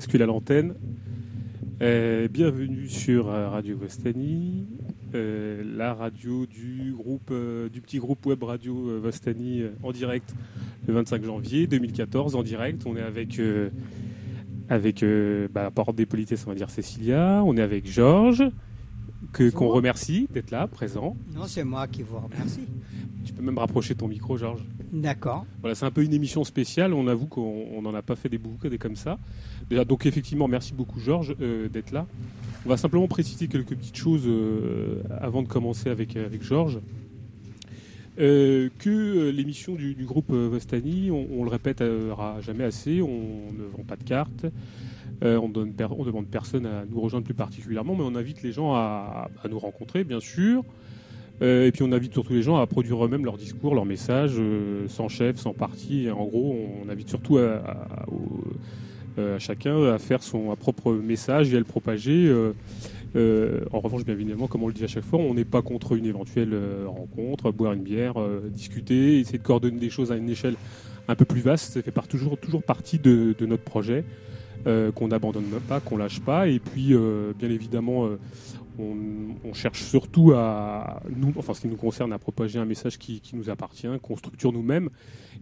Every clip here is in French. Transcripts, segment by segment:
bascule à l'antenne. Euh, bienvenue sur euh, Radio Vostani, euh, la radio du groupe, euh, du petit groupe web radio Vostani en direct le 25 janvier 2014 en direct. On est avec avec bah, porte des politesses, on va dire Cécilia. On est avec Georges que qu'on remercie d'être là, présent. Non, c'est moi qui vous remercie. Tu peux même rapprocher ton micro, Georges. D'accord. Voilà, c'est un peu une émission spéciale. On avoue qu'on n'en a pas fait des des comme ça. Déjà, donc effectivement, merci beaucoup Georges euh, d'être là. On va simplement préciser quelques petites choses euh, avant de commencer avec, euh, avec Georges. Que l'émission du, groupe Vostani, on, le répétera jamais assez, on ne vend pas de cartes, on, on demande personne à nous rejoindre plus particulièrement, mais on invite les gens à, à nous rencontrer, bien sûr. Et puis on invite surtout les gens à produire eux-mêmes leurs discours, leurs messages, sans chef, sans parti. En gros, on invite surtout à, à- à chacun à faire son propre message et à le propager. euh, euh, en revanche, bien évidemment, comme on le dit à chaque fois, on n'est pas contre une éventuelle euh, rencontre, boire une bière, euh, discuter, essayer de coordonner des choses à une échelle un peu plus vaste. Ça fait toujours, toujours partie de, de notre projet, euh, qu'on n'abandonne pas, qu'on lâche pas. Et puis, euh, bien évidemment, euh, on, cherche surtout à, nous, enfin, ce qui nous concerne, à propager un message qui, nous appartient, qu'on structure nous-mêmes.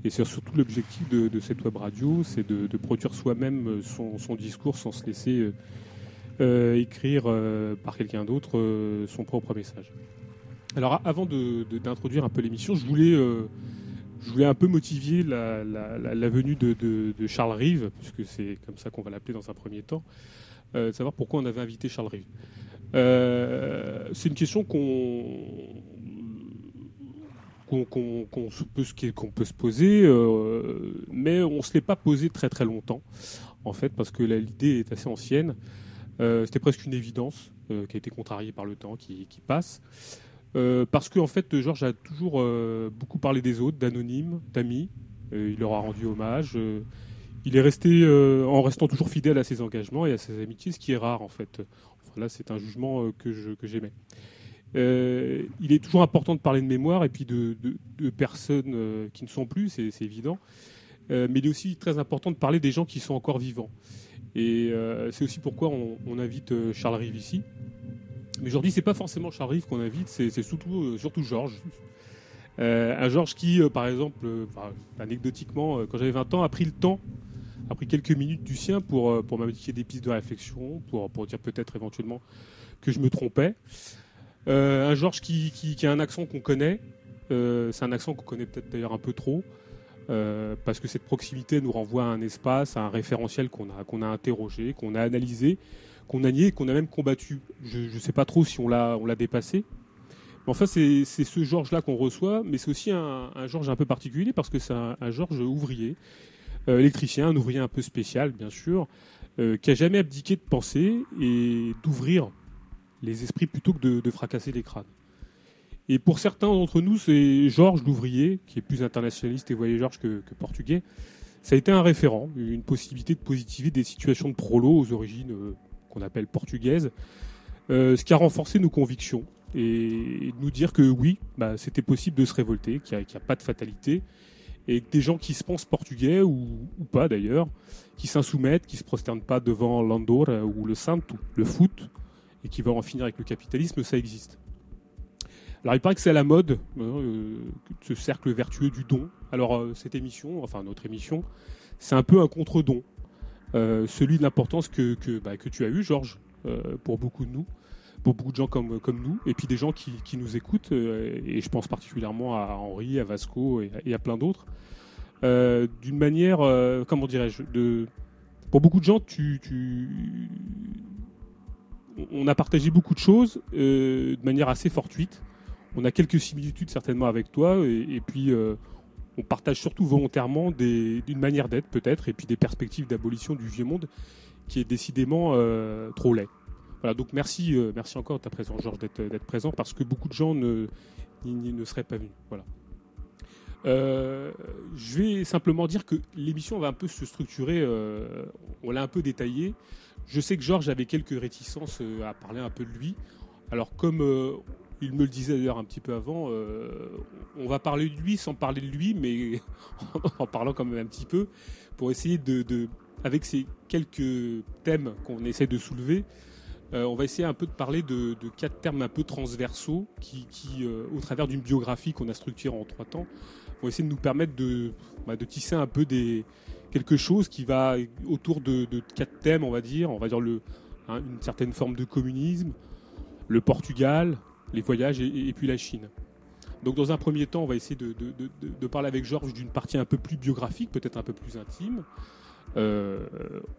Et c'est surtout l'objectif de, cette web radio, c'est de, produire soi-même son, discours sans se laisser euh, euh, écrire euh, par quelqu'un d'autre son propre message. Alors avant d'introduire un peu l'émission, je voulais, je voulais un peu motiver la, venue de, Charles Rive, puisque c'est comme ça qu'on va l'appeler dans un premier temps, de savoir pourquoi on avait invité Charles Rive. C'est une question qu'on peut, se poser, mais on ne se l'est pas posé très très longtemps, en fait, parce que l'idée est assez ancienne. C'était presque une évidence. Euh, qui a été contrarié par le temps qui, passe. Euh, parce qu'en en fait, Georges a toujours euh, beaucoup parlé des autres, d'anonymes, d'amis. il leur a rendu hommage. il est resté, en restant toujours fidèle à ses engagements et à ses amitiés, ce qui est rare en fait. Là, c'est un jugement que j'aimais. il est toujours important de parler de mémoire et puis de, personnes qui ne sont plus, c'est évident. mais il est aussi très important de parler des gens qui sont encore vivants. Et euh, c'est aussi pourquoi on, invite euh, Charles Rive ici. Mais aujourd'hui, c'est pas forcément Charles Rive qu'on invite, c'est euh, surtout Georges. un Georges qui, par exemple, anecdotiquement, quand j'avais 20 ans, a pris le temps, a pris quelques minutes du sien pour, pour m'indiquer des pistes de réflexion, pour, pour dire peut-être éventuellement que je me trompais. un Georges qui, qui, a un accent qu'on connaît, c'est un accent qu'on connaît peut-être d'ailleurs un peu trop, euh, parce que cette proximité nous renvoie à un espace, à un référentiel qu'on a, a interrogé, qu'on a analysé, qu'on a nié, qu'on a même combattu. Je ne sais pas trop si on l'a, dépassé. Mais enfin, c'est, ce Georges-là qu'on reçoit, mais c'est aussi un, un Georges un peu particulier parce que c'est un, Georges ouvrier, euh, électricien, un ouvrier un peu spécial, bien sûr, euh, qui a jamais abdiqué de penser et d'ouvrir les esprits plutôt que de, fracasser les crânes. Et pour certains d'entre nous, c'est Georges l'ouvrier, qui est plus internationaliste et voyageur que, que, portugais. Ça a été un référent, une possibilité de positiver des situations de prolo aux origines euh, qu'on appelle portugaises, euh, ce qui a renforcé nos convictions et, de nous dire que oui, bah, c'était possible de se révolter, qu'il n'y a, pas de fatalité, et des gens qui se pensent portugais, ou, pas d'ailleurs, qui s'insoumettent, qui se prosternent pas devant l'Andorre ou le Santo, le foot, et qui veulent en finir avec le capitalisme, ça existe. Alors il paraît que c'est à la mode, hein, euh, ce cercle vertueux du don. Alors euh, cette émission, enfin notre émission, c'est un peu un contre-don. Euh, celui de l'importance que, que, bah, que, tu as eu, Georges, pour beaucoup de nous, pour beaucoup de gens comme, comme nous, et puis des gens qui, qui nous écoutent, et je pense particulièrement à Henri, à Vasco et, à plein d'autres, d'une manière, comment dirais-je, pour beaucoup de gens, tu, on a partagé beaucoup de choses de manière assez fortuite on a quelques similitudes certainement avec toi, et, puis euh, on partage surtout volontairement d'une manière d'être peut-être, et puis des perspectives d'abolition du vieux monde qui est décidément euh, trop laid. Voilà, donc merci, euh, merci encore de ta présence, Georges, d'être présent, parce que beaucoup de gens ne, seraient pas venus. Voilà. je vais simplement dire que l'émission va un peu se structurer, on l'a un peu détaillé. Je sais que Georges avait quelques réticences à parler un peu de lui. Alors comme il me le disait d'ailleurs un petit peu avant, euh, on va parler de lui sans parler de lui, mais en parlant quand même un petit peu, pour essayer de, avec ces quelques thèmes qu'on essaie de soulever, euh, on va essayer un peu de parler de, quatre termes un peu transversaux qui, euh, au travers d'une biographie qu'on a structurée en trois temps, vont essayer de nous permettre de, bah, de tisser un peu quelque chose qui va autour de, quatre thèmes, on va dire, on va dire hein, une certaine forme de communisme, le Portugal, les voyages et, puis la Chine. Donc dans un premier temps, on va essayer de, parler avec Georges d'une partie un peu plus biographique, peut-être un peu plus intime. Euh,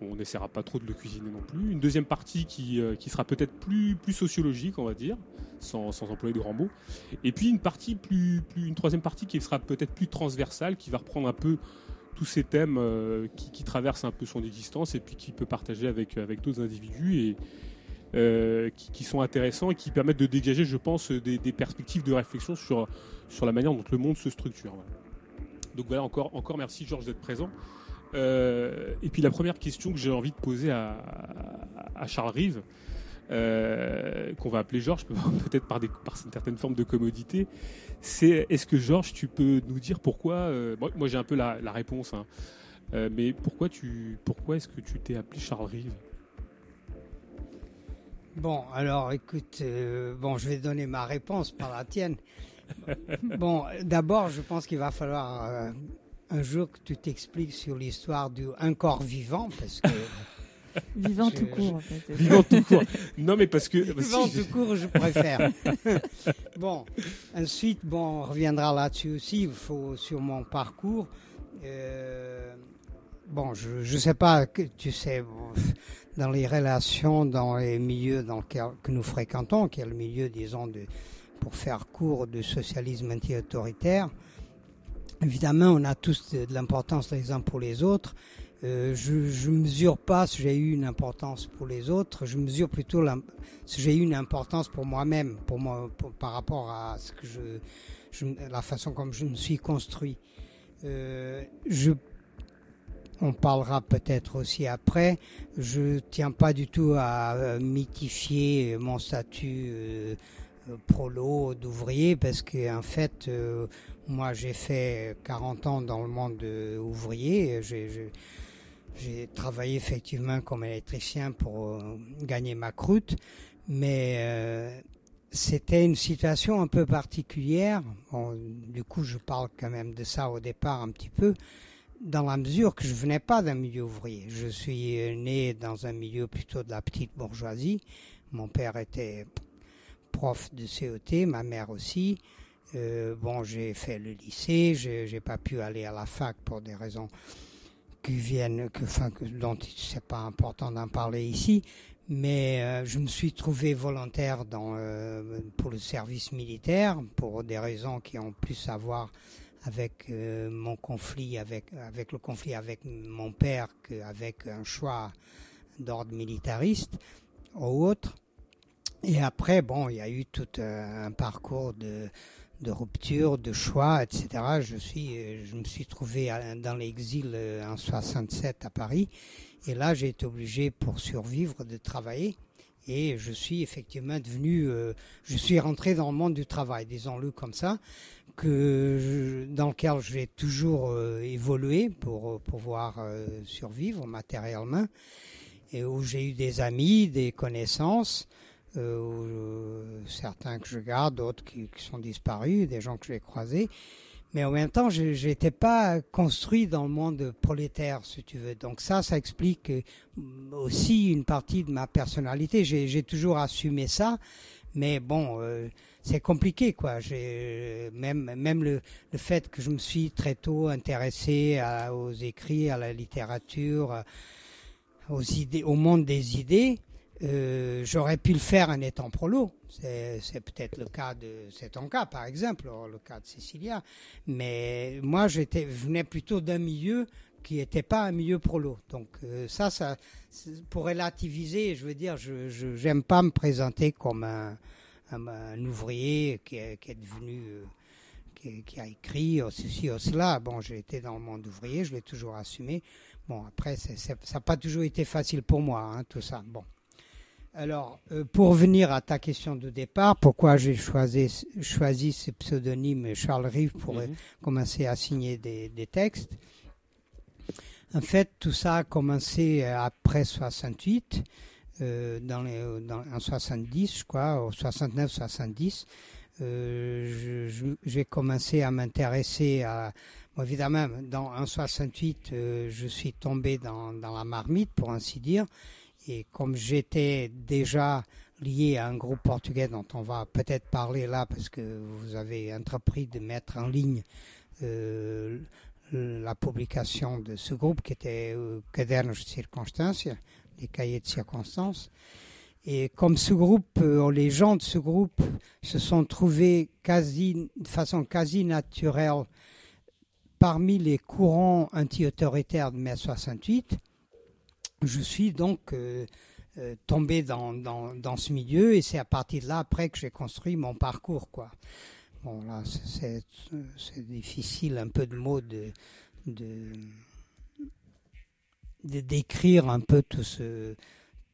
on n'essaiera pas trop de le cuisiner non plus. Une deuxième partie qui, euh, qui sera peut-être plus, plus sociologique, on va dire, sans, sans, employer de grands mots. Et puis une partie plus, plus une troisième partie qui sera peut-être plus transversale, qui va reprendre un peu tous ces thèmes euh, qui, traversent un peu son existence et puis qui peut partager avec, avec d'autres individus et, qui, sont intéressants et qui permettent de dégager, je pense, des, perspectives de réflexion sur, sur la manière dont le monde se structure. Donc voilà, encore, encore merci Georges d'être présent. Euh, et puis la première question que j'ai envie de poser à, à Charles Rive, euh, qu'on va appeler Georges, peut-être par, des, par une certaine forme de commodité, c'est est-ce que Georges, tu peux nous dire pourquoi Moi, j'ai un peu la, réponse, hein, mais pourquoi, tu, pourquoi est-ce que tu t'es appelé Charles Rive Bon, alors écoute, euh, bon, je vais donner ma réponse par la tienne. bon, d'abord, je pense qu'il va falloir euh, un jour que tu t'expliques sur l'histoire d'un corps vivant, parce que Vivant Je- tout court, en fait. Vivant tout court. Non, mais parce que. si, Vivant tout court, je préfère. bon, ensuite, bon, on reviendra là-dessus aussi. Il faut sur mon parcours. Euh, bon, je je sais pas que tu sais bon, dans les relations, dans les milieux dans lesquels que nous fréquentons, qui est le milieu, disons, de pour faire court du socialisme anti-autoritaire. Évidemment, on a tous de, l'importance les uns pour les autres. Euh, je ne mesure pas si j'ai eu une importance pour les autres, je mesure plutôt si j'ai eu une importance pour moi-même, pour moi, par rapport à ce que je, je- la façon comme je me suis construit. Euh, je, on parlera peut-être aussi après. Je tiens pas du tout à euh, mythifier mon statut euh, prolo d'ouvrier parce que en fait, euh, moi j'ai fait 40 ans dans le monde ouvrier. J'ai, travaillé effectivement comme électricien pour euh, gagner ma croûte, mais euh, c'était une situation un peu particulière. Du coup, je parle quand même de ça au départ un petit peu, dans la mesure que je venais pas d'un milieu ouvrier. Je suis né dans un milieu plutôt de la petite bourgeoisie. Mon père était prof de CET, ma mère aussi. Euh, bon, j'ai fait le lycée, j'ai pas pu aller à la fac pour des raisons qui viennent, que, enfin, que, dont c'est pas important d'en parler ici, mais euh, je me suis trouvé volontaire euh, pour le service militaire pour des raisons qui ont plus à voir avec mon conflit, avec, avec le conflit avec mon père qu'avec un choix d'ordre militariste ou autre. Et après, bon, il y a eu tout un parcours de, de rupture, de choix, etc. Je suis, euh, je me suis trouvé dans l'exil euh, en 67 à Paris, et là j'ai été obligé pour survivre de travailler. Et je suis effectivement devenu, euh, je suis rentré dans le monde du travail, disons-le comme ça, que dans lequel j'ai toujours évolué pour pouvoir survivre matériellement, et où j'ai eu des amis, des connaissances euh, certains que je garde, d'autres qui, sont disparus, des gens que j'ai croisés. Mais en même temps, je n'étais pas construit dans le monde prolétaire, si tu veux. Donc ça, ça explique euh, aussi une partie de ma personnalité. J'ai toujours assumé ça, mais bon, euh, c'est compliqué, quoi. Même le, fait que je me suis très tôt intéressé à- aux écrits, à la littérature, aux idées, au monde des idées. Euh, J'aurais pu le faire en étant prolo. C'est peut-être le cas de, c'est ton cas par exemple, ou le cas de Cécilia. Mais moi, j'étais, venais plutôt d'un milieu qui n'était pas un milieu prolo. Donc euh, ça, pour relativiser, je veux dire, je, j'aime pas me présenter comme un, ouvrier qui est, devenu, euh, qui, a écrit oh, ceci, oh, cela. Bon, j'ai été dans le monde ouvrier, je l'ai toujours assumé. Bon, après, ça n'a pas toujours été facile pour moi, hein, tout ça. Bon. Alors, euh, pour venir à ta question de départ, pourquoi j'ai choisi, choisi ce pseudonyme Charles Rive pour euh, Mhm. commencer à signer des, des textes? En fait, tout ça a commencé euh, après 68, euh, dans les, dans, en 70, je crois, au 69-70. Euh, je- je- j'ai commencé à m'intéresser à... Bon, évidemment, dans, en 68, euh, je suis tombé dans, dans la marmite, pour ainsi dire. Et comme j'étais déjà lié à un groupe portugais dont on va peut-être parler là, parce que vous avez entrepris de mettre en ligne euh, la publication de ce groupe qui était euh, Cadernos de Circonstância, les cahiers de circonstances. Et comme ce groupe, euh, les gens de ce groupe se sont trouvés de façon quasi naturelle parmi les courants anti-autoritaires de mai 68, je suis donc euh, euh, tombé dans, dans, dans ce milieu et c'est à partir de là après que j'ai construit mon parcours quoi. Bon là c'est difficile un peu de mots de de, décrire un peu tout ce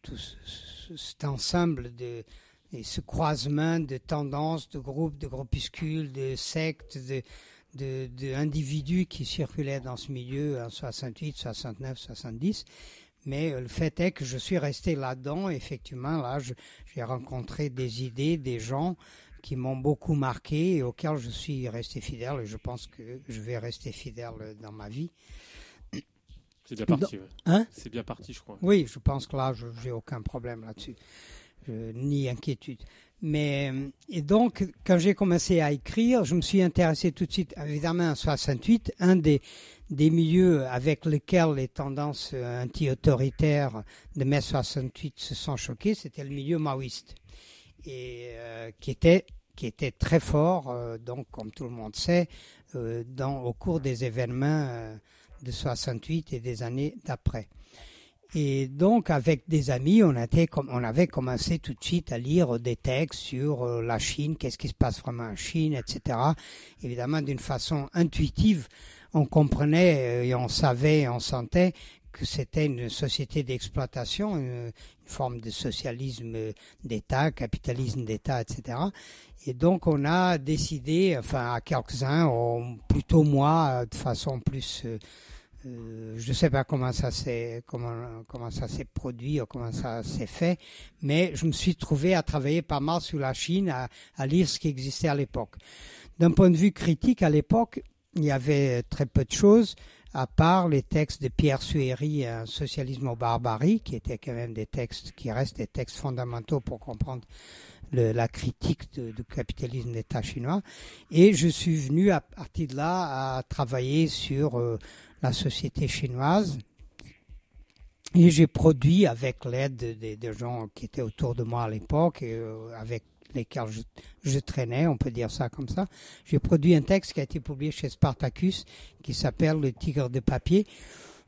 tout ce- ce- cet ensemble de et ce croisement de tendances, de groupes, de groupuscules, de sectes, de, qui circulaient dans ce milieu en 68, 69, 70. Mais euh, le fait est que je suis resté là-dedans. Effectivement, là, j'ai rencontré des idées, des gens qui m'ont beaucoup marqué et auxquels je suis resté fidèle. Et je pense que je vais rester fidèle dans ma vie. C'est bien parti. Hein? C'est bien parti, je crois. Oui, je pense que là, je j'ai aucun problème là-dessus, ni inquiétude. Mais et donc, quand j'ai commencé à écrire, je me suis intéressé tout de suite, évidemment, en 68, un des des milieux avec lesquels les tendances anti-autoritaires de mai 68 se sont choquées, c'était le milieu maoïste, et euh, qui était qui était très fort, euh, donc comme tout le monde sait, euh, au cours des événements euh, de 68 et des années d'après. Et donc, avec des amis, on, avait commencé tout de suite à lire des textes sur euh, la Chine, qu'est-ce qui se passe vraiment en Chine, etc. Évidemment, d'une façon intuitive, on comprenait euh, et on savait, on sentait que c'était une société d'exploitation, une, forme de socialisme d'État, capitalisme d'État, etc. Et donc on a décidé, enfin à quelques-uns, plutôt moi, de façon plus, euh, euh, je ne sais pas comment ça s'est comment comment ça s'est produit ou comment ça s'est fait, mais je me suis trouvé à travailler pas mal sur la Chine, à, lire ce qui existait à l'époque. D'un point de vue critique, à l'époque, il y avait très peu de choses à part les textes de Pierre Suéry, un socialisme au barbarie, qui étaient quand même des textes qui restent des textes fondamentaux pour comprendre la critique du capitalisme d'État chinois. Et je suis venu à partir de là à travailler sur euh, la société chinoise. Et j'ai produit avec l'aide des de, gens qui étaient autour de moi à l'époque, et euh, avec lesquels je, traînais, on peut dire ça comme ça. J'ai produit un texte qui a été publié chez Spartacus qui s'appelle Le tigre de papier.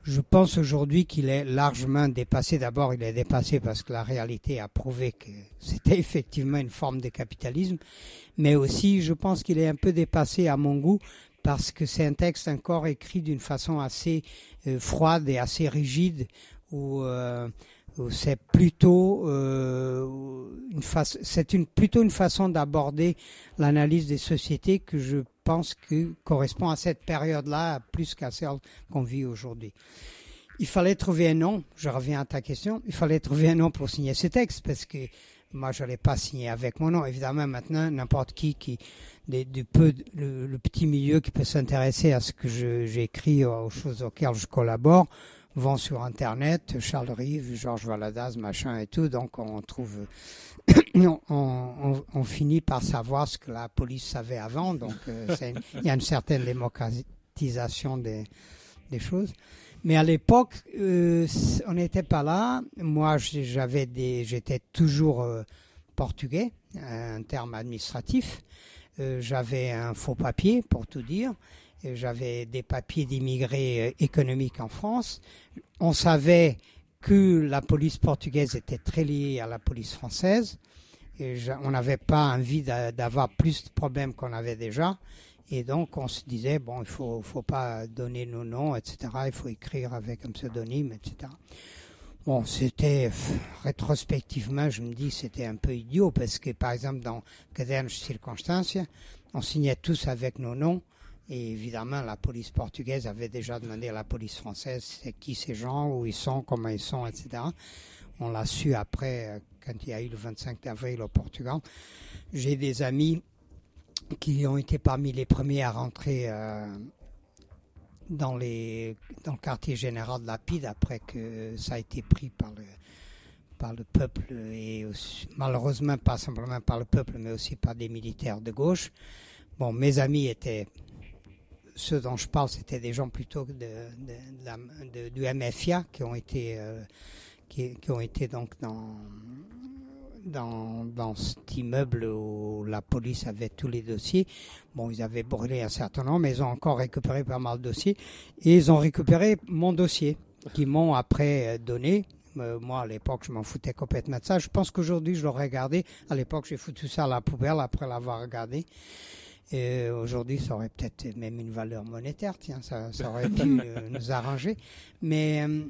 Je pense aujourd'hui qu'il est largement dépassé. D'abord, il est dépassé parce que la réalité a prouvé que c'était effectivement une forme de capitalisme, mais aussi je pense qu'il est un peu dépassé à mon goût parce que c'est un texte encore écrit d'une façon assez euh, froide et assez rigide où euh, c'est plutôt euh, une face, c'est une plutôt une façon d'aborder l'analyse des sociétés que je pense que correspond à cette période-là plus qu'à celle qu'on vit aujourd'hui. Il fallait trouver un nom. Je reviens à ta question. Il fallait trouver un nom pour signer ce texte parce que moi je n'allais pas signer avec mon nom. Évidemment, maintenant n'importe qui qui des, du peu le, le, petit milieu qui peut s'intéresser à ce que j'écris aux choses auxquelles je collabore vont sur Internet, Charles Rive, Georges Valadas, machin et tout, donc on trouve, on, on, on, finit par savoir ce que la police savait avant, donc euh, il y a une certaine démocratisation des, des choses. Mais à l'époque, euh, on n'était pas là. Moi, j'avais des, j'étais toujours euh, portugais, un terme administratif. Euh, j'avais un faux papier, pour tout dire. J'avais des papiers d'immigrés économiques en France. On savait que la police portugaise était très liée à la police française. On n'avait pas envie d'avoir plus de problèmes qu'on avait déjà. Et donc on se disait, bon, il faut, faut pas donner nos noms, etc. Il faut écrire avec un pseudonyme, etc. Bon, c'était rétrospectivement, je me dis, c'était un peu idiot parce que, par exemple, dans Cadernes Circonstances, on signait tous avec nos noms. Et évidemment, la police portugaise avait déjà demandé à la police française c'est qui ces gens, où ils sont, comment ils sont, etc. On l'a su après, quand il y a eu le 25 avril au Portugal. J'ai des amis qui ont été parmi les premiers à rentrer euh, dans, le quartier général de la PID après que ça a été pris par le, par le peuple et malheureusement pas simplement par le peuple mais aussi par des militaires de gauche. Bon, mes amis étaient ceux dont je parle, c'était des gens plutôt de, du MFIA qui ont été, euh, qui, qui, ont été donc dans, dans, dans cet immeuble où la police avait tous les dossiers. Bon, ils avaient brûlé un certain nombre, mais ils ont encore récupéré pas mal de dossiers. Et ils ont récupéré mon dossier, qui m'ont après donné. Euh, moi, à l'époque, je m'en foutais complètement de ça. Je pense qu'aujourd'hui, je l'aurais regardé. À l'époque, j'ai foutu ça à la poubelle après l'avoir regardé. Et aujourd'hui, ça aurait peut-être même une valeur monétaire, tiens, ça, ça aurait pu nous arranger. Mais euh,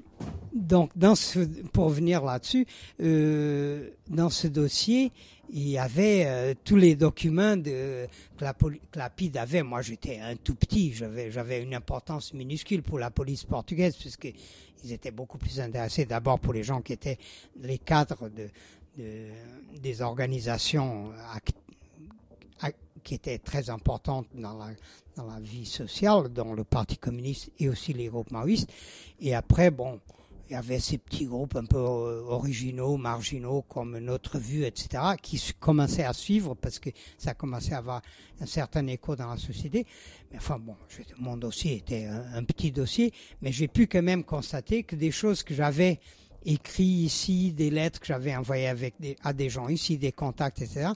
donc, dans ce, pour venir là-dessus, euh, dans ce dossier, il y avait euh, tous les documents de, que, la, que la PID avait. Moi, j'étais un tout petit, j'avais, une importance minuscule pour la police portugaise, puisque ils étaient beaucoup plus intéressés d'abord pour les gens qui étaient les cadres de, de des organisations actives qui était très importante dans la, dans la vie sociale, dans le Parti communiste et aussi les groupes maoïstes. Et après, bon, il y avait ces petits groupes un peu euh, originaux, marginaux, comme Notre Vue, etc., qui commençaient à suivre parce que ça commençait à avoir un certain écho dans la société. Mais enfin, bon, mon dossier était un, petit dossier, mais j'ai pu quand même constater que des choses que j'avais écrites ici, des lettres que j'avais envoyées avec à des gens ici, des contacts, etc.,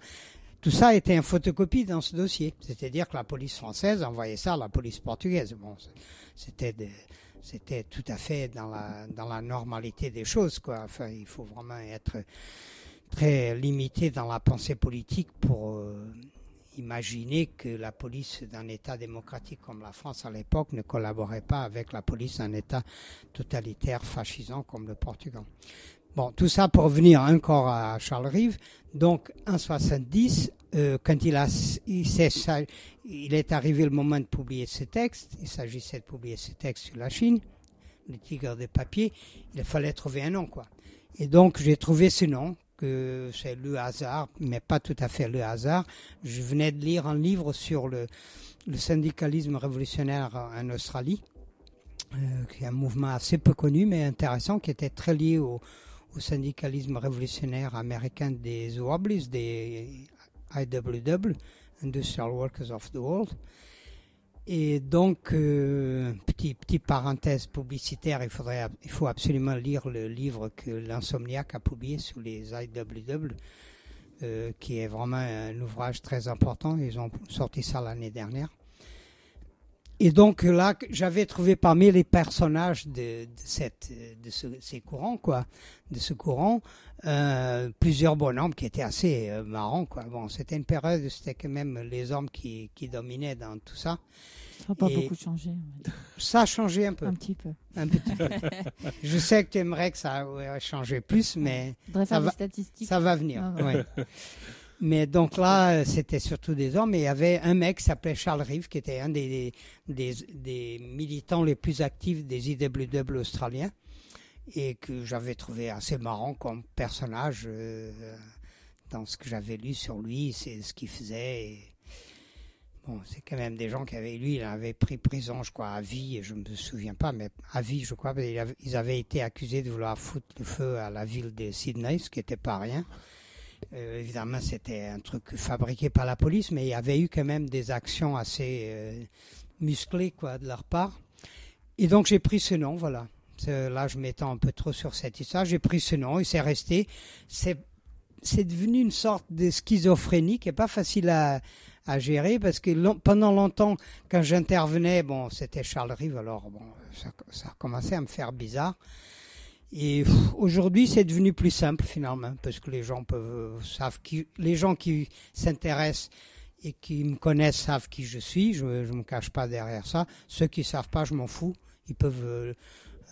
tout ça était en photocopie dans ce dossier. C'est-à-dire que la police française envoyait ça à la police portugaise. Bon, c'était tout à fait dans la, dans la normalité des choses, quoi. Enfin, il faut vraiment être très limité dans la pensée politique pour euh, imaginer que la police d'un État démocratique comme la France à l'époque ne collaborait pas avec la police d'un État totalitaire fascisant comme le Portugal. Bon, tout ça pour revenir encore à Charles Rive. Donc, en 70, euh, quand il, a, il, il est arrivé le moment de publier ce texte, il s'agissait de publier ce texte sur la Chine, le tigre de papier, il fallait trouver un nom, quoi. Et donc, j'ai trouvé ce nom, que c'est le hasard, mais pas tout à fait le hasard. Je venais de lire un livre sur le, le syndicalisme révolutionnaire en Australie, euh, qui est un mouvement assez peu connu, mais intéressant, qui était très lié au, au syndicalisme révolutionnaire américain des OWLs, des IWW, Industrial Workers of the World. Et donc, euh, petit, petite parenthèse publicitaire, il, faudrait, il faut absolument lire le livre que l'Insomniac a publié sur les IWW, euh, qui est vraiment un ouvrage très important. Ils ont sorti ça l'année dernière. Et donc là, j'avais trouvé parmi les personnages de, cette, de ce, ces courants, quoi, de ce courant, euh, plusieurs bonhommes qui étaient assez euh, marrants, quoi. Bon, c'était une période, c'était quand même les hommes qui, qui dominaient dans tout ça. Ça n'a pas beaucoup changé. Ça a changé un peu. Un petit peu. Un petit peu. Je sais que tu aimerais que ça ait changé plus, mais ça va, ça va venir. Ah, ouais. Mais donc là, c'était surtout des hommes. Et il y avait un mec qui s'appelait Charles Rive, qui était un des, militants les plus actifs des IWW australiens. Et que j'avais trouvé assez marrant comme personnage euh, dans ce que j'avais lu sur lui, c'est ce qu'il faisait. bon, c'est quand même des gens qui avaient, lui, il avait pris prison, je crois, à vie, je ne me souviens pas, mais à vie, je crois, ils avaient été accusés de vouloir foutre le feu à la ville de Sydney, ce qui n'était pas rien. Euh, évidemment, c'était un truc fabriqué par la police, mais il y avait eu quand même des actions assez euh, musclées quoi, de leur part. Et donc j'ai pris ce nom, voilà. Là, je m'étends un peu trop sur cette histoire. J'ai pris ce nom et c'est resté. C'est, devenu une sorte de schizophrénie qui n'est pas facile à, à gérer parce que pendant longtemps, quand j'intervenais, bon, c'était Charles Rive, alors bon, ça, ça a commencé à me faire bizarre. Et aujourd'hui, c'est devenu plus simple finalement, parce que les gens savent qui, les gens qui s'intéressent et qui me connaissent savent qui je suis. Je ne me cache pas derrière ça. Ceux qui savent pas, je m'en fous. Ils peuvent euh,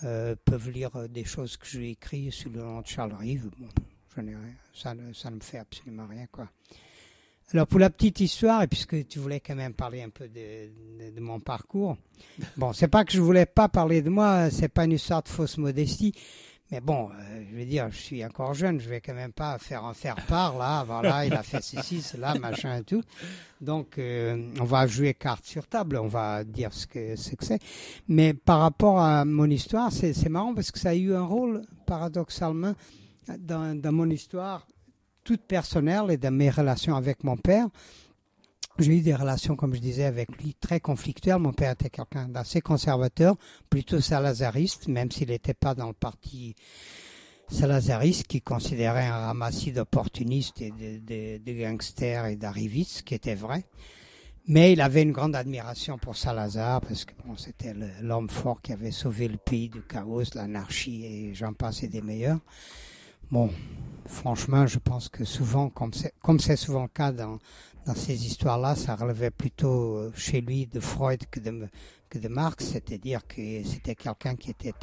euh peuvent lire des choses que j'ai écrites sur le nom de Charles Rive. Bon, je n'ai rien. Ça, ça ne me fait absolument rien, quoi. Alors pour la petite histoire, et puisque tu voulais quand même parler un peu de, de, de mon parcours, bon, c'est pas que je voulais pas parler de moi, c'est pas une histoire de fausse modestie, mais bon, euh, je veux dire, je suis encore jeune, je vais quand même pas faire en faire part là, voilà, il a fait ceci, cela, machin et tout. Donc, euh, on va jouer carte sur table, on va dire ce que c'est que. Mais par rapport à mon histoire, c'est marrant parce que ça a eu un rôle paradoxalement dans mon histoire toute personnelle et dans mes relations avec mon père. J'ai eu des relations, comme je disais, avec lui très conflictuelles. Mon père était quelqu'un d'assez conservateur, plutôt salazariste, même s'il n'était pas dans le parti salazariste, qui considérait un ramassis d'opportunistes et de, gangsters et d'arrivistes, ce qui était vrai. Mais il avait une grande admiration pour Salazar, parce que bon, c'était l'homme fort qui avait sauvé le pays du chaos, l'anarchie, et j'en passe et des meilleurs. Bon, franchement, je pense que souvent, comme c'est souvent le cas dans, dans ces histoires-là, ça relevait plutôt euh, chez lui de Freud que de, Marx, c'est-à-dire que c'était quelqu'un qui était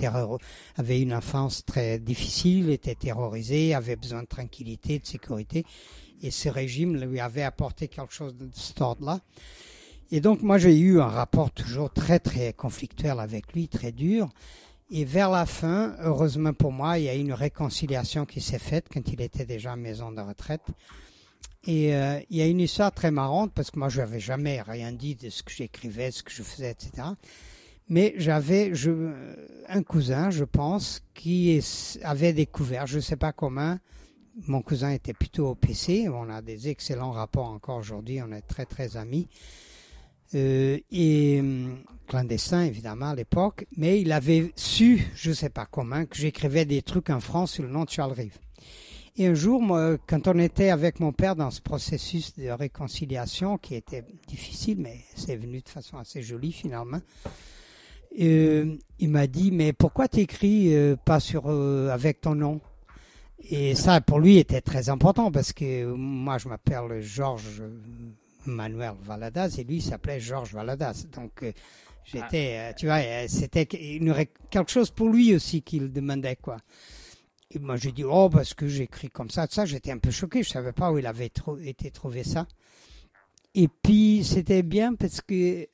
avait une enfance très difficile, était terrorisé, avait besoin de tranquillité, de sécurité, et ce régime lui avait apporté quelque chose de cet ordre-là. Et donc moi j'ai eu un rapport toujours très très conflictuel avec lui, très dur. Et vers la fin, heureusement pour moi, il y a eu une réconciliation qui s'est faite quand il était déjà en maison de retraite Et euh, il y a une histoire très marrante parce que moi, je n'avais jamais rien dit de ce que j'écrivais, ce que je faisais, etc. Mais j'avais un cousin, je pense, qui avait découvert, je ne sais pas comment, mon cousin était plutôt au PC, on a des excellents rapports encore aujourd'hui, on est très très amis. Euh, et hum, clandestin évidemment à l'époque, mais il avait su, je ne sais pas comment, que j'écrivais des trucs en France sous le nom de Charles Rive. Et un jour, quand on était avec mon père dans ce processus de réconciliation qui était difficile, mais c'est venu de façon assez jolie finalement, euh, il m'a dit mais pourquoi t'écris euh, pas sur euh, avec ton nom? Et ça pour lui était très important parce que moi je m'appelle Georges Manuel Valadas et lui s'appelait Georges Valadas. Donc j'étais, tu vois, c'était quelque chose pour lui aussi qu'il demandait quoi. Et moi j'ai dit oh parce que j'écris comme ça, ça j'étais un peu choqué, je savais pas où il avait été trouvé ça. Et puis c'était bien parce que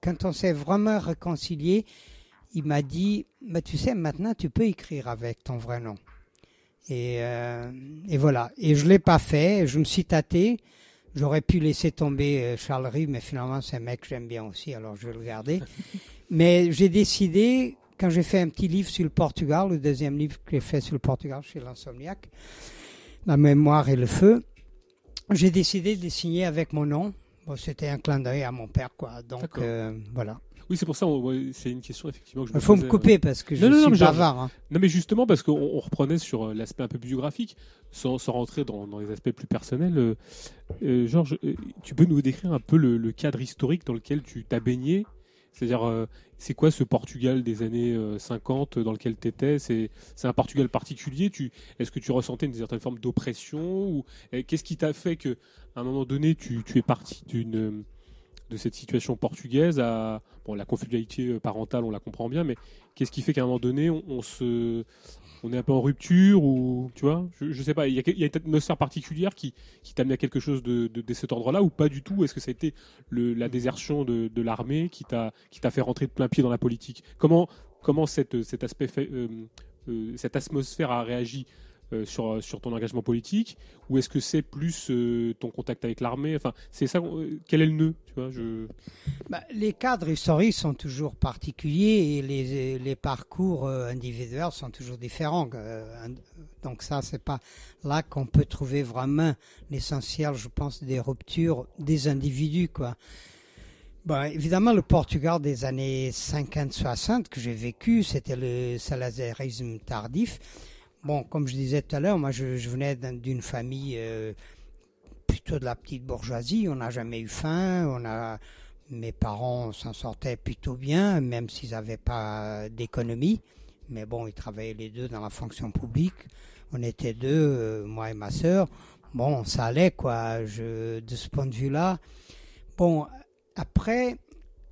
quand on s'est vraiment réconcilié, il m'a dit, bah, tu sais, maintenant tu peux écrire avec ton vrai nom. Et, euh, et voilà. Et je l'ai pas fait. Je me suis tâté. J'aurais pu laisser tomber euh, Charles Rive, mais finalement c'est un mec que j'aime bien aussi, alors je vais le garder. mais j'ai décidé, quand j'ai fait un petit livre sur le Portugal, le deuxième livre que j'ai fait sur le Portugal chez l'Insomniac, La mémoire et le feu, j'ai décidé de signer avec mon nom c'était un clin d'œil à mon père, quoi. Donc euh, voilà. Oui, c'est pour ça. C'est une question effectivement. Il faut me couper parce que je suis bavard. Hein. Non, mais justement parce qu'on reprenait sur euh, l'aspect un peu biographique, sans, sans rentrer dans, dans, les aspects plus personnels. Euh Georges, tu peux nous décrire un peu le, le cadre historique dans lequel tu t'as baigné c'est-à-dire, c'est quoi ce Portugal des années 50 dans lequel tu étais C'est un Portugal particulier? Est-ce que tu ressentais une certaine forme d'oppression ou Qu'est-ce qui t'a fait que à un moment donné, tu, es parti d'une de cette situation portugaise bon la confidentialité parentale, on la comprend bien, mais qu'est-ce qui fait qu'à un moment donné, on, se on est un peu en rupture ou tu vois, je, ne sais pas, il y a, y a une atmosphère particulière qui qui t'amène à quelque chose de, cet ordre-là ou pas du tout? Est-ce que ça a été la désertion de, l'armée qui t'a qui t'a fait rentrer de plein pied dans la politique? Comment comment cette cet aspect euh, euh, cette atmosphère a réagi euh, sur, ton engagement politique Ou est-ce que c'est plus euh, ton contact avec l'armée? Enfin, c'est ça. Euh, quel est le nœud tu vois, je... Bah, les cadres historiques sont toujours particuliers et les, parcours individuels sont toujours différents. donc ça, c'est pas là qu'on peut trouver vraiment l'essentiel, je pense, des ruptures des individus, quoi. Bah, évidemment, le Portugal des années 50-60 que j'ai vécu, c'était le salazarisme tardif. Bon, comme je disais tout à l'heure, moi je, venais d'une famille euh, plutôt de la petite bourgeoisie. On n'a jamais eu faim. On a, mes parents s'en sortaient plutôt bien, même s'ils n'avaient pas d'économie. Mais bon, ils travaillaient les deux dans la fonction publique. On était deux, euh, moi et ma sœur. Bon, ça allait quoi. De ce point de vue-là. Bon, après,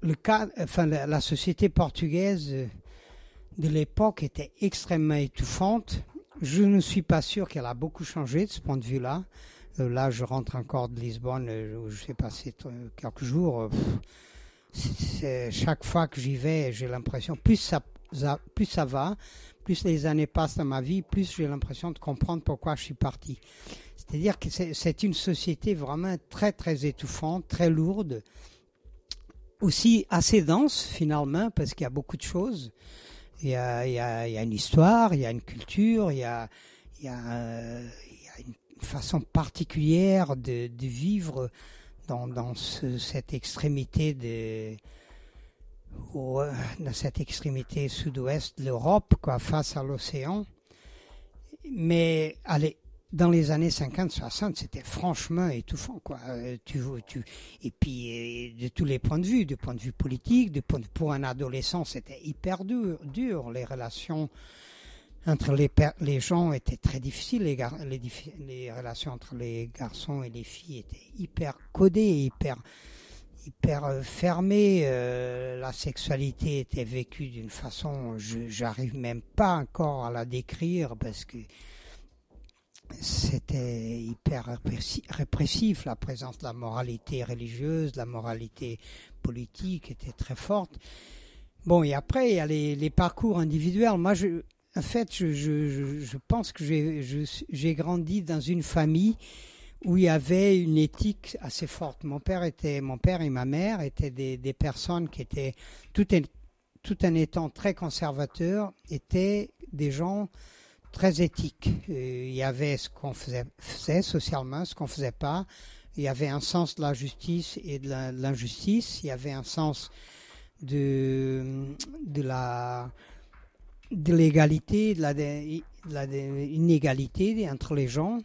le cas, enfin la, la société portugaise de l'époque était extrêmement étouffante je ne suis pas sûr qu'elle a beaucoup changé de ce point de vue-là. Euh, là, je rentre encore de Lisbonne, euh, où j'ai passé quelques jours. Euh, chaque fois que j'y vais, j'ai l'impression, plus ça va, plus les années passent dans ma vie, plus j'ai l'impression de comprendre pourquoi je suis parti. C'est-à-dire que c'est une société vraiment très, très étouffante, très lourde, aussi assez dense finalement, parce qu'il y a beaucoup de choses. Il y a, y a, y a une histoire, il y a une culture, il y a, il y a, une façon particulière de, vivre dans, dans ce, cette extrémité de dans cette extrémité sud-ouest de l'Europe, quoi, face à l'océan. Mais allez, dans les années 50-60, c'était franchement étouffant, quoi. Euh, et puis, euh, de tous les points de vue, du point de vue politique, pour un adolescent, c'était hyper dur, dur. Les relations entre les, gens étaient très difficiles. Les, les, les, relations entre les garçons et les filles étaient hyper codées, hyper, hyper euh, fermées. la sexualité était vécue d'une façon, j'arrive même pas encore à la décrire parce que c'était hyper répressif, la présence de la moralité religieuse, de la moralité politique était très forte. Bon, et après, il y a les, parcours individuels. Moi, en fait, je, je, pense que j'ai grandi dans une famille où il y avait une éthique assez forte. Mon père était, mon père et ma mère étaient des, des personnes qui étaient, tout, en, tout en étant très conservateurs, étaient des gens très éthiques. Euh, il y avait ce qu'on faisait, socialement, ce qu'on faisait pas. Il y avait un sens de la justice et de l'injustice. Il y avait un sens de, la l'égalité, de la, entre les gens.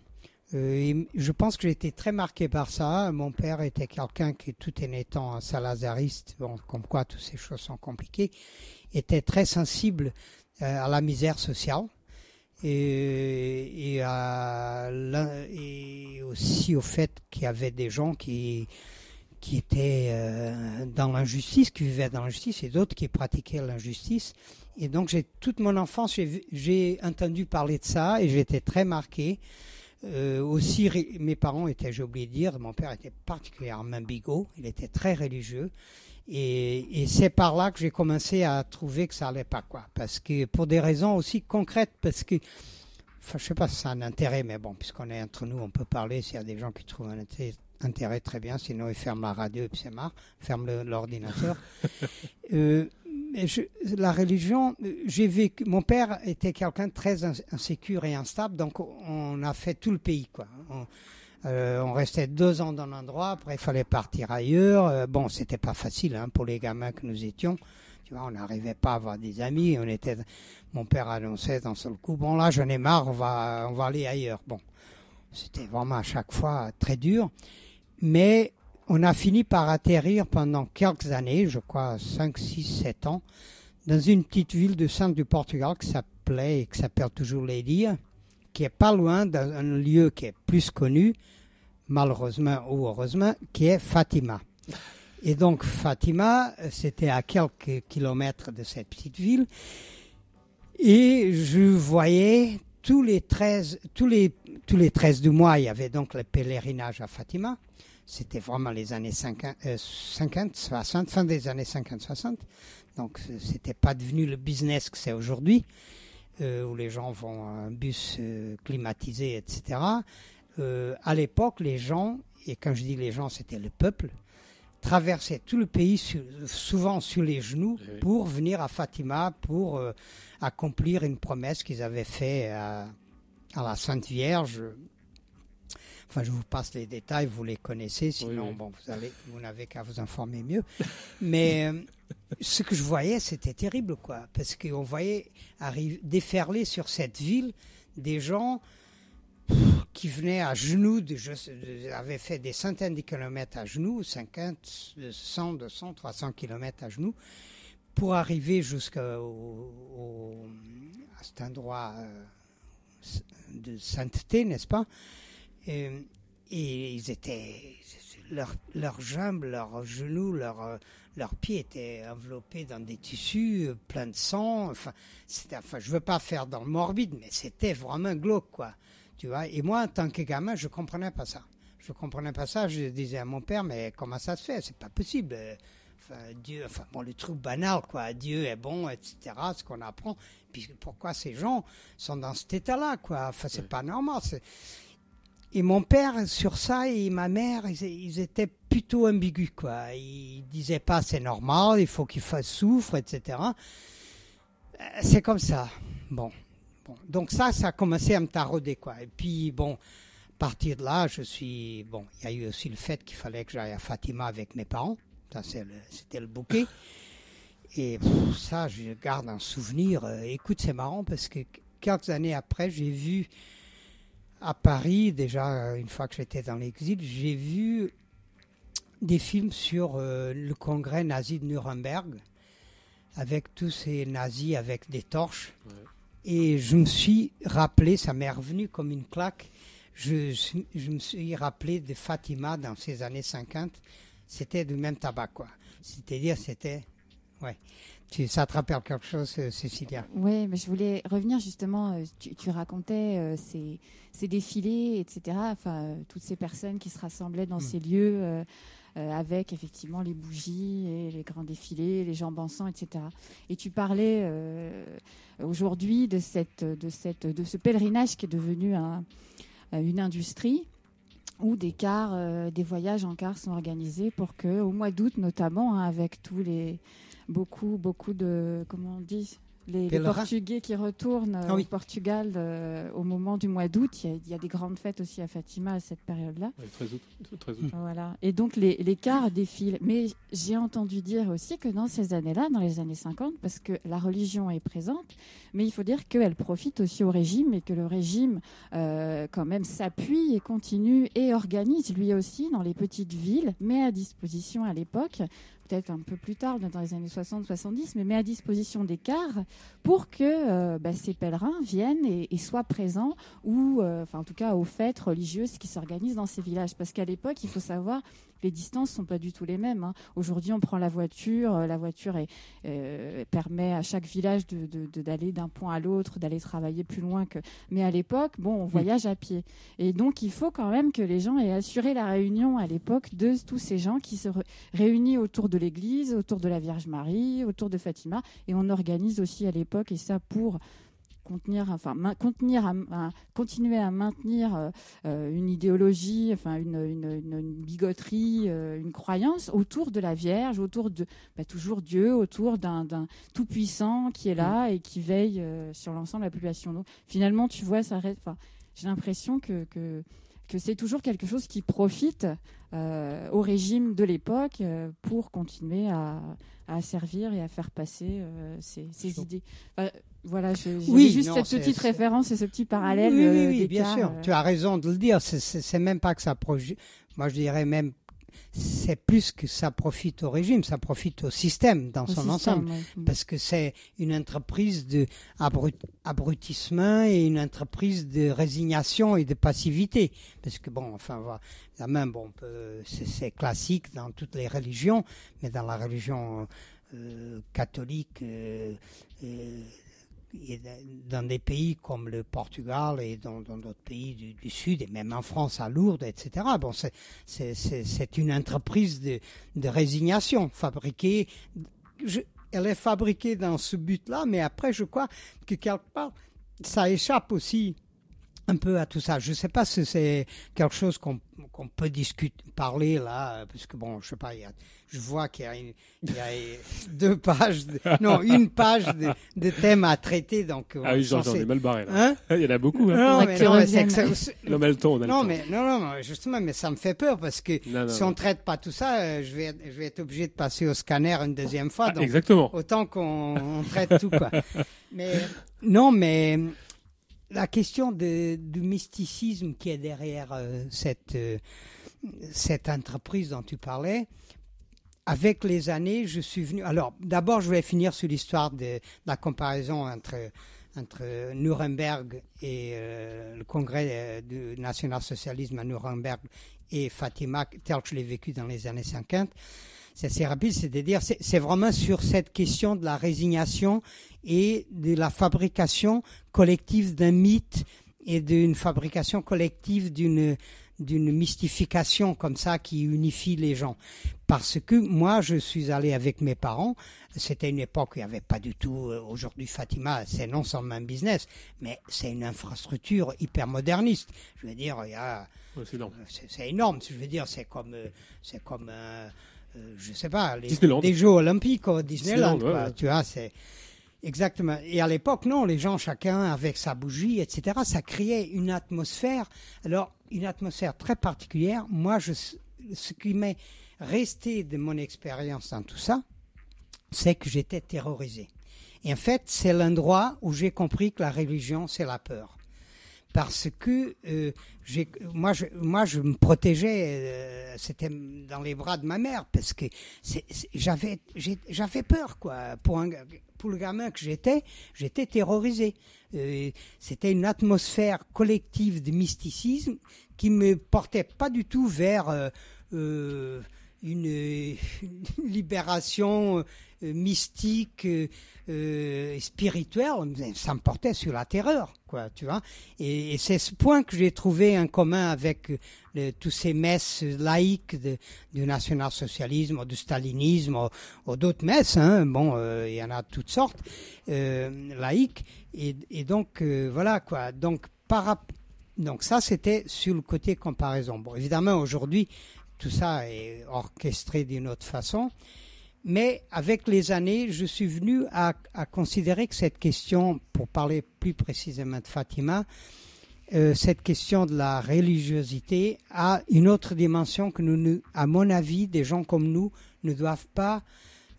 Euh, je pense que j'ai été très marqué par ça. Mon père était quelqu'un qui, tout en étant un salazariste, bon, comme quoi toutes ces choses sont compliquées, était très sensible euh, à la misère sociale et, aussi au fait qu'il y avait des gens qui qui étaient euh, dans l'injustice, qui vivaient dans l'injustice, et d'autres qui pratiquaient l'injustice. Et donc, toute mon enfance, j'ai entendu parler de ça, et j'étais très marqué. Euh, aussi, mes parents étaient, j'ai oublié de dire, mon père était particulièrement bigot, il était très religieux. Et, et c'est par là que j'ai commencé à trouver que ça allait pas, quoi. Parce que, pour des raisons aussi concrètes, parce que, enfin, je sais pas si c'est un intérêt, mais bon, puisqu'on est entre nous, on peut parler s'il y a des gens qui trouvent un intérêt, intérêt très bien, sinon ils ferment la radio et puis c'est marre, ferment l'ordinateur. euh, je, la religion, j'ai vécu. Mon père était quelqu'un de très insécure et instable, donc on a fait tout le pays, quoi. On, euh, on restait deux ans dans l'endroit, après il fallait partir ailleurs. Euh, bon, c'était pas facile hein, pour les gamins que nous étions. Tu vois, on n'arrivait pas à avoir des amis. On était, mon père annonçait d'un seul coup, bon là, j'en ai marre, on va, on va aller ailleurs. Bon, c'était vraiment à chaque fois très dur, mais on a fini par atterrir pendant quelques années, je crois 5, 6, 7 ans, dans une petite ville de centre du Portugal qui s'appelait et qui s'appelle toujours Leiria, qui est pas loin d'un lieu qui est plus connu, malheureusement ou heureusement, qui est Fatima. Et donc Fatima, c'était à quelques kilomètres de cette petite ville. Et je voyais tous les 13, tous les, tous les 13 du mois, il y avait donc le pèlerinage à Fatima. C'était vraiment les années 50, 50, 60, fin des années 50, 60. Donc, c'était pas devenu le business que c'est aujourd'hui, euh, où les gens vont un bus euh, climatisé, etc. Euh, à l'époque, les gens, et quand je dis les gens, c'était le peuple, traversaient tout le pays, sur, souvent sur les genoux, oui. pour venir à Fatima, pour euh, accomplir une promesse qu'ils avaient faite à, à la Sainte Vierge Enfin, je vous passe les détails, vous les connaissez, sinon, oui, oui. bon, vous, allez, vous n'avez qu'à vous informer mieux. Mais euh, ce que je voyais, c'était terrible, quoi, parce qu'on voyait arriver, déferler sur cette ville des gens qui venaient à genoux, de, je, de, avaient fait des centaines de kilomètres à genoux, 50, 100, 200, 300 kilomètres à genoux, pour arriver jusqu'à cet endroit euh, de sainteté, n'est-ce pas? Et, et, ils étaient leurs leur jambes, leurs genoux, leurs leurs pieds étaient enveloppés dans des tissus pleins de sang. Enfin, c'était, enfin, je veux pas faire dans le morbide, mais c'était vraiment glauque, quoi. Tu vois? Et moi, en tant que gamin, je comprenais pas ça. Je comprenais pas ça. Je disais à mon père, mais comment ça se fait? C'est pas possible. Enfin, Dieu, enfin bon, le truc banal, quoi. Dieu est bon, etc. Ce qu'on apprend. Puis pourquoi ces gens sont dans cet état-là, quoi? Enfin, c'est pas normal. C'est et mon père, sur ça, et ma mère, ils, étaient plutôt ambigus, quoi. Ils disaient pas c'est normal, il faut qu'il fasse souffre, etc. C'est comme ça. Bon. Donc ça, ça a commencé à me tarauder, quoi. Et puis, bon, à partir de là, je suis... Bon, il y a eu aussi le fait qu'il fallait que j'aille à Fatima avec mes parents. Ça, c'était le, bouquet. Et pff, ça, je garde un souvenir. Écoute, c'est marrant parce que quelques années après, j'ai vu à Paris, déjà une fois que j'étais dans l'exil, j'ai vu des films sur euh, le congrès nazi de Nuremberg, avec tous ces nazis avec des torches. Ouais. Et je me suis rappelé, ça m'est revenu comme une claque, je, je, me suis rappelé de Fatima dans ces années 50. C'était du même tabac, quoi. C'est-à-dire, c'était... Ouais. Tu, te rappelle quelque chose, Cécilia Oui, mais je voulais revenir justement, tu, tu racontais euh, ces, ces, défilés, etc., enfin, euh, toutes ces personnes qui se rassemblaient dans mmh. ces lieux euh, avec effectivement les bougies et les grands défilés, les jambes en sang, etc. Et tu parlais euh, aujourd'hui de, cette, de, cette, de ce pèlerinage qui est devenu un, une industrie. où des cars, euh, des voyages en car sont organisés pour que, au mois d'août notamment, hein, avec tous les beaucoup, beaucoup de comment on dit les. Portugais qui retournent Ah oui. au Portugal euh, au moment du mois d'août. Il y, a, il y a des grandes fêtes aussi à Fatima à cette période-là. Ouais, 13 août. 13 août. Voilà. Et donc les, les cars défilent. Mais j'ai entendu dire aussi que dans ces années-là, dans les années 50, parce que la religion est présente, mais il faut dire qu'elle profite aussi au régime et que le régime euh, quand même s'appuie et continue et organise lui aussi dans les petites villes, met à disposition à l'époque, peut-être un peu plus tard, dans les années 60-70, mais met à disposition des cars pour que euh, bah, ces pèlerins viennent et, soient présents ou, euh, enfin en tout cas aux fêtes religieuses qui s'organisent dans ces villages. Parce qu'à l'époque, il faut savoir, les distances sont pas du tout les mêmes. hein. Aujourd'hui, on prend la voiture, euh, la voiture est, euh, permet à chaque village de- de- de- d'aller d'un point à l'autre, d'aller travailler plus loin que. Mais à l'époque, bon, on voyage à pied. Et donc, il faut quand même que les gens aient assuré la réunion à l'époque de tous ces gens qui se réunissent autour de l'église, autour de la Vierge Marie, autour de Fatima. Et on organise aussi à l'époque, et ça pour contenir, enfin, contenir, à- à- continuer à maintenir euh, euh, une idéologie, enfin, une, une, une- une bigoterie, euh, une croyance autour de la Vierge, autour de bah, toujours Dieu, autour d'un tout-puissant qui est là et qui veille euh, sur l'ensemble de la population. Donc, finalement, tu vois, ça reste. J'ai l'impression que, que que c'est toujours quelque chose qui profite euh, au régime de l'époque euh, pour continuer à, à servir et à faire passer euh, ces, ces Sûr. idées. Enfin, voilà, je- Oui, juste non, cette petite référence et ce petit parallèle. Oui, oui, euh, oui, bien d'écart, sûr. euh. Tu as raison de le dire. C'est- même pas que ça profite. Moi, je dirais même, c'est plus que ça profite au régime, ça profite au système dans au son système, ensemble. ouais. Mm. Parce que c'est une entreprise de abrut- abrutissement et une entreprise de résignation et de passivité. Parce que bon, enfin, voilà, la même, bon, c'est classique dans toutes les religions, mais dans la religion euh, catholique, euh, euh, dans des pays comme le Portugal et dans d'autres pays du, Sud, et même en France, à Lourdes, etc. Bon, c'est- une entreprise de, de résignation fabriquée. Elle est fabriquée dans ce but-là, mais après, je crois que quelque part, ça échappe aussi un peu à tout ça. Je ne sais pas si c'est quelque chose qu'on qu'on peut discuter, parler là, parce que bon, je sais pas, il y a, je vois qu'il y a, une- il y a deux pages, de- non, une page de, de thèmes à traiter, donc. Ah oui, j'en ai mal barré là. Hein Il y en a beaucoup. Hein. non, mais, non, mais que ça- Non, mais le temps, on a le non, mais non, non, justement, mais ça me fait peur parce que Non, non, si non. on traite pas tout ça, euh, je vais, être- je vais être obligé de passer au scanner une deuxième fois. Ah, donc, exactement. autant qu'on on traite tout, quoi. Mais non, mais la question du mysticisme qui est derrière euh, cette euh, cette entreprise dont tu parlais. Avec les années, je suis venu. Alors, d'abord, je vais finir sur l'histoire de la comparaison entre entre Nuremberg et euh, le congrès du national-socialisme à Nuremberg et Fatima, tel que je l'ai vécu dans les années 50. C'est assez rapide, c'est-à-dire, c'est vraiment sur cette question de la résignation et de la fabrication collective d'un mythe et d'une fabrication collective d'une d'une mystification comme ça qui unifie les gens. Parce que moi, je suis allé avec mes parents. C'était une époque où il n'y avait pas du tout. euh, Aujourd'hui, Fatima, c'est non seulement un business, mais c'est une infrastructure hyper moderniste. Je veux dire, il y a Ouais, c'est énorme. c'est c'est énorme. Je veux dire, c'est comme, euh, c'est comme, euh, euh, je sais pas, les, des Jeux Olympiques au Disneyland. Disneyland, ouais, quoi. ouais. Tu vois, c'est exactement. Et à l'époque, non, les gens, chacun avec sa bougie, etc. Ça créait une atmosphère. Alors, une atmosphère très particulière. Moi, je, ce qui m'est resté de mon expérience dans tout ça, c'est que j'étais terrorisé. Et en fait, c'est l'endroit où j'ai compris que la religion, c'est la peur parce que euh, moi, je, moi, je me protégeais. euh, c'était dans les bras de ma mère parce que j'avais peur, quoi. Pour un, pour le gamin que j'étais, j'étais terrorisé. Euh, c'était une atmosphère collective de mysticisme qui me portait pas du tout vers euh, euh, une, une libération euh, mystique, euh, euh, spirituelle. Ça me portait sur la terreur, quoi, tu vois. Et, et c'est ce point que j'ai trouvé en commun avec euh, tous ces messes laïques du national-socialisme, du stalinisme, ou, d'autres messes. Hein. Bon, euh, il y en a toutes sortes euh, laïques. Et, et donc euh, voilà quoi. Donc ça, c'était sur le côté comparaison. Évidemment, aujourd'hui, tout ça est orchestré d'une autre façon. Mais avec les années, je suis venu à, considérer que cette question, pour parler plus précisément de Fatima, euh, cette question de la religiosité a une autre dimension que nous, à mon avis, des gens comme nous ne doivent pas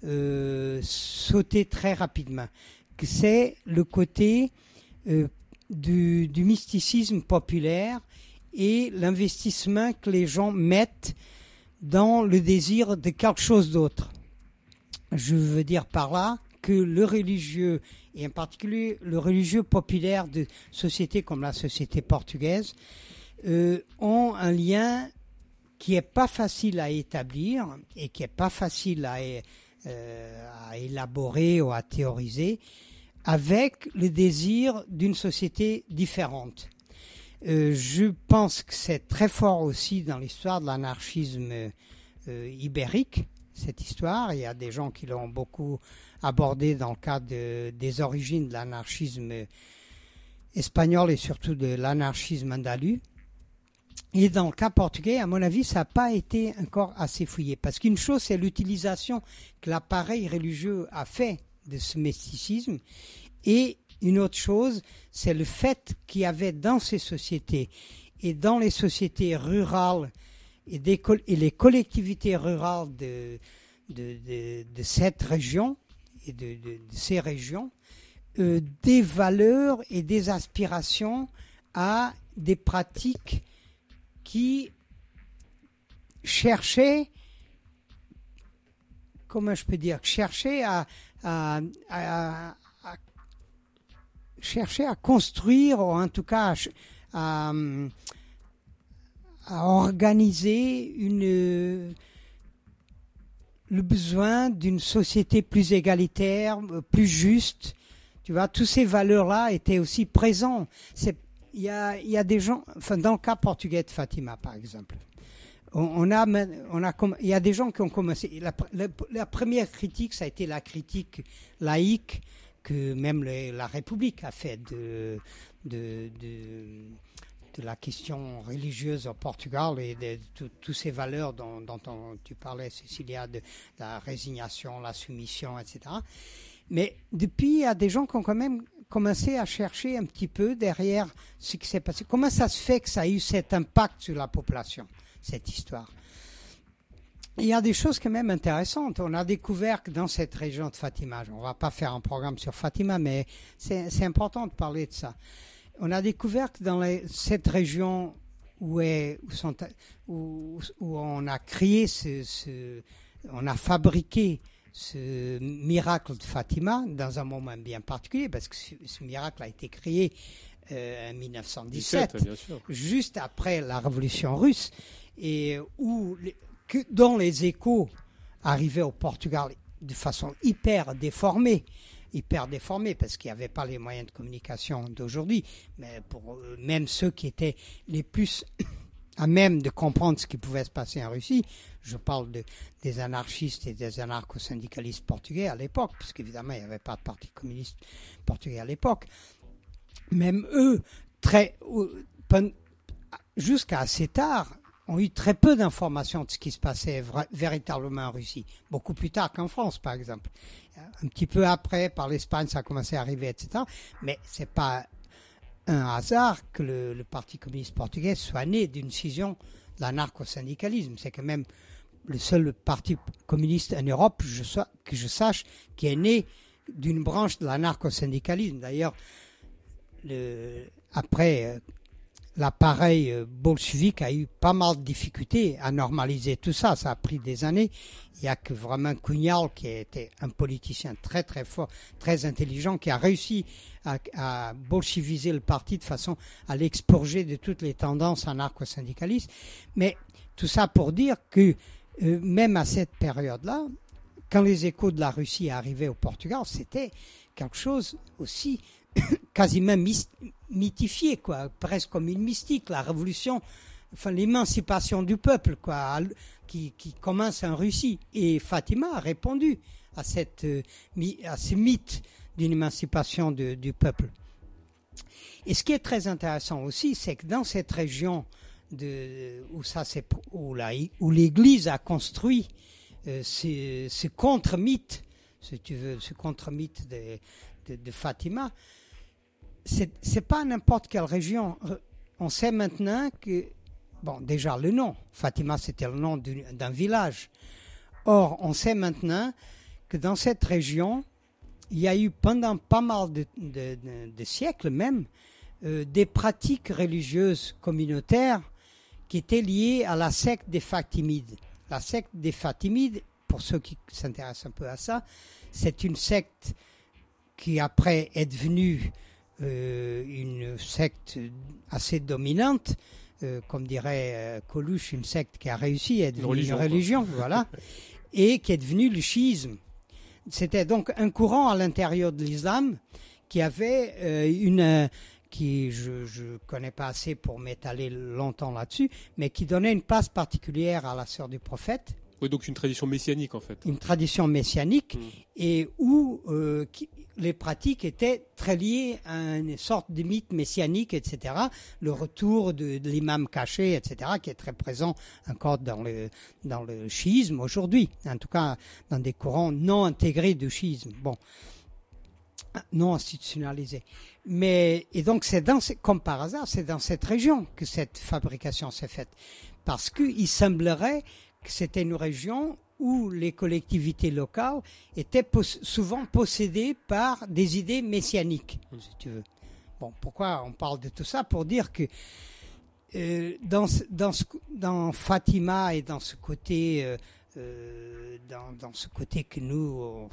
euh, sauter très rapidement. C'est le côté euh, du, du, mysticisme populaire et l'investissement que les gens mettent dans le désir de quelque chose d'autre. Je veux dire par là que le religieux, et en particulier le religieux populaire de sociétés comme la société portugaise, euh, ont un lien qui est pas facile à établir et qui est pas facile à, euh, à élaborer ou à théoriser avec le désir d'une société différente. Euh, je pense que c'est très fort aussi dans l'histoire de l'anarchisme ibérique, cette histoire. Il y a des gens qui l'ont beaucoup abordé dans le cadre des origines de l'anarchisme espagnol et surtout de l'anarchisme andalou. Et dans le cas portugais, à mon avis, ça n'a pas été encore assez fouillé. Parce qu'une chose, c'est l'utilisation que l'appareil religieux a fait de ce mysticisme. Et une autre chose, c'est le fait qu'il y avait dans ces sociétés et dans les sociétés rurales et, les collectivités rurales de, cette région et de, ces régions, euh, des valeurs et des aspirations à des pratiques qui cherchaient, comment je peux dire, cherchaient à, chercher à construire, ou en tout cas à, organiser une, le besoin d'une société plus égalitaire, plus juste. Tu vois, toutes ces valeurs-là étaient aussi présentes. Il y a, y a des gens, enfin, dans le cas portugais de Fatima, par exemple, on, a, on a, il y a des gens qui ont commencé. La, première critique, ça a été la critique laïque que même la République a fait de, de, de, la question religieuse au Portugal et de, toutes ces valeurs dont, tu parlais, Cécilia, de, la résignation, la soumission, etc. Mais depuis, il y a des gens qui ont quand même commencé à chercher un petit peu derrière ce qui s'est passé. Comment ça se fait que ça a eu cet impact sur la population, cette histoire? Il y a des choses quand même intéressantes. On a découvert que dans cette région de Fatima, on va pas faire un programme sur Fatima, mais c'est important de parler de ça. On a découvert que dans cette région où, est, où, sont, où, on a créé ce, ce, on a fabriqué ce miracle de Fatima dans un moment bien particulier, parce que ce, miracle a été créé euh, en 1917, juste après la révolution russe, et où que, dont les échos arrivaient au Portugal de façon hyper déformée, hyper déformée parce qu'il n'y avait pas les moyens de communication d'aujourd'hui, mais pour euh, même ceux qui étaient les plus à même de comprendre ce qui pouvait se passer en Russie, je parle de, des anarchistes et des anarcho-syndicalistes portugais à l'époque, parce qu'évidemment il n'y avait pas de parti communiste portugais à l'époque, même eux, très jusqu'à assez tard, ont eu très peu d'informations de ce qui se passait véritablement en Russie, beaucoup plus tard qu'en France, par exemple. Un petit peu après, par l'Espagne, ça a commencé à arriver, etc. Mais c'est pas un hasard que le, Parti communiste portugais soit né d'une scission de l'anarcho-syndicalisme. C'est quand même le seul parti communiste en Europe je que je sache qui est né d'une branche de l'anarcho-syndicalisme. D'ailleurs, après euh, l'appareil euh, bolchevique a eu pas mal de difficultés à normaliser tout ça. Ça a pris des années. Il n'y a que vraiment Cugnal, qui était un politicien très très fort, très intelligent, qui a réussi à, à bolcheviser le parti de façon à l'expurger de toutes les tendances anarcho-syndicalistes. Mais tout ça pour dire que euh, même à cette période-là, quand les échos de la Russie arrivaient au Portugal, c'était quelque chose aussi quasiment mythifié, quoi, presque comme une mystique, la révolution, enfin l'émancipation du peuple, quoi, qui, qui, commence en Russie. Et Fatima a répondu à, cette, euh, à ce mythe d'une émancipation du peuple. Et ce qui est très intéressant aussi, c'est que dans cette région de, où, ça, où, où l'Église a construit euh, ce, contre-mythe, si tu veux, ce contre-mythe de, de, Fatima, c'est pas n'importe quelle région. On sait maintenant que, bon, déjà le nom, Fatima c'était le nom d'un village. Or, on sait maintenant que dans cette région, il y a eu pendant pas mal de, siècles même, euh, des pratiques religieuses communautaires qui étaient liées à la secte des Fatimides. La secte des Fatimides, pour ceux qui s'intéressent un peu à ça, c'est une secte qui après est devenue euh, une secte assez dominante, euh, comme dirait euh, Coluche, une secte qui a réussi à être une religion, voilà, et qui est devenue le chiisme. C'était donc un courant à l'intérieur de l'islam qui avait une qui je ne connais pas assez pour m'étaler longtemps là-dessus, mais qui donnait une place particulière à la sœur du prophète. Oui, donc une tradition messianique en fait. Une tradition messianique hmm. et où euh, les pratiques étaient très liées à une sorte de mythe messianique, etc. Le retour de, l'imam caché, etc., qui est très présent encore dans le, dans le chiisme aujourd'hui, en tout cas dans des courants non intégrés du chiisme. Bon non institutionnalisé. Mais, et donc, c'est dans, comme par hasard, c'est dans cette région que cette fabrication s'est faite. Parce qu'il semblerait que c'était une région où les collectivités locales étaient souvent possédées par des idées messianiques. Bon, pourquoi on parle de tout ça? Pour dire que euh, dans, Fatima et dans ce côté, euh, euh dans, ce côté que nous,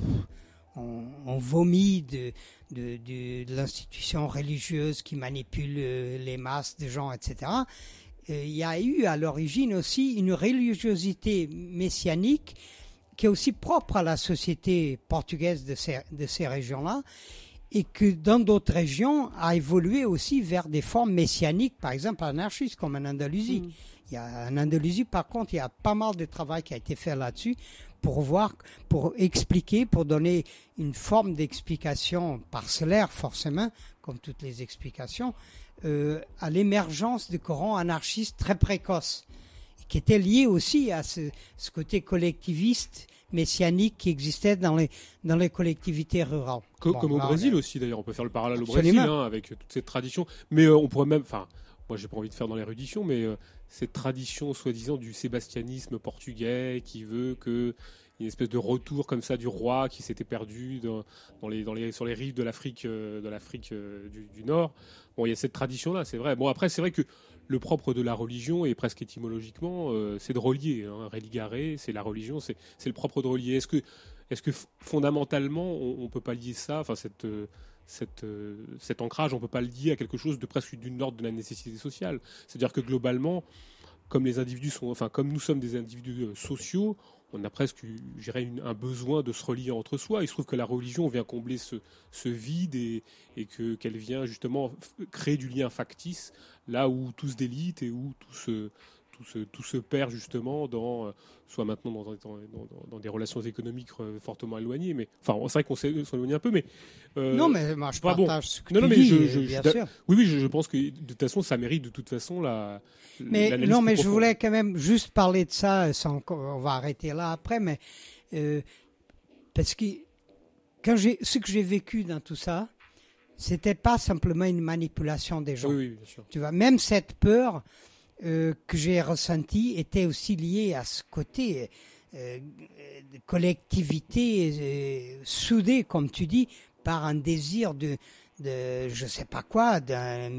on, vomit de, de, l'institution religieuse qui manipule les masses de gens, etc. Euh, il y a eu à l'origine aussi une religiosité messianique qui est aussi propre à la société portugaise de ces, de ces régions-là et que dans d'autres régions a évolué aussi vers des formes messianiques, par exemple anarchistes comme en Andalousie. Mm. Il y a, en Andalousie, par contre, il y a pas mal de travail qui a été fait là-dessus pour voir, pour expliquer, pour donner une forme d'explication parcellaire, forcément, comme toutes les explications, euh, à l'émergence de courants anarchistes très précoces, qui étaient liés aussi à ce, ce, côté collectiviste messianique qui existait dans les, dans les collectivités rurales. comme au Brésil aussi, d'ailleurs, on peut faire le parallèle au Brésil, hein, avec toute cette tradition. Mais euh, on pourrait même, enfin, moi j'ai pas envie de faire dans l'érudition, mais euh, cette tradition soi-disant du sébastianisme portugais qui veut que une espèce de retour comme ça du roi qui s'était perdu dans, les, sur les rives de l'Afrique euh, de euh, du, Nord. Bon, il y a cette tradition-là, c'est vrai. Bon, après, c'est vrai que le propre de la religion, et presque étymologiquement, c'est de relier. Hein. C'est la religion, c'est le propre de relier. Est-ce que, fondamentalement, on ne peut pas lier ça, enfin, cette euh, cet ancrage, on ne peut pas le lier à quelque chose de presque d'une ordre de la nécessité sociale? C'est-à-dire que globalement, comme les individus sont, enfin, comme nous sommes des individus euh, sociaux, on a presque, un besoin de se relier entre soi. Il se trouve que la religion vient combler ce, vide et, et que qu'elle vient justement créer du lien factice là où tout se délite et où tout se tout se, tout se perd justement dans, euh, soit maintenant dans, dans, dans, des relations économiques euh, fortement éloignées, mais enfin c'est vrai qu'on s'éloigne un peu, mais euh, non mais moi je partage bon. ce que non, tu non, mais je, je, bien sûr. Oui oui, je, pense que de toute façon ça mérite de toute façon la. Mais non mais je voulais quand même juste parler de ça, sans, on va arrêter là après, mais parce que quand ce que j'ai vécu dans tout ça, c'était pas simplement une manipulation des gens. Oui, oui, bien sûr. Tu vois, même cette peur euh, que j'ai ressenti était aussi lié à ce côté euh, de collectivité euh, soudée, comme tu dis, par un désir de, de je sais pas quoi, d'un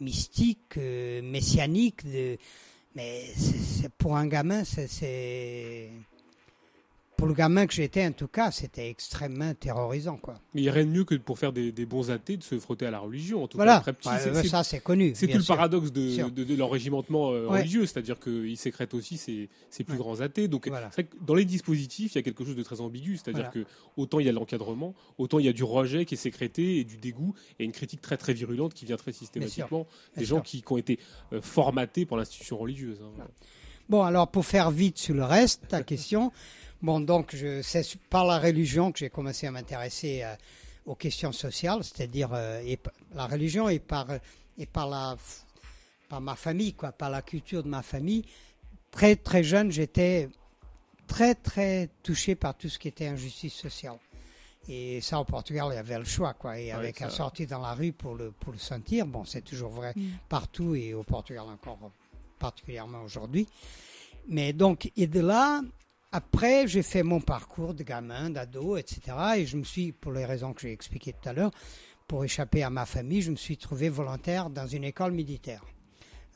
mystique, messianique. Mais c'est, pour un gamin, c'est pour le gamin que j'étais, en tout cas, c'était extrêmement terrorisant. Quoi. Mais il n'y a rien de mieux que pour faire des, bons athées de se frotter à la religion. En tout voilà. cas, c'est, ça, c'est connu. C'est tout le paradoxe de, de, l'enrégimentement euh, religieux, c'est-à-dire qu'il sécrète aussi ses, plus grands athées. Donc, dans les dispositifs, il y a quelque chose de très ambigu, c'est-à-dire que autant il y a l'encadrement, autant il y a du rejet qui est sécrété et du dégoût et une critique très très virulente qui vient très systématiquement des gens qui, ont été euh, formatés par l'institution religieuse. Hein. Bon, alors pour faire vite sur le reste, ta question. Bon, donc c'est par la religion que j'ai commencé à m'intéresser euh, aux questions sociales, c'est-à-dire euh, la religion et par et par la par ma famille, quoi, par la culture de ma famille. Très très jeune, j'étais très très touché par tout ce qui était injustice sociale. Et ça, au Portugal, il y avait le choix, quoi. Et avec un sortie dans la rue pour le pour le sentir, bon, c'est toujours vrai Mm. partout et au Portugal encore particulièrement aujourd'hui. Mais donc, et de là, après, j'ai fait mon parcours de gamin, d'ado, etc. Et je me suis, pour les raisons que j'ai expliquées tout à l'heure, pour échapper à ma famille, je me suis trouvé volontaire dans une école militaire.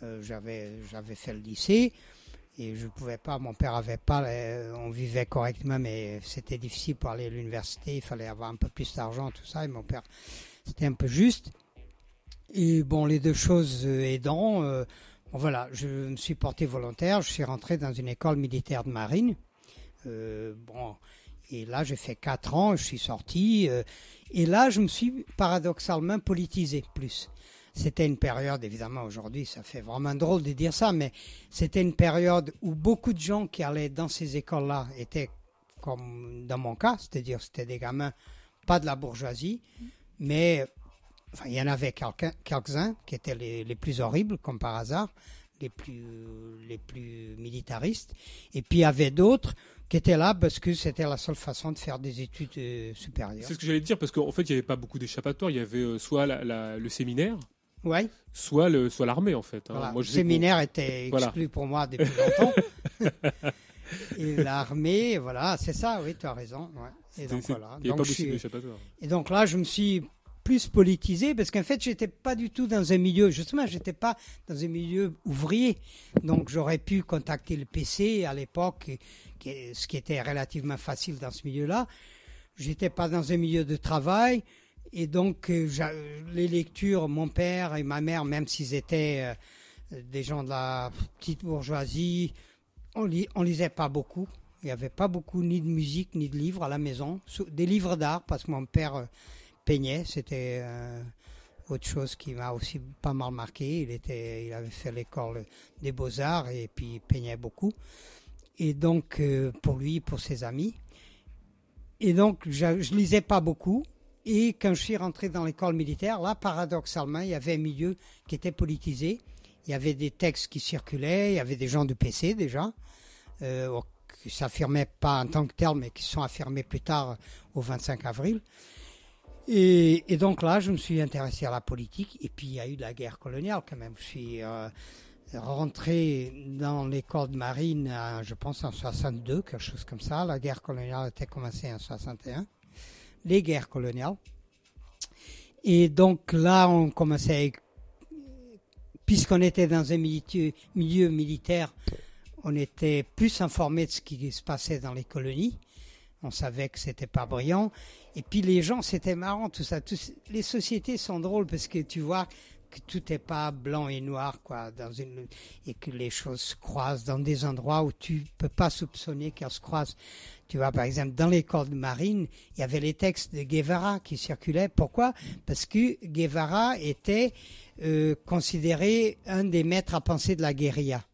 Euh, j'avais, fait le lycée et je pouvais pas, mon père avait pas, on vivait correctement, mais c'était difficile pour aller à l'université, il fallait avoir un peu plus d'argent, tout ça, et mon père, c'était un peu juste. Et bon, les deux choses euh, aidant, euh, voilà, je me suis porté volontaire, je suis rentré dans une école militaire de marine. Euh, bon, et là, j'ai fait quatre ans, je suis sorti. euh, et là, je me suis paradoxalement politisé plus. C'était une période, évidemment, aujourd'hui, ça fait vraiment drôle de dire ça, mais c'était une période où beaucoup de gens qui allaient dans ces écoles-là étaient comme dans mon cas, c'est-à-dire c'était des gamins pas de la bourgeoisie, mais enfin, il y en avait quelques-uns qui étaient les, les plus horribles, comme par hasard, les plus, les plus militaristes, et puis il y avait d'autres qui étaient là parce que c'était la seule façon de faire des études euh, supérieures. C'est ce que j'allais dire, parce qu'en fait, il n'y avait pas beaucoup d'échappatoires. Il y avait euh, soit la- la- le séminaire, Ouais, soit le- soit l'armée, en fait. hein. voilà. Moi, le que- séminaire était Voilà. exclu pour moi depuis longtemps. et l'armée, voilà, c'est ça, oui, tu as raison. ouais. Et donc voilà. Il n'y avait Donc, pas je. Et donc là, je me suis plus politisé parce qu'en fait, j'étais pas du tout dans un milieu, justement, j'étais pas dans un milieu ouvrier. Donc j'aurais pu contacter le PC à l'époque, ce qui était relativement facile dans ce milieu-là. J'étais pas dans un milieu de travail. Et donc, euh, les lectures, mon père et ma mère, même s'ils étaient euh, des gens de la petite bourgeoisie, on, lit, on lisait pas beaucoup. Il n'y avait pas beaucoup ni de musique ni de livres à la maison. Des livres d'art, parce que mon père euh, peignait. C'était euh, autre chose qui m'a aussi pas mal marqué. Il, était, il avait fait l'école des beaux-arts et puis il peignait beaucoup. Et donc, euh, pour lui, pour ses amis. Et donc, je, je lisais pas beaucoup. Et quand je suis rentré dans l'école militaire, là, paradoxalement, il y avait un milieu qui était politisé. Il y avait des textes qui circulaient, il y avait des gens du PC déjà, euh, qui s'affirmaient pas en tant que tels, mais qui sont affirmés plus tard au 25 avril. Et, donc là, je me suis intéressé à la politique. Et puis, il y a eu la guerre coloniale quand même. Je suis euh, rentré dans l'école de marine, je pense, en 62, quelque chose comme ça. La guerre coloniale était commencée en 61. Les guerres coloniales. Et donc là, on commençait, puisqu'on était dans un milieu, milieu militaire, on était plus informé de ce qui se passait dans les colonies. On savait que c'était pas brillant. Et puis les gens, c'était marrant tout ça. Les sociétés sont drôles parce que tu vois que tout n'est pas blanc et noir, quoi, dans une, et que les choses se croisent dans des endroits où tu peux pas soupçonner qu'elles se croisent. Tu vois, par exemple, dans l'école de marine, il y avait les textes de Guevara qui circulaient. Pourquoi? Parce que Guevara était euh, considéré un des maîtres à penser de la guérilla.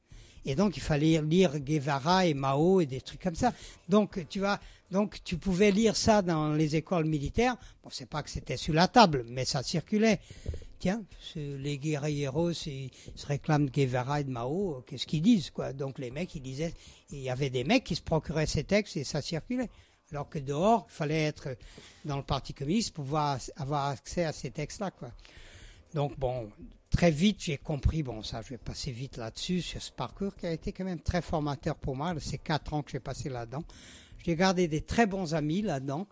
Et donc, il fallait lire Guevara et Mao et des trucs comme ça. Donc, tu vois, donc tu pouvais lire ça dans les écoles militaires. Bon, c'est pas que c'était sur la table, mais ça circulait. Tiens, les guerrilleros, ils se réclament de Guevara et de Mao, qu'est-ce qu'ils disent, quoi? Donc, les mecs, ils disaient, il y avait des mecs qui se procuraient ces textes et ça circulait. Alors que dehors, il fallait être dans le Parti communiste pour pouvoir avoir accès à ces textes-là. Donc, bon, très vite, j'ai compris, bon, ça, je vais passer vite là-dessus, sur ce parcours qui a été quand même très formateur pour moi, ces quatre ans que j'ai passé là-dedans. J'ai gardé des très bons amis là-dedans.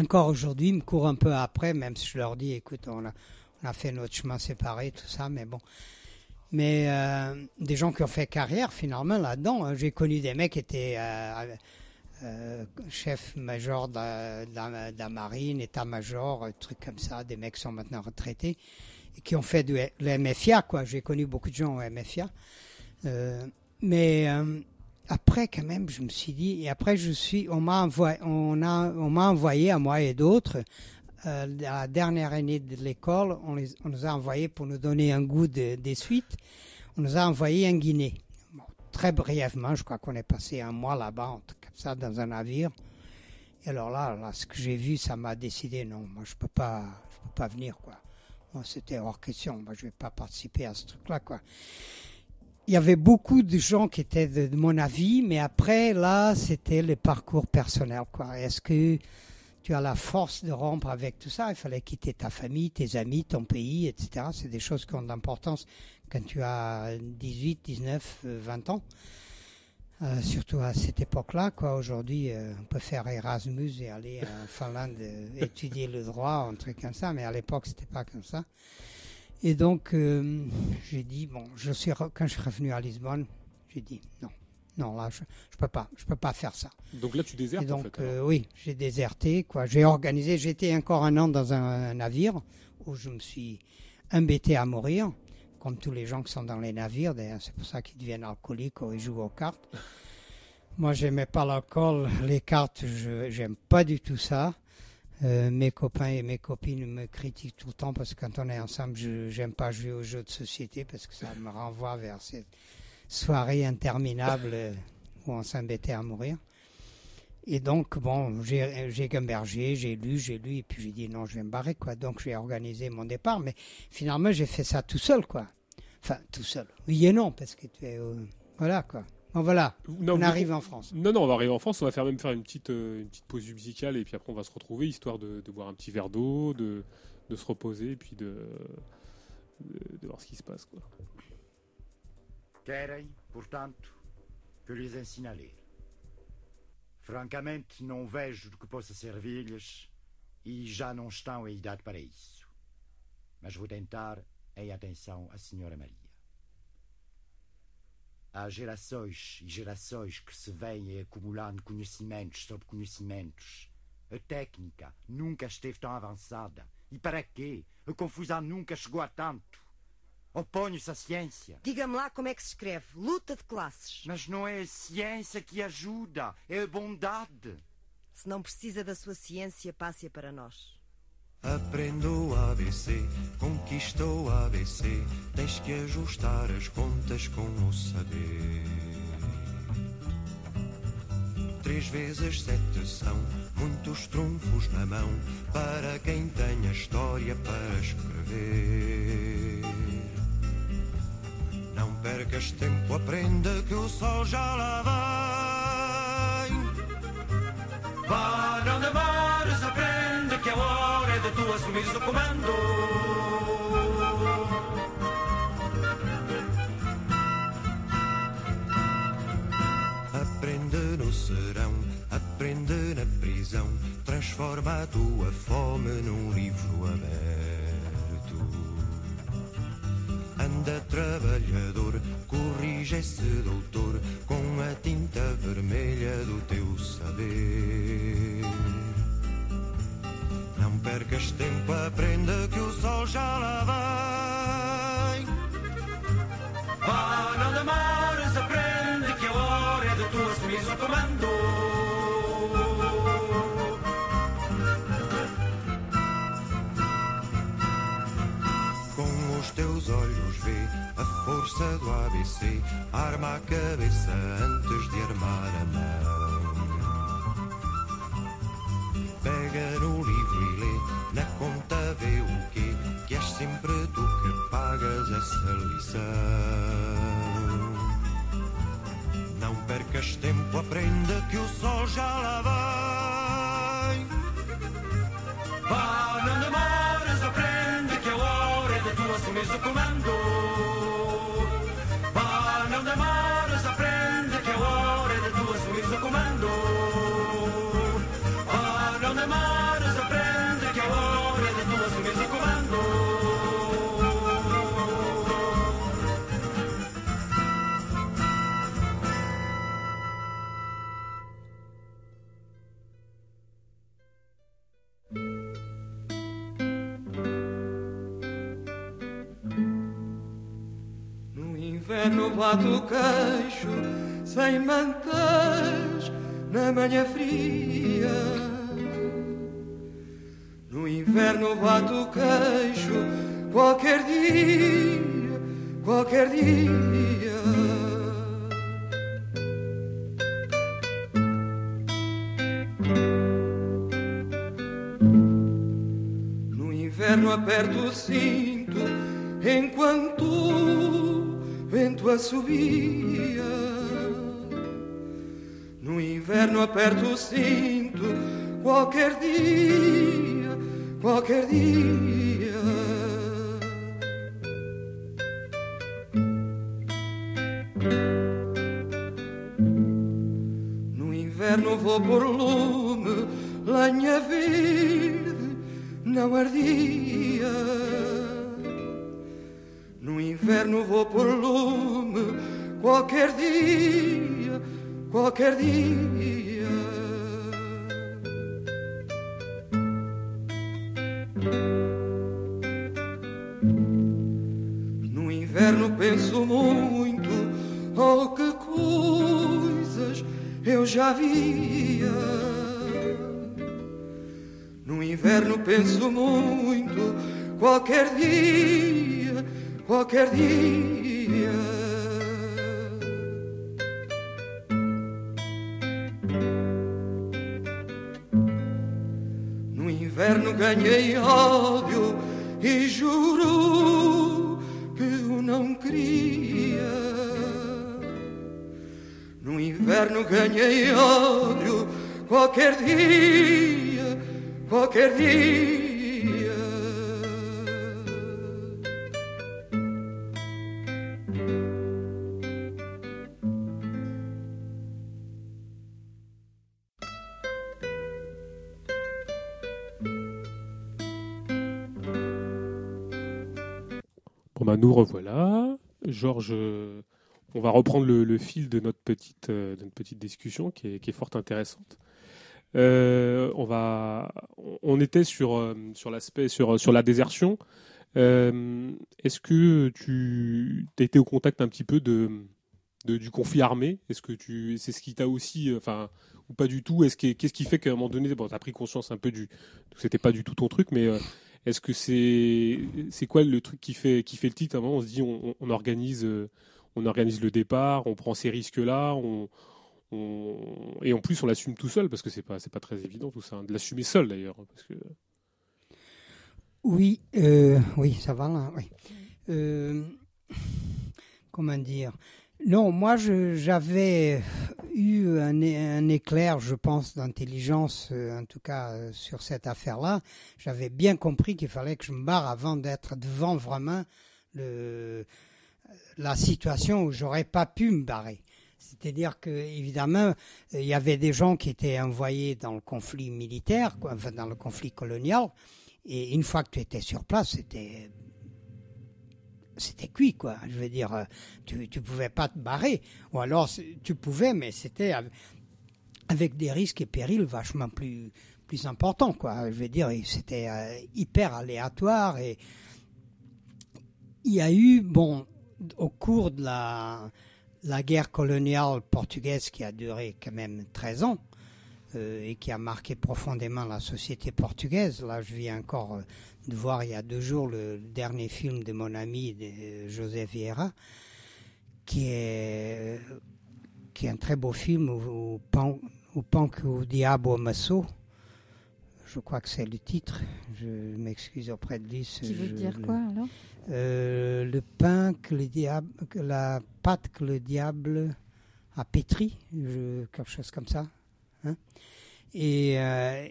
Encore aujourd'hui, ils me courent un peu après, même si je leur dis, écoute, on a, fait notre chemin séparé, tout ça, mais bon. Mais euh, des gens qui ont fait carrière finalement là-dedans. hein. J'ai connu des mecs qui étaient euh, euh, chef major de la, de de marine, état-major, trucs comme ça. Des mecs qui sont maintenant retraités et qui ont fait de MFIA, quoi. J'ai connu beaucoup de gens au MFIA. Euh, mais euh, après, quand même, je me suis dit, et après, je suis, on m'a envoyé, on a, on m'a envoyé à moi et d'autres. Euh, la dernière année de l'école, on, les- on nous a envoyé pour nous donner un goût de- des suites. On nous a envoyé en Guinée. Très brièvement, je crois qu'on est passé un mois là-bas, cas, ça, dans un navire. Et alors là, là ce que j'ai vu, ça m'a décidé, non, moi je peux pas, je peux pas venir, quoi. Moi, c'était hors question. Moi, je vais pas participer à ce truc-là, quoi. Il y avait beaucoup de gens qui étaient de, de mon avis, mais après, là, c'était le parcours personnel, quoi. Est-ce que tu as la force de rompre avec tout ça? Il fallait quitter ta famille, tes amis, ton pays, etc. C'est des choses qui ont de l'importance quand tu as 18, 19, 20 ans. Euh, surtout à cette époque-là, quoi. Aujourd'hui, euh, on peut faire Erasmus et aller en Finlande euh, étudier le droit, un truc comme ça, mais à l'époque, c'était pas comme ça. Et donc, euh, j'ai dit, bon, je suis re- quand je suis revenu à Lisbonne, j'ai dit, non, non, là, je, je peux pas, je peux pas faire ça. Donc là, tu désertes Et en donc, fait. euh, oui, j'ai déserté, quoi. J'ai organisé, j'étais encore un an dans un, un navire où je me suis embêté à mourir, comme tous les gens qui sont dans les navires. D'ailleurs, c'est pour ça qu'ils deviennent alcooliques ou ils jouent aux cartes. Moi, j'aimais pas l'alcool, les cartes, je j'aime pas du tout ça. Euh, mes copains et mes copines me critiquent tout le temps parce que quand on est ensemble, je j'aime pas jouer aux jeux de société parce que ça me renvoie vers cette soirée interminable euh, où on s'embêtait à mourir. Et donc, bon, j'ai gambergé, j'ai lu, j'ai lu, et puis j'ai dit non, je vais me barrer, quoi. Donc, j'ai organisé mon départ, mais finalement, j'ai fait ça tout seul, quoi. Enfin, tout seul. Oui et non, parce que tu es. voilà, quoi. Bon, voilà, Non, on arrive en France. Non, non, on va arriver en France, on va faire même faire une petite, euh, une petite pause musicale et puis après on va se retrouver histoire de, de boire un petit verre d'eau, de, de se reposer et puis de, de, de voir ce qui se passe. Quoi. Querem, portanto, que lhes ler. Francamente, não vejo de que possa servir-lhes e já não estão em idade para isso. Mas vou tentar em atenção à Senhora Maria. Há gerações e gerações que se vêm acumulando conhecimentos sobre conhecimentos. A técnica nunca esteve tão avançada. E para quê? A confusão nunca chegou a tanto. Oponho-se à ciência. Diga-me lá como é que se escreve. Luta de classes. Mas não é a ciência que ajuda, é a bondade. Se não precisa da sua ciência, passe-a para nós. Aprendeu o ABC, conquistou o ABC. Tens que ajustar as contas com o saber. Três vezes sete são muitos trunfos na mão para quem tem a história para escrever. Não percas tempo, aprenda que o sol já lá vem. Vá, não demores, aprende que a hora de tu assumires o comando. Aprende no serão, aprende na prisão, transforma a tua fome num livro aberto. Anda trabalhador, corrige esse doutor com a tinta vermelha do teu saber. Não percas tempo, aprenda que o sol já lá vem. Vá, não demores, aprende que a hora é de tu assumires o comando. Com os teus olhos vê a força do ABC. Arma a cabeça antes de armar a mão. Pega no livro vê o quê? Que és sempre tu que pagas essa lição. Não percas tempo, aprenda que o sol já lá vem. Vá, não demores, aprende que a hora é de tu assumires o comando. é nublado o queixo, sem mantas na manhã fria. No inverno bato o queixo, qualquer dia, qualquer dia. No inverno aperto o cinto, enquanto vento assobia. No inverno aperto o cinto qualquer dia, qualquer dia. No inverno vou por lume, lenha verde não ardia. No inverno vou por qualquer dia, qualquer dia. No inverno penso muito, oh que coisas eu já via. No inverno penso muito, qualquer dia, qualquer dia. Ganhei ódio e juro que eu não queria. No inverno ganhei ódio qualquer dia, qualquer dia. Bah nous revoilà. Georges, euh, on va reprendre le, fil de notre petite, euh, de notre petite discussion qui est, fort intéressante. Euh, on était sur, sur l'aspect, sur, sur la désertion. Est-ce que tu as été au contact un petit peu de, du conflit armé? Est-ce que c'est ce qui t'a aussi, enfin, ou pas du tout? Est-ce que, qu'est-ce qui fait qu'à un moment donné, bon, t'as pris conscience un peu du, c'était pas du tout ton truc, mais est-ce que c'est c'est quoi le truc qui fait qui fait le titre? À un moment, on se dit on, organise euh, on organise le départ, on prend ces risques là, on, et en plus on l'assume tout seul parce que c'est pas c'est pas très évident tout ça, hein, de l'assumer seul d'ailleurs parce que Oui, euh, oui, ça va là, oui. Euh, comment dire? Non, moi j'avais eu un, éclair, je pense, d'intelligence, euh, en tout cas euh, sur cette affaire-là. J'avais bien compris qu'il fallait que je me barre avant d'être devant vraiment la situation où j'aurais pas pu me barrer. C'est-à-dire que évidemment, euh, il y avait des gens qui étaient envoyés dans le conflit militaire, enfin dans le conflit colonial. Et une fois que tu étais sur place, c'était c'était cuit, quoi. Je veux dire, euh, tu tu pouvais pas te barrer, ou alors tu pouvais, mais c'était av- avec des risques et périls vachement plus plus importants, quoi. Je veux dire, c'était euh, hyper aléatoire et il y a eu, bon, au cours de la la guerre coloniale portugaise qui a duré quand même 13 ans et qui a marqué profondément la société portugaise. Là, je viens encore euh, de voir il y a deux jours le dernier film de mon ami de José Vieira, qui est, qui est un très beau film, au Pan, au Pan o Diabo Amassou. Je crois que c'est le titre. Je m'excuse auprès de lui. Qui veut je dire le- quoi alors? Euh, le pain que le diable, la pâte que le diable a pétri, je- quelque chose comme ça. Hein. Et euh,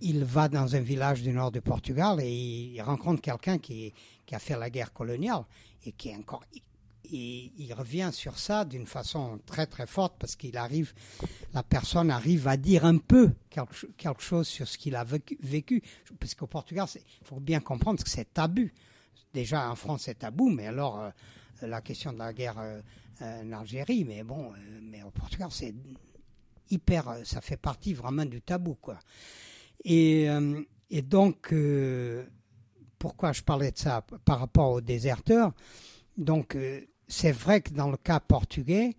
il, va dans un village du nord du Portugal et il rencontre quelqu'un qui, a fait la guerre coloniale et qui est encore. Il revient sur ça d'une façon très très forte parce qu'il arrive, la personne arrive à dire un peu quelque, cho- quelque chose sur ce qu'il a vécu. Parce qu'au Portugal, il faut bien comprendre que c'est tabou. Déjà en France c'est tabou, mais alors euh, la question de la guerre euh, en Algérie, mais bon, mais au Portugal c'est hyper, euh, ça fait partie vraiment du tabou quoi. Et, euh, et donc euh, pourquoi je parlais de ça par rapport aux déserteurs? Donc c'est vrai que dans le cas portugais,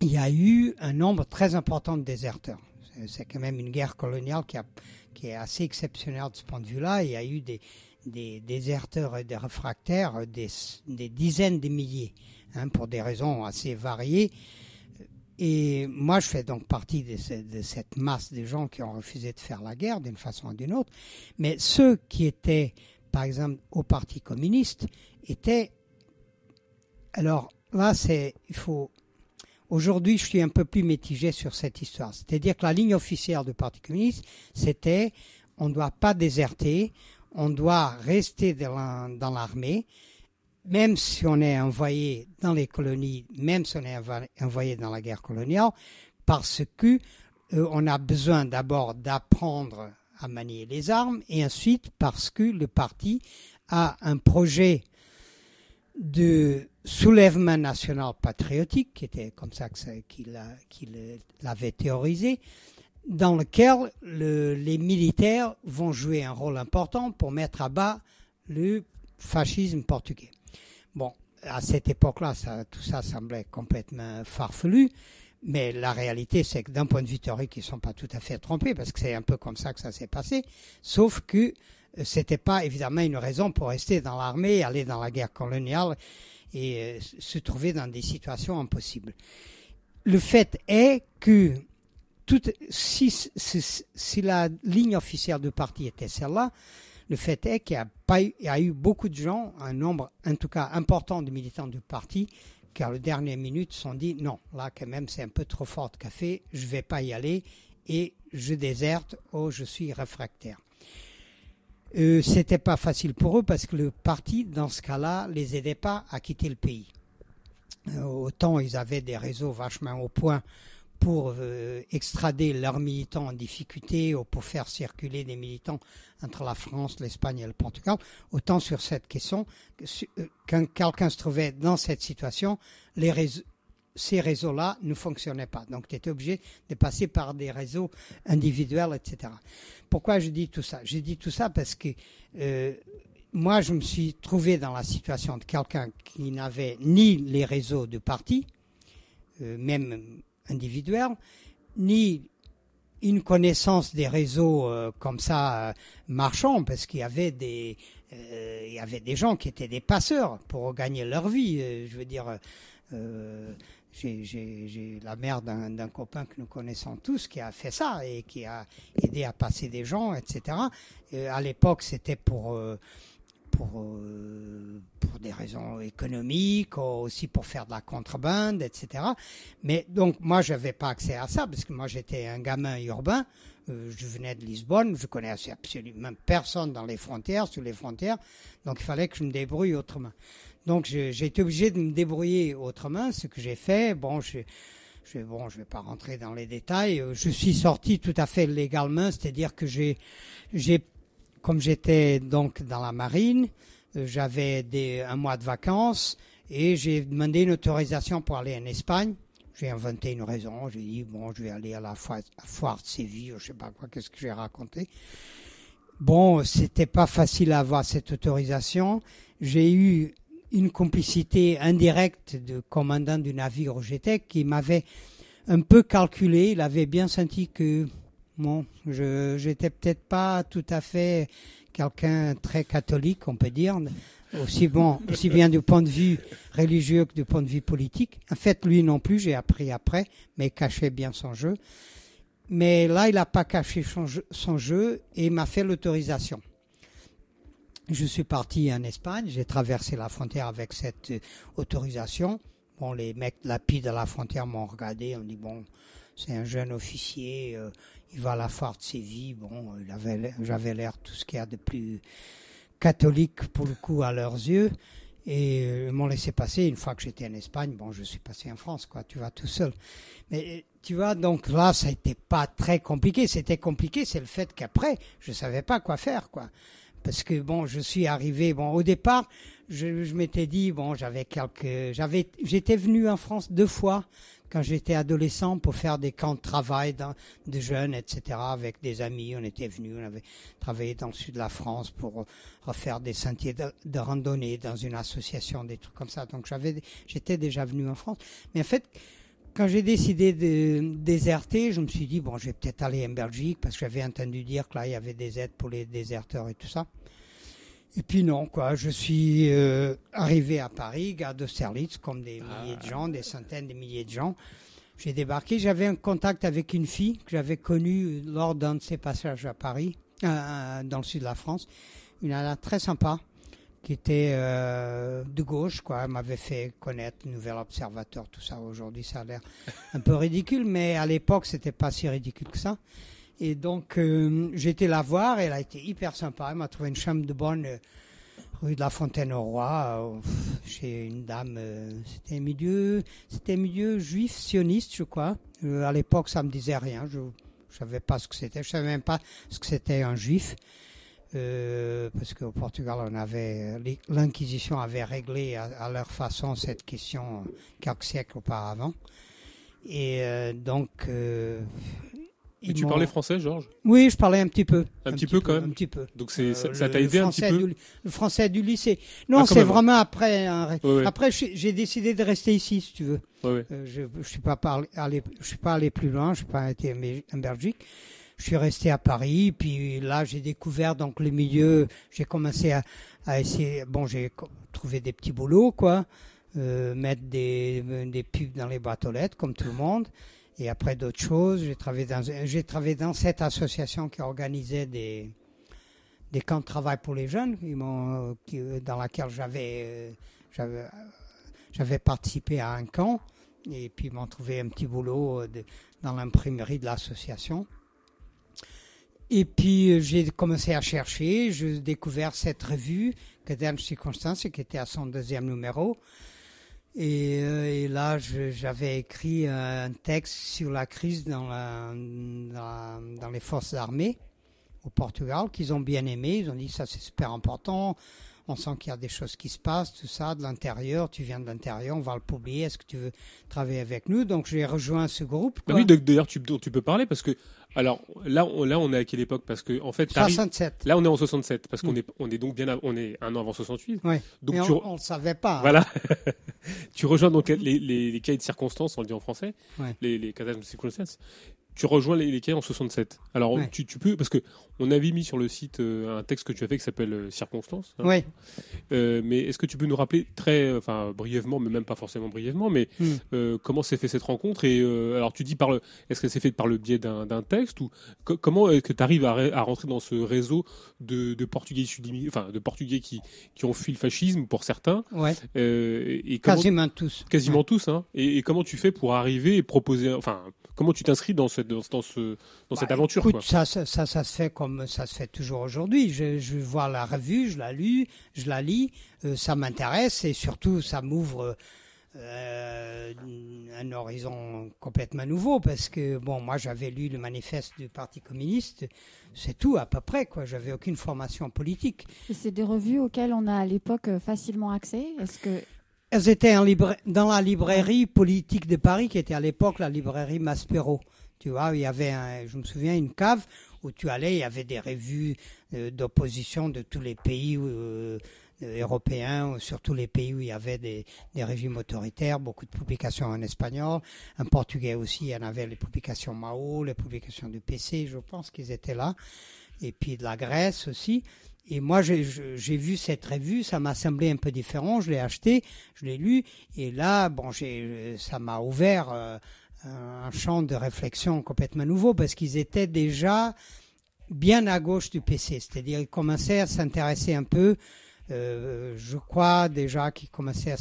il y a eu un nombre très important de déserteurs. C'est- quand même une guerre coloniale qui, a, qui est assez exceptionnelle de ce point de vue-là. Il y a eu des, des déserteurs et des réfractaires, des, des dizaines de milliers, hein, pour des raisons assez variées. Et moi, je fais donc partie de, ce- de cette masse de gens qui ont refusé de faire la guerre d'une façon ou d'une autre. Mais ceux qui étaient, par exemple, au Parti communiste, étaient. Alors là, c'est. Il faut. Aujourd'hui, je suis un peu plus mitigé sur cette histoire. C'est-à-dire que la ligne officielle du Parti communiste, c'était on ne doit pas déserter, on doit rester dans l'armée, même si on est envoyé dans les colonies, même si on est envoyé dans la guerre coloniale, parce que euh, on a besoin d'abord d'apprendre à manier les armes, et ensuite parce que le parti a un projet de soulèvement national patriotique, qui était comme ça qu'il l'avait théorisé, dans lequel le- les militaires vont jouer un rôle important pour mettre à bas le fascisme portugais. Bon, à cette époque-là, tout ça semblait complètement farfelu, mais la réalité, c'est que d'un point de vue théorique, ils ne sont pas tout à fait trompés, parce que c'est un peu comme ça que ça s'est passé, sauf que euh, c'était pas évidemment une raison pour rester dans l'armée, aller dans la guerre coloniale et euh, se trouver dans des situations impossibles. Le fait est que si, si la ligne officielle du parti était celle-là, le fait est qu'il y a, pas eu, beaucoup de gens, un nombre en tout cas important de militants du parti, qui à la dernière minute se sont dit non, là quand même c'est un peu trop fort de café, je vais pas y aller et je déserte ou je suis réfractaire. Euh, c'était pas facile pour eux parce que le parti, dans ce cas-là, les aidait pas à quitter le pays. Euh, autant ils avaient des réseaux vachement au point pour euh, extrader leurs militants en difficulté ou pour faire circuler des militants entre la France, l'Espagne et le Portugal, autant sur cette question, que su- euh, quand quelqu'un se trouvait dans cette situation, ces réseaux-là ne fonctionnaient pas. Donc, tu étais obligé de passer par des réseaux individuels, etc. Pourquoi je dis tout ça? Je dis tout ça parce que euh, moi, je me suis trouvé dans la situation de quelqu'un qui n'avait ni les réseaux de parti, euh, même individuels, ni une connaissance des réseaux euh, comme ça euh, marchands, parce qu'il y avait des euh, il y avait des gens qui étaient des passeurs pour gagner leur vie. euh, je veux dire, j'ai- la mère d'un copain que nous connaissons tous qui a fait ça et qui a aidé à passer des gens, etc. À l'époque, c'était pour pour, euh, pour des raisons économiques, aussi pour faire de la contrebande, etc. Mais donc moi, je n'avais pas accès à ça parce que moi, j'étais un gamin urbain. Euh, je venais de Lisbonne, je connaissais absolument personne dans les frontières, sur les frontières, donc il fallait que je me débrouille autrement. Donc j'ai été obligé de me débrouiller autrement, ce que j'ai fait. Bon, je, je, bon, je vais pas rentrer dans les détails. Euh, Je suis sorti tout à fait légalement, c'est-à-dire que j'ai, j'ai, comme j'étais donc dans la marine, euh, j'avais un mois de vacances et j'ai demandé une autorisation pour aller en Espagne. J'ai inventé une raison. J'ai dit bon, je vais aller à la foire, de Séville, je sais pas quoi, qu'est-ce que j'ai raconté. Bon, c'était pas facile à avoir cette autorisation. J'ai eu une complicité indirecte de commandant du navire où j'étais qui m'avait un peu calculé. Il avait bien senti que bon, je j'étais peut-être pas tout à fait quelqu'un très catholique, on peut dire, aussi bon, aussi bien du point de vue religieux que du point de vue politique. En fait, lui non plus, j'ai appris après, mais cachait bien son jeu. Mais là, il n'a pas caché son jeu, et m'a fait l'autorisation. Je suis parti en Espagne, j'ai traversé la frontière avec cette euh, autorisation. Bon, les mecs lapides à la frontière m'ont regardé, on dit bon, c'est un jeune officier, euh, il va à la foire de Séville, bon, j'avais l'air tout ce qu'il y a de plus catholique pour le coup à leurs yeux. Et euh, ils m'ont laissé passer. Une fois que j'étais en Espagne, bon, je suis passé en France, quoi. Tu vas tout seul. Mais euh, tu vois, donc là, ça n'était pas très compliqué. C'était compliqué, c'est le fait qu'après, je savais pas quoi faire, quoi. Parce que bon, je suis arrivé. Bon, au départ, je, je m'étais dit, bon, j'avais quelques, j'étais venu en France deux fois quand j'étais adolescent pour faire des camps de travail de jeunes, etc. Avec des amis, on était venus, on avait travaillé dans le sud de la France pour refaire des sentiers de, de randonnée dans une association, des trucs comme ça. Donc j'avais, j'étais déjà venu en France. Mais en fait, quand j'ai décidé de déserter, je me suis dit, bon, je vais peut-être aller en Belgique parce que j'avais entendu dire que là, il y avait des aides pour les déserteurs et tout ça. Et puis non, quoi. Je suis euh, arrivé à Paris, gare d'Austerlitz, comme des milliers de gens, des centaines de milliers de gens. j'ai débarqué. J'avais un contact avec une fille que j'avais connue lors d'un de ses passages à Paris, euh, dans le sud de la France. Une nana très sympa qui était euh, de gauche, quoi. Elle m'avait fait connaître Nouvel Observateur, tout ça. Aujourd'hui, ça a l'air un peu ridicule, mais à l'époque, c'était pas si ridicule que ça. Et donc, euh, été la voir. Elle a été hyper sympa. Elle m'a trouvé une chambre de bonne euh, rue de la Fontaine au Roi, euh, chez une dame. euh, c'était milieu, milieu juif sioniste, je crois. À l'époque, ça me disait rien. Je, je savais pas ce que c'était. Je savais même pas ce que c'était un juif. Parce qu'au Portugal, l'Inquisition avait réglé à, à leur façon cette question quelques siècles auparavant. Et donc, Et tu parlais français, Georges? Oui, je parlais un petit peu. Un petit peu, quand même Un petit peu. Donc c'est, Euh, ça le- t'a aidé un petit peu du- Le français du lycée. Non, Ah, quand c'est vraiment après. un- Ouais, ouais. Après, j'ai décidé de rester ici, si tu veux. Ouais. Euh, je je suis pas parlé- allé, je suis pas allé plus loin. Je suis pas été en Bel- en Belgique. Je suis resté à Paris. Puis là, j'ai découvert donc les milieux. J'ai commencé à, à essayer. Bon, j'ai trouvé des petits boulots, quoi. Euh, mettre des, des pubs dans les boîtes aux lettres, comme tout le monde. Et après d'autres choses, j'ai travaillé dans, cette association qui organisait des, des camps de travail pour les jeunes, dans laquelle j'avais, participé à un camp. Et puis ils m'ont trouvé un petit boulot euh, dans l'imprimerie de l'association. Et puis euh, j'ai commencé à chercher, j'ai découvert cette revue, Cadence Circonstance, qui était à son deuxième numéro. Et, euh, et là, j'avais écrit un texte sur la crise dans, la- dans les forces armées au Portugal, qu'ils ont bien aimé. Ils ont dit ça c'est super important. On sent qu'il y a des choses qui se passent, tout ça, de l'intérieur. Tu viens de l'intérieur, on va le publier. Est-ce que tu veux travailler avec nous? Donc j'ai rejoint ce groupe. Bah oui, d'ailleurs, tu, tu peux parler parce que, alors, là, on, là, on est à quelle époque? Parce que, en fait, t'arrives- 67. là, on est en 67, parce qu'on Mm. est, on est donc bien, à- on est un an avant 68. Ouais. Donc, Mais tu, on ne le savait pas. hein. voilà. tu rejoins donc les, les, les cahiers de circonstances, on le dit en français, Ouais. les, les cahiers de circonstances. Tu rejoins les, les en 67. Alors, Ouais. tu, tu peux, parce que on avait mis sur le site euh, un texte que tu as fait qui s'appelle euh, Circonstances. hein. Oui. Euh, mais est-ce que tu peux nous rappeler très, enfin brièvement, mais même pas forcément brièvement, mais Mm. euh, comment s'est fait cette rencontre Et alors tu dis par le, est-ce que c'est fait par le biais d'un d'un texte ou co- comment est-ce que tu arrives à, à rentrer dans ce réseau de, de Portugais enfin de Portugais qui qui ont fui le fascisme pour certains Ouais. et comment- Quasiment tous. quasiment tous, hein. Et, et comment tu fais pour arriver et proposer, enfin comment tu t'inscris dans cette dans, dans ce dans cette Bah, aventure écoute, quoi. ça, ça, ça, ça se fait comme ça se fait toujours aujourd'hui. Je, je vois la revue, je la lis, je la lis, euh, ça m'intéresse et surtout ça m'ouvre euh, un horizon complètement nouveau parce que bon, moi j'avais lu le manifeste du Parti communiste, c'est tout à peu près quoi. J'avais aucune formation politique. Et c'est des revues auxquelles on a à l'époque facilement accès? Est-ce que Elles étaient en libra- dans la librairie politique de Paris, qui était à l'époque la librairie Maspero. Tu vois, il y avait, je me souviens, une cave où tu allais, il y avait des revues euh, d'opposition de tous les pays euh, euh, européens, sur tous les pays où il y avait des, régimes autoritaires, beaucoup de publications en espagnol, en portugais aussi, il y en avait les publications Mao, les publications du PC, je pense qu'ils étaient là, et puis de la Grèce aussi. Et moi, j'ai- vu cette revue, ça m'a semblé un peu différent. Je l'ai acheté, je l'ai lu, et là, bon, ça m'a ouvert un champ de réflexion complètement nouveau parce qu'ils étaient déjà bien à gauche du PC, c'est-à-dire ils commençaient à s'intéresser un peu. euh, je crois déjà qu'ils commençaient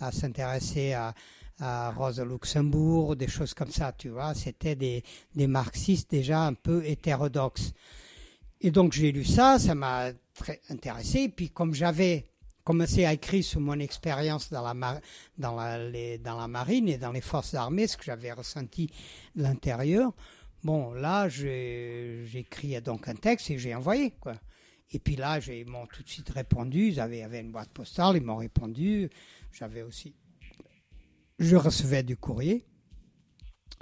à, s'intéresser à, à Rosa Luxembourg, des choses comme ça, tu vois. C'était des, des marxistes déjà un peu hétérodoxes. Et donc j'ai lu ça, ça m'a très intéressé. Et puis comme j'avais commencé à écrire sur mon expérience dans la, marine et dans les forces armées, ce que j'avais ressenti de l'intérieur, bon là écrit donc un texte et j'ai envoyé. Et puis là ils m'ont tout de suite répondu, ils avaient, avaient une boîte postale, ils m'ont répondu. J'avais aussi, je recevais du courrier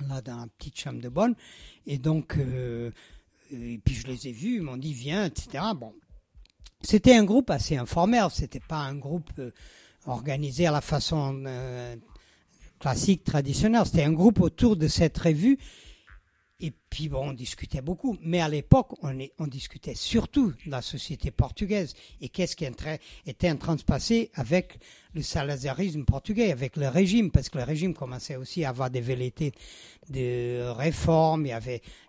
là dans la petite chambre de bonne et donc euh, et puis je les ai vus, ils m'ont dit viens, etc. Bon, c'était un groupe assez informel, c'était pas un groupe euh, organisé à la façon euh, classique, traditionnelle. C'était un groupe autour de cette revue Et puis bon, on discutait beaucoup. Mais à l'époque, on, discutait surtout de la société portugaise et qu'est-ce qui était en train de se passer avec le salazarisme portugais, avec le régime, parce que le régime commençait aussi à avoir des velléités de réforme. Il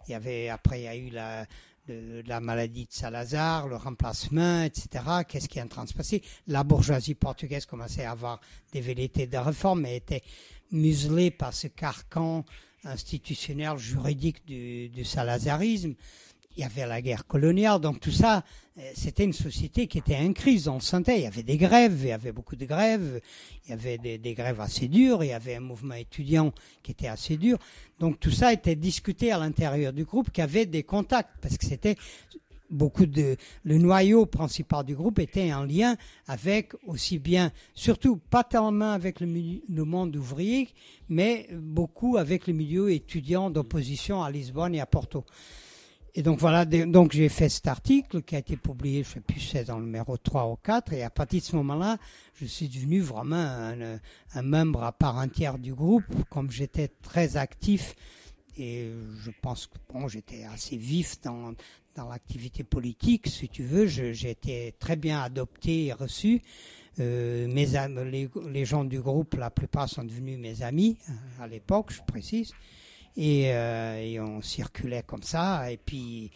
y avait après, il y a eu la, de la maladie de Salazar, le remplacement, etc. Qu'est-ce qui est en train de se passer? La bourgeoisie portugaise commençait à avoir des velléités de réforme, mais était muselée par ce carcan institutionnel juridique du, du salazarisme. Il y avait la guerre coloniale, donc tout ça, euh, c'était une société qui était en crise, on le sentait. Il y avait des grèves, il y avait beaucoup de grèves, il y avait des, grèves assez dures, il y avait un mouvement étudiant qui était assez dur. Donc tout ça était discuté à l'intérieur du groupe, qui avait des contacts, parce que c'était beaucoup de le noyau principal du groupe était en lien avec aussi bien surtout pas tellement avec le monde ouvrier mais beaucoup avec le milieu étudiant d'opposition à Lisbonne et à Porto et donc voilà donc j'ai fait cet article qui a été publié je sais plus si c'est dans le numéro 3 ou 4 et à partir de ce moment-là je suis devenu vraiment un, membre à part entière du groupe comme j'étais très actif et je pense que bon, j'étais assez vif dans, dans l'activité politique, si tu veux. J'ai été très bien adopté et reçu. Euh, mes les, les gens du groupe, la plupart sont devenus mes amis euh, à l'époque, je précise. Et, euh, et on circulait comme ça. Et puis,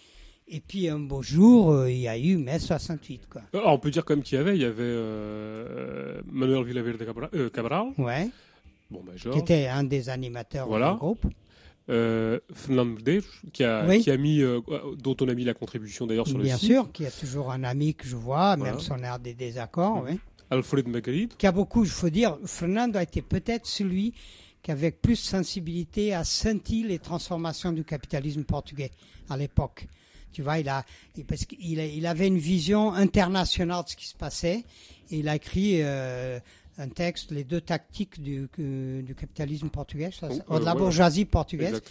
et puis un beau jour, euh, il y a eu mai 68. Quoi. Alors, on peut dire quand même qu'il y avait, il y avait euh, Manuel Villaverde Cabral, Cabral. Ouais, bon ben qui Georges, était un des animateurs Voilà. du groupe. euh, Fernandes, qui a, Oui. qui a mis, dont on a mis la contribution d'ailleurs sur Bien le site. sûr, qui est toujours un ami que je vois, Voilà. même si on a des désaccords. Mhm. oui. Alfred Marguerite. qui a beaucoup, il faut dire, Fernando a été peut-être celui qui avait plus sensibilité à sentir les transformations du capitalisme portugais à l'époque. Tu vois, il a, parce qu'il a- il avait une vision internationale de ce qui se passait. Et il a écrit euh, un texte, les deux tactiques du, capitalisme portugais, ça, Oh, de la euh, ouais, bourgeoisie portugaise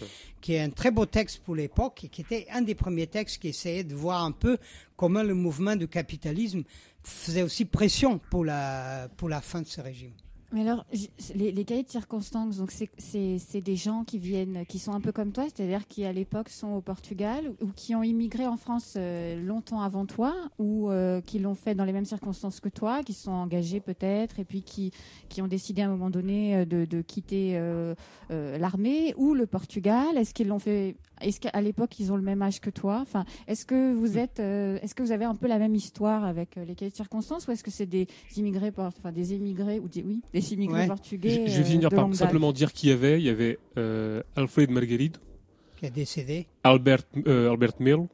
qui est un très beau texte pour l'époque et qui était un des premiers textes qui essayait de voir un peu comment le mouvement du capitalisme faisait aussi pression pour la, pour la fin de ce régime. Mais alors, les, les cahiers de circonstances, c'est- des gens qui viennent, qui sont un peu comme toi, c'est-à-dire qui à l'époque sont au Portugal ou qui ont immigré en France euh, longtemps avant toi ou euh, qui l'ont fait dans les mêmes circonstances que toi, qui sont engagés peut-être et puis qui, qui ont décidé à un moment donné euh, de, quitter l'armée ou le Portugal. Est-ce qu'ils l'ont fait Est-ce qu'à l'époque ils ont le même âge que toi? Enfin, est-ce que vous êtes, euh, est-ce que vous avez un peu la même histoire avec euh, les de circonstances ou est-ce que c'est des immigrés, enfin des émigrés ou des oui, des immigrés Ouais. portugais Je je vais euh, finir de par simplement dire qui y avait. Il y avait euh, Alfred Marguerite, qui est décédé. Albert, euh, Albert Melo,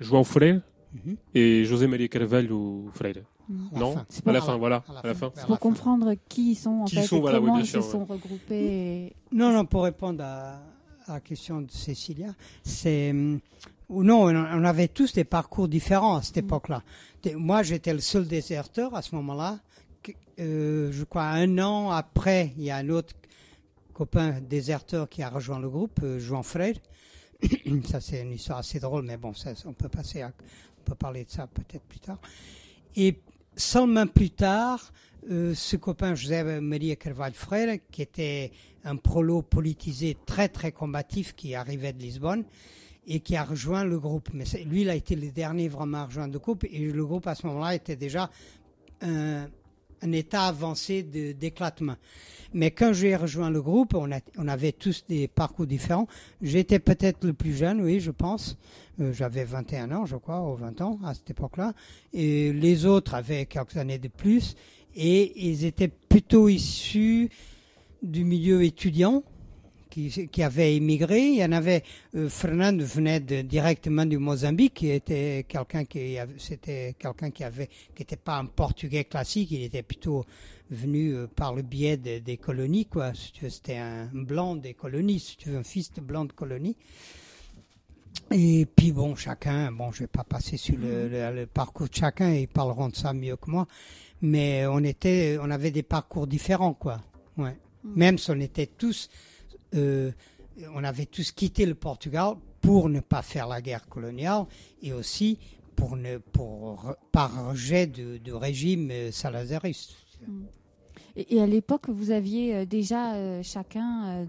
João Freire Mhm. et José Maria Carvalho Freire. Mm. À la non fin. À la fin, voilà. à la À la fin. C'est pour comprendre qui ils sont en Qui fait sont, et voilà, oui, comment ils se sont regroupés. et- Non, non, pour répondre à, à la question de Cécilia, c'est. hum, ou non, on avait tous des parcours différents à cette époque-là. T'es- Moi, j'étais le seul déserteur à ce moment-là. Euh, je crois un an après, il y a un autre copain déserteur qui a rejoint le groupe, euh, Jean Frère. ça, c'est une histoire assez drôle, mais bon, ça, on peut passer à, on peut parler de ça peut-être plus tard. Et seulement plus tard, euh, ce copain José Maria Carvalho Freire, qui était un prolo politisé très très combatif qui arrivait de Lisbonne et qui a rejoint le groupe. Mais lui, il a été le dernier vraiment à rejoindre le groupe et le groupe à ce moment-là était déjà un, état avancé d'éclatement. Mais quand j'ai rejoint le groupe, on avait tous des parcours différents. J'étais peut-être le plus jeune, oui, je pense. Euh, J'avais 21 ans, je crois, ou 20 ans à cette époque-là. Et les autres avaient quelques années de plus. Et ils étaient plutôt issus du milieu étudiant qui, qui avait immigré. Il y en avait, euh, Fernando venait directement du Mozambique, qui était quelqu'un qui c'était quelqu'un qui avait, qui n'était pas un portugais classique, il était plutôt venu euh, par le biais de- des colonies, quoi. C'était un blanc des colonies, si un fils de blanc de colonie. Et puis bon, chacun, bon, je vais pas passer sur le- le parcours de chacun, ils parleront de ça mieux que moi, mais on était, on avait des parcours différents, quoi. Ouais. Même si on était tous, euh, on avait tous quitté le Portugal pour ne pas faire la guerre coloniale et aussi pour ne, pour par rejet de, de régime euh, salazariste. Et, et à l'époque, vous aviez euh, déjà euh, chacun euh,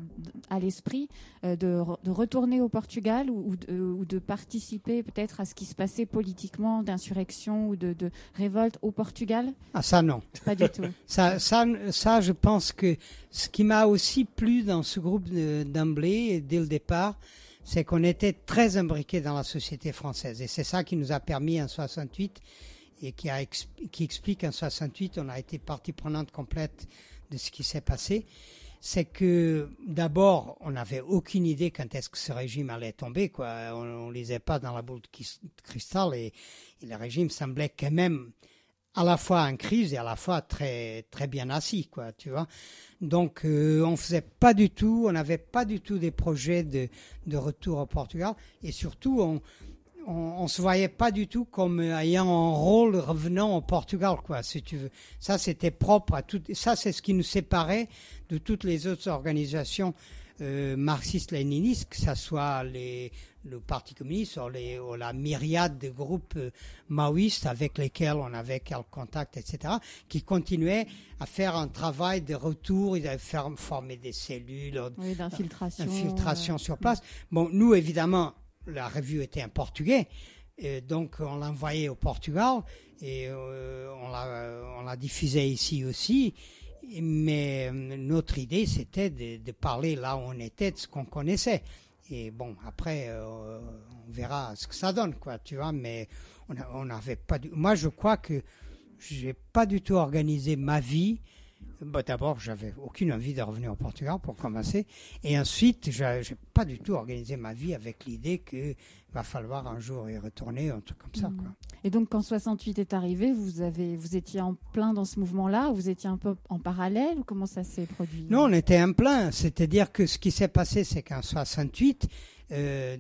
à l'esprit de, re- de retourner au Portugal ou, ou de, ou de participer peut-être à ce qui se passait politiquement, d'insurrection ou de, de révolte au Portugal? Ah ça non. Pas du tout. Ça, ça, ça, je pense que ce qui m'a aussi plu dans ce groupe de- d'emblée, dès le départ, c'est qu'on était très imbriqués dans la société française. Et c'est ça qui nous a permis en 68 et qui, explique qu'en 68, on a été partie prenante complète de ce qui s'est passé. C'est que d'abord, on n'avait aucune idée quand est-ce que ce régime allait tomber. Quoi. On ne lisait pas dans la boule de cristal et, le régime semblait quand même à la fois en crise et à la fois très très bien assis quoi tu vois donc euh, on faisait pas du tout on n'avait pas du tout des projets de retour au Portugal et surtout on on, on se voyait pas du tout comme ayant un rôle revenant au Portugal quoi si tu veux ça c'était propre à tout ça c'est ce qui nous séparait de toutes les autres organisations euh, marxistes-léninistes, que ce soit les, le Parti communiste ou, les, ou la myriade de groupes euh, maoïstes avec lesquels on avait quelques contacts, etc., qui continuaient à faire un travail de retour, ils avaient former des cellules, Oui, d'infiltration. infiltration euh, sur place. Bon, nous, évidemment, la revue était en portugais, donc on l'a envoyée au Portugal et euh, on l'a diffusée ici aussi. Mais euh, notre idée, c'était de, parler là où on était, de ce qu'on connaissait. Et bon, après, euh, on verra ce que ça donne, quoi, tu vois. Mais on n'avait pas. Du... Moi, je crois que j'ai pas du tout organisé ma vie. Bon, D'abord, j'avais aucune envie de revenir au Portugal pour commencer, et ensuite, j'ai j'ai pas du tout organisé ma vie avec l'idée que va falloir un jour y retourner, un truc comme ça. Quoi. Et donc, quand 68 est arrivé, vous, avez, vous étiez en plein dans ce mouvement-là Vous étiez un peu en parallèle? Ou comment ça s'est produit? Non, on était en plein. C'est-à-dire que ce qui s'est passé, c'est qu'en 68, euh,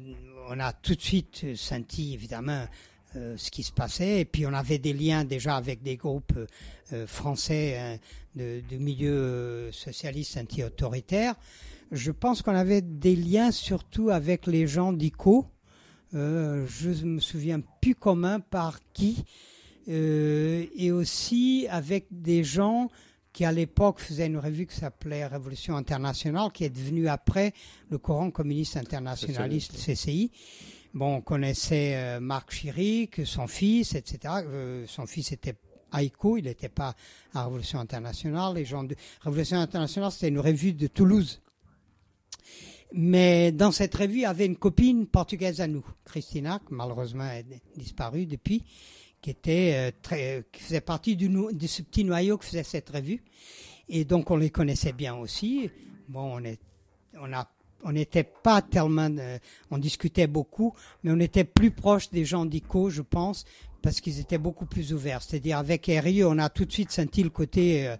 on a tout de suite senti, évidemment, euh, ce qui se passait. Et puis, on avait des liens déjà avec des groupes euh, français hein, de, de milieu euh, socialiste anti-autoritaire. Je pense qu'on avait des liens surtout avec les gens d'ICO. Euh, je me souviens plus comment, par qui. Euh, et aussi avec des gens qui à l'époque faisait une revue qui s'appelait Révolution internationale, qui est devenue après le courant communiste internationaliste CCI. Bon, on connaissait euh, Marc Chirac, son fils, etc. Euh, son fils était Aïko, il n'était pas à Révolution internationale. Les gens de Révolution internationale, c'était une revue de Toulouse. Mais dans cette revue, il y avait une copine portugaise à nous, Christina, qui malheureusement est disparue depuis, qui était euh, très, faisait partie du de ce petit noyau qui faisait cette revue. Et donc on les connaissait bien aussi. Bon, on est, on a, on n'était pas tellement, euh, on discutait beaucoup, mais on était plus proche des gens d'ICO, je pense, parce qu'ils étaient beaucoup plus ouverts. C'est-à-dire avec RI, on a tout de suite senti le côté, euh,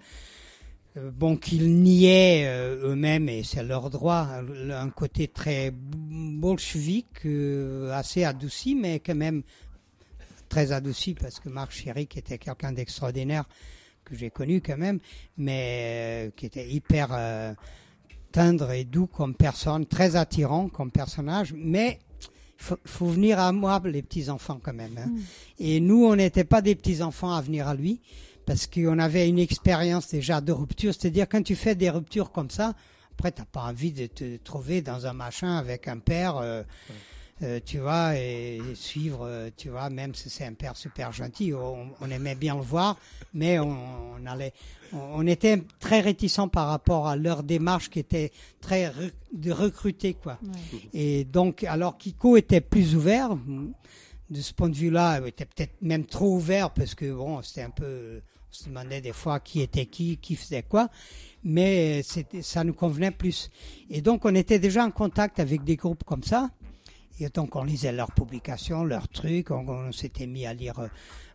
euh, bon, qu'ils niaient eux-mêmes, et c'est leur droit, un, côté très bolchevique, assez adouci, mais quand même très adouci, parce que Marc Chirac était quelqu'un d'extraordinaire que j'ai connu quand même, mais qui était hyper tendre et doux comme personne, très attirant comme personnage, mais il faut, faut venir à moi les petits enfants quand même. hein. Mm. Et nous, on n'était pas des petits enfants à venir à lui, parce qu'on avait une expérience déjà de rupture, c'est-à-dire quand tu fais des ruptures comme ça, après t'as pas envie de te trouver dans un machin avec un père. euh, euh, tu vois, et suivre, euh, tu vois, même si c'est un père super gentil, on, on aimait bien le voir, mais on, on allait, on, on était très réticents par rapport à leur démarche qui était très de recruter, quoi. Ouais. Et donc, alors Kiko était plus ouvert, de ce point de vue-là, il était peut-être même trop ouvert parce que bon, c'était un peu, on se demandait des fois qui était qui, qui faisait quoi, mais ça nous convenait plus. Et donc, on était déjà en contact avec des groupes comme ça. Et donc, on lisait leurs publications, leurs trucs. On, s'était mis à lire euh,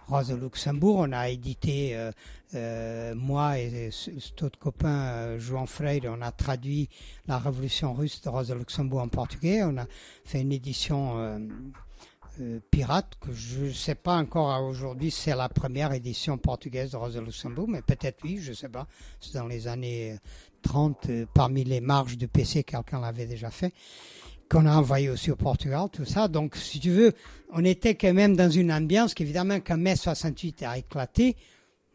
Rose Luxembourg. On a édité, euh, euh, moi et ce- cet autre copain, euh, Joan Freire, on a traduit La Révolution russe de Rose Luxembourg en portugais. On a fait une édition euh, euh, pirate que je ne sais pas encore aujourd'hui si c'est la première édition portugaise de Rose Luxembourg, mais peut-être oui, je ne sais pas. C'est dans les années 30, euh, parmi les marges du PC, quelqu'un l'avait déjà fait qu'on a envoyé aussi au Portugal, tout ça. Donc, si tu veux, on était quand même dans une ambiance qu'évidemment, quand mai 68 a éclaté,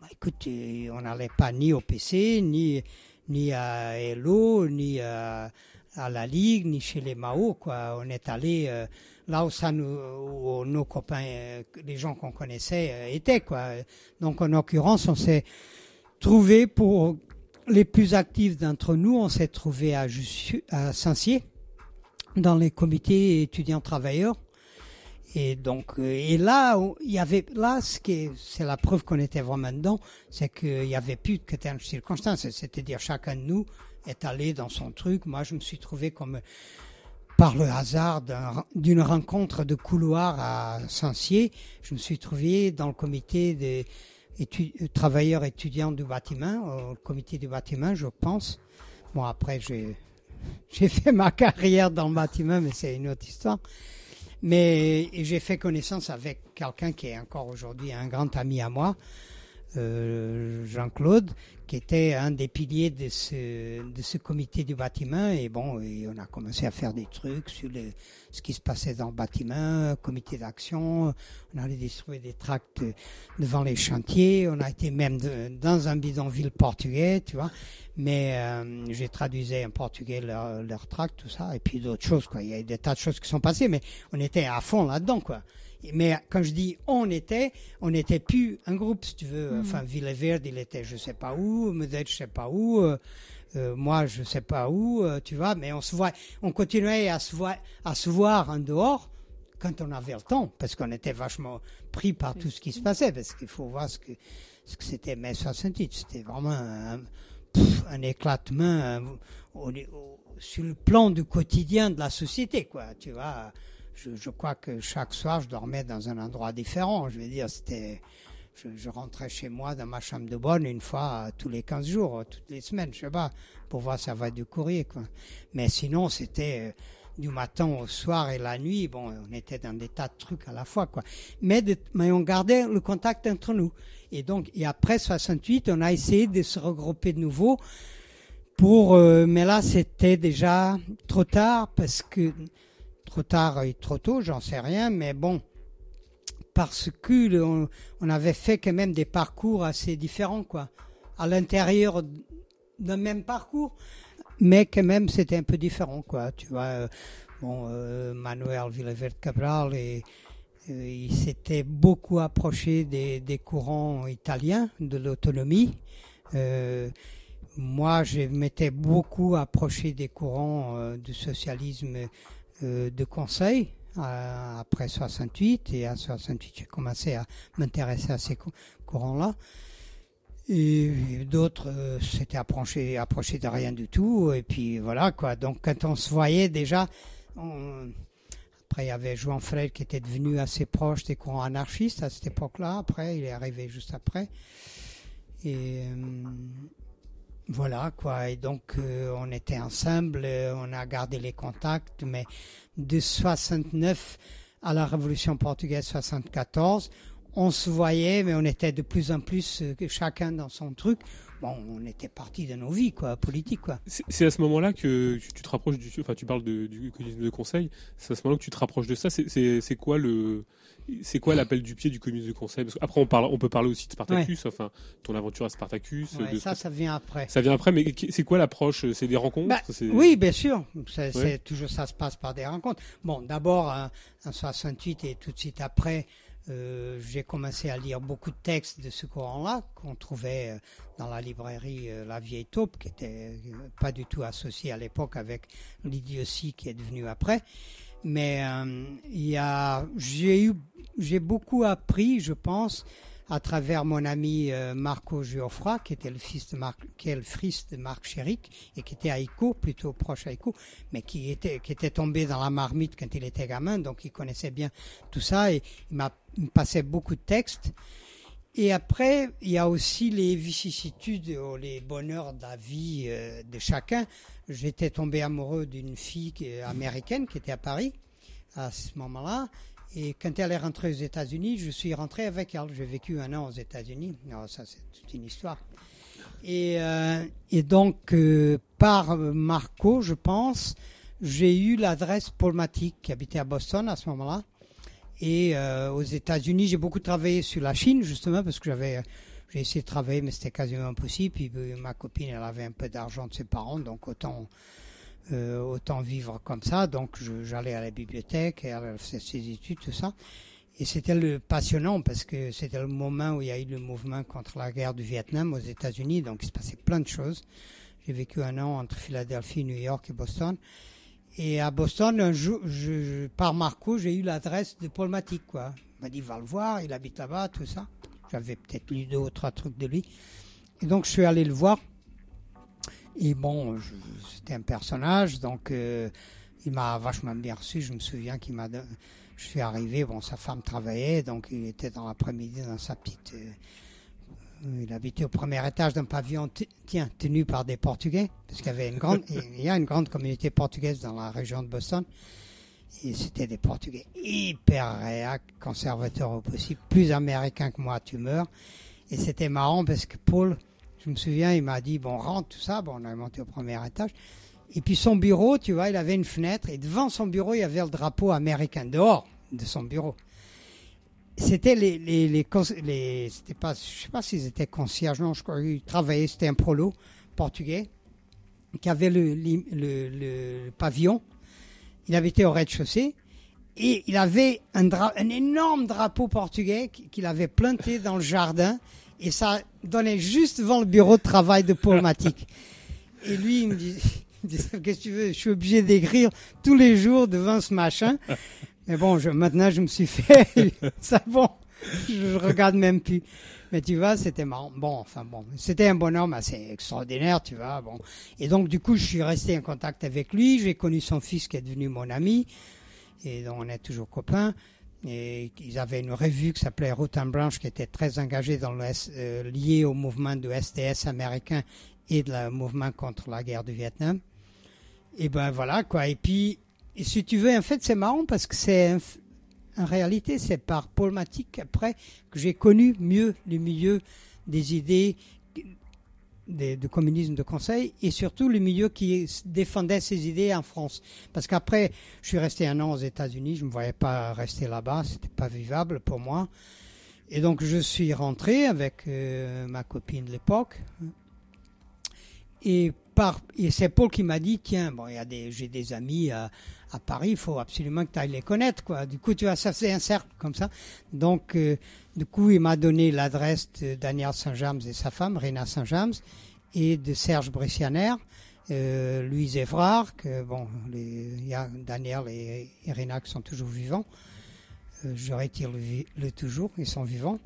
Bah, écoute, euh, on n'allait pas ni au PC, ni, ni à Hello, ni à, à la Ligue, ni chez les Mao. Quoi. On est allé euh, là où, ça nous, où nos copains, euh, les gens qu'on connaissait euh, étaient. Quoi. Donc en l'occurrence, on s'est trouvé pour les plus actifs d'entre nous, on s'est trouvé à Saint-Cyr, dans les comités étudiants travailleurs. Et donc, euh, et là, il y avait, là, ce qui est, c'est la preuve qu'on était vraiment dedans, c'est qu'il y avait plus de de circonstances. C'est-à-dire, chacun de nous est allé dans son truc. Moi, je me suis trouvé comme, par le hasard d'un- d'une rencontre de couloir à Saint-Cyr, je me suis trouvé dans le comité des euh, travailleurs étudiants du bâtiment, au comité du bâtiment, je pense. Bon, après, j'ai, j'ai fait ma carrière dans le bâtiment, mais c'est une autre histoire. Mais j'ai fait connaissance avec quelqu'un qui est encore aujourd'hui un grand ami à moi, euh, Jean-Claude, qui était un des piliers de ce, de ce comité du bâtiment. Et bon, et on a commencé à faire des trucs sur ce qui se passait dans le bâtiment, comité d'action. On allait distribuer des tracts devant les chantiers. On a été même dans un bidonville portugais, tu vois. Mais euh, j'ai traduisé en portugais leur, leur tract, tout ça, et puis d'autres choses, quoi. Il y a des tas de choses qui sont passées, mais on était à fond là-dedans, quoi. Mais quand je dis on était, on n'était plus un groupe, si tu veux. Enfin, Villeverde, il était je sais pas où, Medellin, je sais pas où, euh, euh, moi, je sais pas où, euh, tu vois. Mais on se voit, on continuait à se voir, à se voir en dehors quand on avait le temps, parce qu'on était vachement pris par tout ce qui se passait, parce qu'il faut voir ce que ce que c'était mai 68. C'était vraiment un, pff, un éclatement au- au- sur le plan du quotidien de la société, quoi. Tu vois, je, je crois que chaque soir, je dormais dans un endroit différent. Je veux dire, c'était, je, je rentrais chez moi dans ma chambre de bonne une fois tous les 15 jours, toutes les semaines, je sais pas, pour voir ça va du courrier, quoi. Mais sinon, c'était euh, du matin au soir et la nuit. Bon, on était dans des tas de trucs à la fois, quoi. Mais, de- mais on gardait le contact entre nous. Et donc, et après 68, on a essayé de se regrouper de nouveau pour, euh, mais là, c'était déjà trop tard parce que trop tard et trop tôt, j'en sais rien, mais bon, parce que on, avait fait quand même des parcours assez différents, quoi, à l'intérieur d'un même parcours, mais quand même c'était un peu différent, quoi. Tu vois, bon, euh, Manuel Villaverde Cabral et euh, il s'était beaucoup approché des, courants italiens de l'autonomie. Euh, moi, je m'étais beaucoup approché des courants du socialisme de conseil euh, après 68 et à 68 j'ai commencé à m'intéresser à ces cou- courants-là. Et d'autres euh, s'étaient approchés, de rien du tout. Et puis voilà quoi. Donc quand on se voyait déjà, après il y avait Joan Fred qui était devenu assez proche des courants anarchistes à cette époque-là. Après il est arrivé juste après. Euh, voilà quoi. Et donc euh, on était ensemble, euh, on a gardé les contacts, mais de 69 à la Révolution portugaise 74, on se voyait, mais on était de plus en plus euh, chacun dans son truc. Bon, on était parti de nos vies quoi, politiques quoi. C'est à ce moment-là que tu, te rapproches du. Enfin, tu parles de- du de conseil. C'est à ce moment-là que tu te rapproches de ça. C'est quoi le. C'est quoi l'appel du pied du communisme de conseil? Parce qu'après, on, parle, on peut parler aussi de Spartacus, enfin, ton aventure à Spartacus. Ouais, de ça, ça vient après. Ça vient après, mais c'est quoi l'approche? C'est des rencontres? Bah, oui, bien sûr. C'est Ouais. toujours ça se passe par des rencontres. Bon, d'abord en, en 68 et tout de suite après, euh, j'ai commencé à lire beaucoup de textes de ce courant-là qu'on trouvait euh, dans la librairie euh, La Vieille Taupe, qui était pas du tout associée à l'époque avec l'idiotie qui est devenue après. Mais euh, j'ai eu, j'ai beaucoup appris, je pense, à travers mon ami euh, Marco Geoffroy, qui était le fils de Marc, qui est le fils de Marc Chéric et qui était Ico, plutôt proche Ico, mais qui était, qui était tombé dans la marmite quand il était gamin, donc il connaissait bien tout ça et il m'a passait beaucoup de textes. Et après, il y a aussi les vicissitudes, euh, les bonheurs de la vie euh, de chacun. J'étais tombé amoureux d'une fille américaine qui était à Paris à ce moment-là. Et quand elle est rentrée aux États-Unis, je suis rentré avec elle. J'ai vécu un an aux États-Unis. Non, ça, c'est toute une histoire. Et, euh, donc, euh, par Marco, je pense, j'ai eu l'adresse Paul Matic, qui habitait à Boston à ce moment-là. Et euh, aux États-Unis, j'ai beaucoup travaillé sur la Chine, justement, parce que j'avais j'ai essayé de travailler, mais c'était quasiment impossible. Puis euh, ma copine, elle avait un peu d'argent de ses parents, donc autant, euh, autant vivre comme ça. Donc j'allais à la bibliothèque, et elle faisait ses études, tout ça. Et c'était le passionnant parce que c'était le moment où il y a eu le mouvement contre la guerre du Vietnam aux États-Unis, donc il se passait plein de choses. J'ai vécu un an entre Philadelphie, New York et Boston. Et à Boston, un jour, par Marco, j'ai eu l'adresse de Paul Matic, quoi. Il m'a dit, va le voir, il habite là-bas, tout ça. J'avais peut-être lu deux ou trois trucs de lui. Et donc, je suis allé le voir. Et bon, c'était un personnage, donc euh, il m'a vachement bien reçu. Je me souviens qu'il m'a. Je suis arrivé, bon, sa femme travaillait, donc il était dans l'après-midi dans sa petite. euh, il habitait au premier étage d'un pavillon, tiens, tenu par des Portugais, parce qu'il y avait une grande, il y a une grande communauté portugaise dans la région de Boston. Et c'était des Portugais hyper réac, conservateurs au possible, plus américains que moi, tu meurs. Et c'était marrant parce que Paul, je me souviens, il m'a dit, bon, rentre, tout ça. Bon, on est monté au premier étage. Et puis son bureau, tu vois, il avait une fenêtre et devant son bureau, il y avait le drapeau américain dehors de son bureau. C'était les, les, les, les- c'était pas, je sais pas s'ils étaient concierges, non, je crois qu'ils travaillaient, c'était un prolo portugais qui avait le, le, le- pavillon. Il habitait au rez-de-chaussée et il avait un, dra- un énorme drapeau portugais qui- qu'il avait planté dans le jardin et ça donnait juste devant le bureau de travail de Paul. Et lui, il me dit, qu'est-ce que tu veux, je suis obligé d'écrire tous les jours devant ce machin. Mais bon, je, maintenant, je me suis fait, ça bon, je regarde même plus. Mais tu vois, c'était marrant. Bon, enfin bon, c'était un bonhomme assez extraordinaire, tu vois. Bon, et donc du coup, je suis resté en contact avec lui. J'ai connu son fils qui est devenu mon ami, et donc on est toujours copains. Et ils avaient une revue qui s'appelait Route and Branch, qui était très engagée dans le euh, lié au mouvement du SDS américain et de mouvement contre la guerre du Vietnam. Et ben voilà quoi. Et puis, et si tu veux, en fait, c'est marrant parce que c'est en réalité, c'est par Matic après que j'ai connu mieux le milieu des idées du communisme de conseil et surtout le milieu qui défendait ces idées en France. Parce qu'après, je suis resté un an aux États-Unis, je ne me voyais pas rester là-bas, c'était pas vivable pour moi. Et donc je suis rentré avec euh, ma copine de l'époque. Et, par, et c'est Paul qui m'a dit, tiens, bon, y a j'ai des amis à, à Paris, il faut absolument que tu ailles les connaître, quoi. Du coup, tu vois, ça faisait un cercle comme ça. Donc, euh, du coup, il m'a donné l'adresse de Daniel Saint-James et sa femme, Rena Saint-James, et de Serge Brissianer, euh, Louise Évrard, que bon, les, y a Daniel et, et Rena qui sont toujours vivants. Euh, je retire le toujours, ils sont vivants.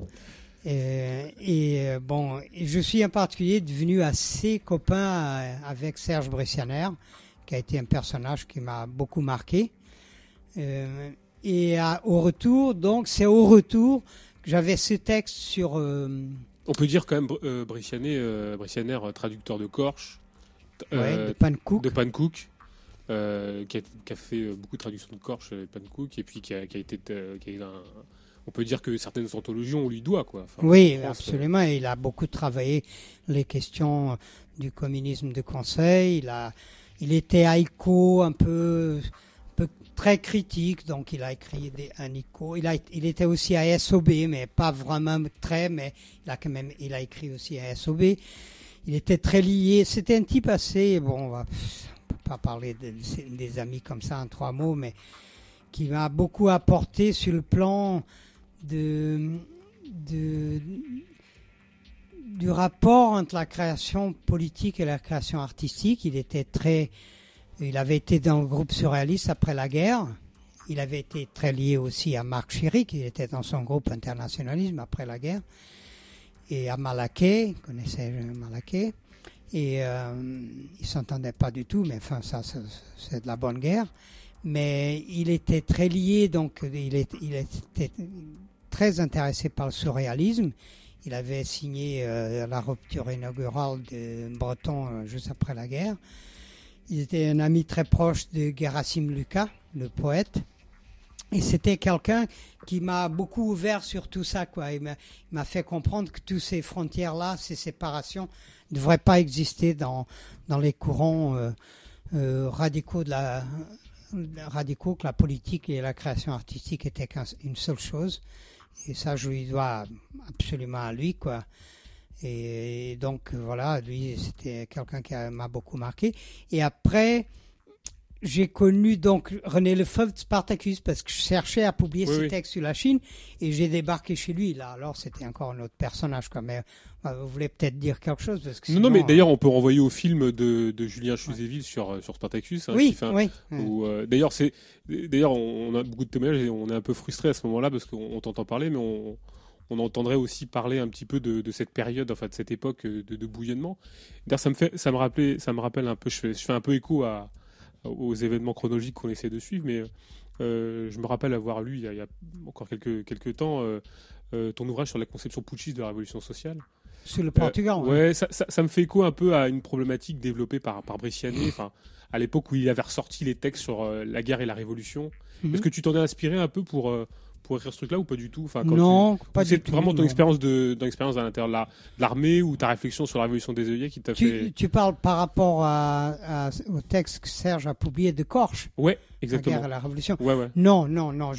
Euh, et euh, bon, je suis en particulier devenu assez copain euh, avec Serge Brissianer, qui a été un personnage qui m'a beaucoup marqué. Et à- au retour, donc c'est au retour que j'avais ce texte sur On peut dire quand même euh, euh, Brissianer, euh, traducteur de ouais, euh, de Pankouk. de Pankouk, euh, qui, a, qui a fait beaucoup de traductions de Korch et de Pankouk, et puis qui a, qui a été, qui a eu un- on peut dire que certaines anthologies on lui doit quoi. Enfin, Oui, France, absolument. Il a beaucoup travaillé les questions du communisme de conseil. Il a, il était haïko un peu, un peu très critique, donc il a écrit des, un ICO. Il a, il était aussi à SOB, mais pas vraiment très, mais il a quand même, il a écrit aussi à SOB. Il était très lié. C'était un type assez, bon, on on peut pas parler de- des amis comme ça en trois mots, mais qui m'a beaucoup apporté sur le plan du rapport entre la création politique et la création artistique. Il était très, il avait été dans le groupe surréaliste après la guerre. Il avait été très lié aussi à Marc Chirac, il était dans son groupe internationalisme après la guerre, et à vous connaissez Malaquais, et euh, ils s'entendaient pas du tout, mais enfin ça, c'est de la bonne guerre. Mais il était très lié, donc il était très intéressé par le surréalisme. Il avait signé euh, la rupture inaugurale de Breton euh, juste après la guerre. Il était un ami très proche de Gerasim Lucas, le poète. Et c'était quelqu'un qui m'a beaucoup ouvert sur tout ça. Quoi. Il m'a- fait comprendre que toutes ces frontières-là, ces séparations, ne devraient pas exister dans, dans les courants euh, radicaux de la radicaux que la politique et la création artistique étaient une seule chose. Et ça, je lui dois absolument à lui, quoi. Et donc voilà, lui c'était quelqu'un qui m'a beaucoup marqué. Et après, j'ai connu donc René Lefebvre de Spartacus parce que je cherchais à publier Oui, ses oui. textes sur la Chine et j'ai débarqué chez lui. Là, alors c'était encore un autre personnage. Quoi. Mais euh, vous voulez peut-être dire quelque chose parce que Non, mais d'ailleurs, on peut renvoyer au film de, de Julien Chuzéville sur, euh, sur Spartacus. hein, euh, oui, oui. euh, d'ailleurs, c'est, d'ailleurs, on a beaucoup de témoignages et on est un peu frustré à ce moment-là parce qu'on on t'entend parler, mais on, on entendrait aussi parler un petit peu de, de cette période, enfin de cette époque euh, de, de bouillonnement. D'ailleurs, ça me fait, ça me rappelait, ça me rappelle un peu, je fais, je fais un peu écho à, aux événements chronologiques qu'on essaie de suivre, mais euh, je me rappelle avoir lu il y a, il y a encore quelques, quelques temps euh, euh, ton ouvrage sur la conception putschiste de la révolution sociale. Sur le Portugal. Euh, ouais, ça, ça, ça me fait écho un peu à une problématique développée par, par Bresciani, enfin, à l'époque où il avait ressorti les textes sur la guerre et la révolution. Mhm. Est-ce que tu t'en es inspiré un peu pour, pour écrire ce truc-là ou pas du tout enfin, quand non, tu... pas C'est du tout. vraiment ton expérience de, expérience à l'intérieur de la- l'armée ou ta réflexion sur la révolution des œillets qui t'a fait. tu parles par rapport à, à- au texte que Serge a publié de Corche, Ouais, la exactement. guerre et la révolution. Ouais, ouais. Non, non, non,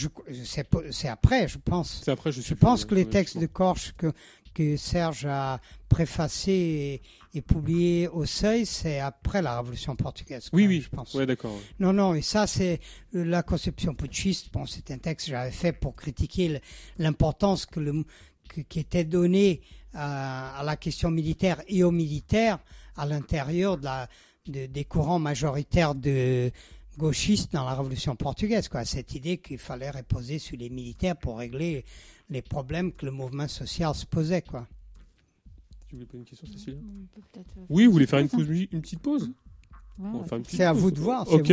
c'est c'est après, je pense. C'est après, je, Je pense que les textes de Corche que, que Serge a préfacés et, et publiés au Seuil, c'est après la Révolution portugaise. Oui, oui. je pense. Ouais, d'accord. Non, non, et ça, c'est euh, la conception putschiste. Bon, c'est un texte que j'avais fait pour critiquer l'importance que le, que- qui était donnée à, à la question militaire et aux militaires à l'intérieur de la, de- des courants majoritaires de gauchistes dans la Révolution portugaise. Quoi. Cette idée qu'il fallait reposer sur les militaires pour régler les problèmes que le mouvement social se posait. Quoi. Tu voulais poser une question, peut peut-être, euh, Oui, vous voulez faire une, pause, petite pause. Ouais, C'est à vous de voir. C'est Ok,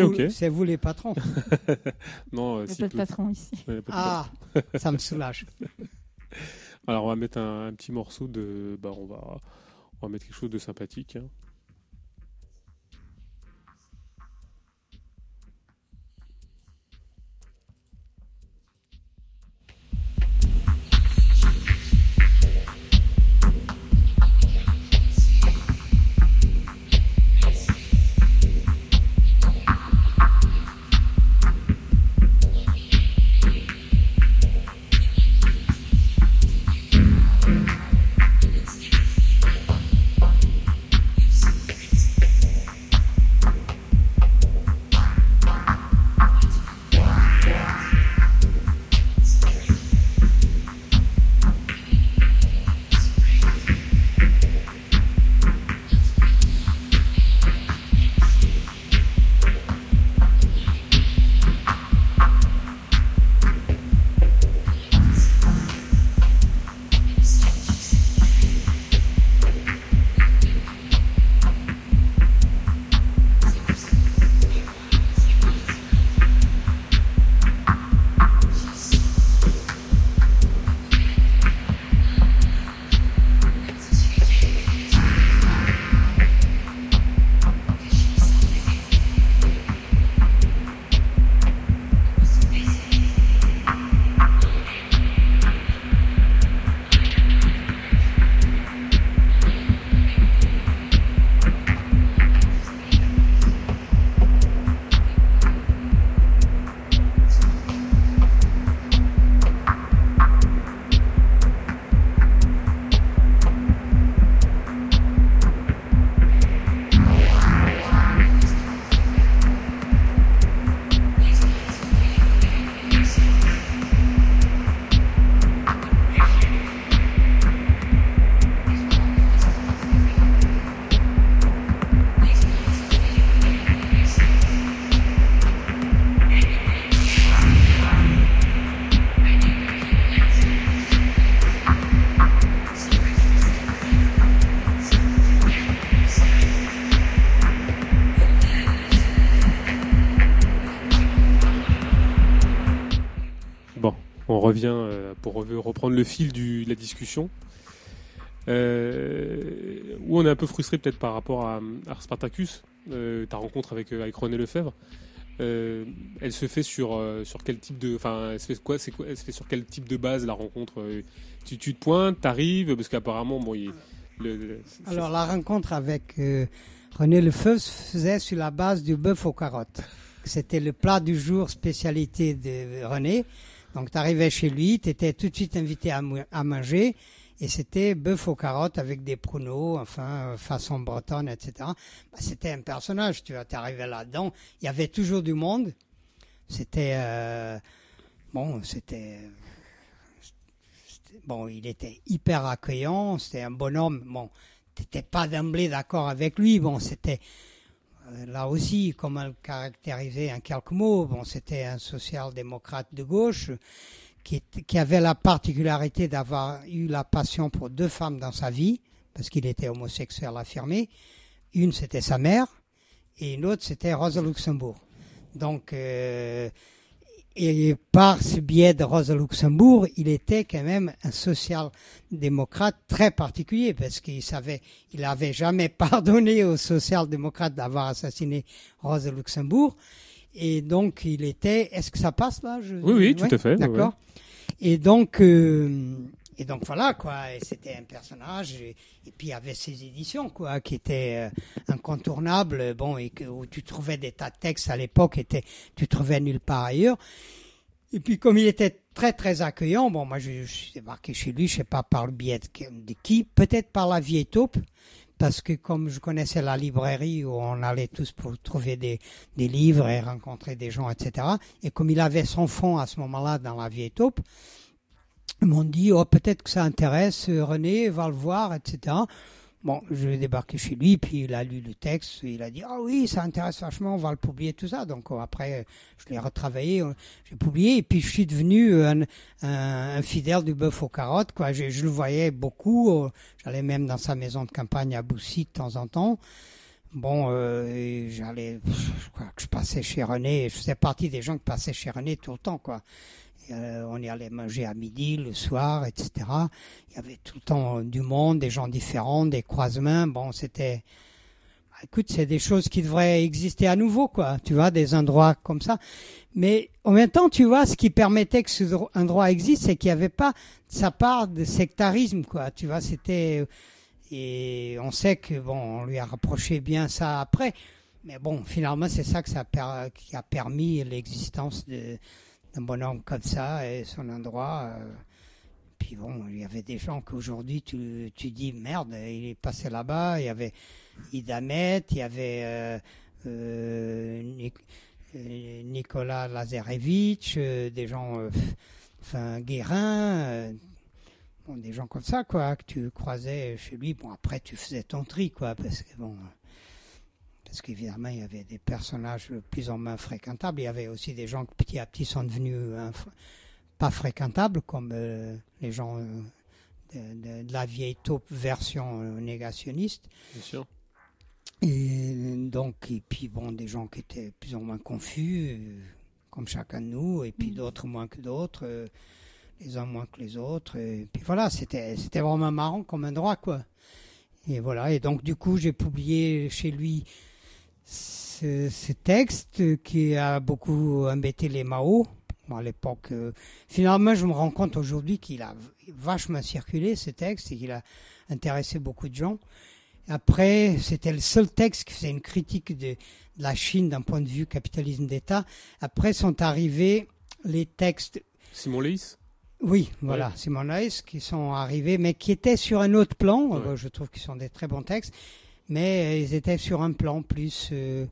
vous, les patrons. Non, euh, Il n'y a pas de peu. patron ici. Ouais, Ah, ça me soulage. Alors on va mettre un, un petit morceau de, bah on va, on va mettre quelque chose de sympathique. hein. Revient euh, pour re- reprendre le fil de la discussion. Euh, où on est un peu frustré peut-être par rapport à, Spartacus, euh, ta rencontre avec, avec René Lefebvre. Elle se fait sur, sur quel type de. Enfin, elle se fait quoi, quoi Elle se fait sur quel type de base la rencontre tu, tu te pointes, t'arrives, parce qu'apparemment, bon, il, Alors, la rencontre avec René Lefebvre se faisait sur la base du bœuf aux carottes. C'était le plat du jour, spécialité de René. Donc, tu arrivais chez lui, tu étais tout de suite invité à, manger. Et c'était bœuf aux carottes avec des pruneaux, enfin, euh, façon bretonne, etc. Bah, c'était un personnage, tu vois, arrivé là-dedans. Il y avait toujours du monde. C'était, euh, bon, c'était, bon, il était hyper accueillant, c'était un bonhomme. Bon, t'étais pas d'emblée d'accord avec lui. Bon, c'était, là aussi, comment le caractériser en quelques mots, bon, c'était un social-démocrate de gauche qui avait la particularité d'avoir eu la passion pour deux femmes dans sa vie, parce qu'il était homosexuel affirmé. Une, c'était sa mère, et une autre, c'était Rosa Luxembourg. Donc, euh, et par ce biais de Rosa Luxembourg, il était quand même un social-démocrate très particulier parce qu'il savait, il n'avait jamais pardonné aux social-démocrates d'avoir assassiné Rosa Luxembourg. Et donc, il était, est-ce que ça passe là? Je- Oui, oui, tout à fait, ouais, D'accord. Et donc, euh, et donc voilà quoi. Et c'était un personnage. Et, et puis il y avait ces éditions quoi, qui étaient euh, incontournables. Bon, et où tu trouvais des tas de textes à l'époque, était, tu trouvais nulle part ailleurs. Et puis comme il était très très accueillant, bon moi je, je suis débarqué chez lui, je sais pas par le biais de, qui, peut-être par la vieille taupe, parce que comme je connaissais la librairie où on allait tous pour trouver des, des livres et rencontrer des gens, etc. Et comme il avait son fond à ce moment-là dans la vieille taupe, m'ont dit oh peut-être que ça intéresse euh, René, va le voir, etc. Bon, je vais débarquer chez lui, puis il a lu le texte, il a dit ah oui, ça intéresse vachement, on va le publier, tout ça. Donc euh, après, je l'ai retravaillé, euh, j'ai publié, et puis je suis devenu un, un, un fidèle du bœuf aux carottes, quoi. Je, je le voyais beaucoup, j'allais même dans sa maison de campagne à Boussy de temps en temps. Bon, euh, j'allais, je crois que je passais chez René, je faisais partie des gens qui passaient chez René tout le temps, quoi. Euh, on y allait manger à midi, le soir, etc. Il y avait tout le temps euh, du monde, des gens différents, des croisements. Bon, c'était, bah, écoute, c'est des choses qui devraient exister à nouveau, quoi. Tu vois, des endroits comme ça. Mais en même temps, tu vois, ce qui permettait que ce dro- endroit existe, c'est qu'il n'y avait pas de sa part de sectarisme, quoi. Tu vois, c'était et on sait que bon, on lui a rapproché bien ça après. Mais bon, finalement, c'est ça que ça qui a permis l'existence de- d'un bonhomme comme ça et son endroit. euh. Puis bon, il y avait des gens qu'aujourd'hui tu, tu dis merde, il est passé là-bas. Il y avait Idamet, il y avait euh, euh, Nic- Nicolas Lazarevitch, des gens, enfin Guérin, bon, des gens comme ça quoi, que tu croisais chez lui. Bon après tu faisais ton tri quoi, parce que bon. Parce qu'évidemment, il y avait des personnages plus ou moins fréquentables. Il y avait aussi des gens qui petit à petit sont devenus inf- pas fréquentables, comme euh, les gens euh, de, de- de la vieille taupe version euh, négationniste. Bien sûr. Et donc, et puis bon, des gens qui étaient plus ou moins confus, euh, comme chacun de nous, et puis d'autres moins que d'autres, euh, les uns moins que les autres. Et puis voilà, c'était c'était vraiment marrant comme un droit, quoi. Et voilà, et donc du coup, j'ai publié chez lui ce, ce texte qui a beaucoup embêté les Mao. À l'époque, euh, finalement, je me rends compte aujourd'hui qu'il a vachement circulé ce texte et qu'il a intéressé beaucoup de gens. Après, c'était le seul texte qui faisait une critique de, de la Chine d'un point de vue capitalisme d'État. Après sont arrivés les textes Simon Leys? Oui, voilà, Simon Leys, qui sont arrivés, mais qui étaient sur un autre plan. Ouais. Euh, Je trouve qu'ils sont des très bons textes, mais ils étaient sur un plan plus euh,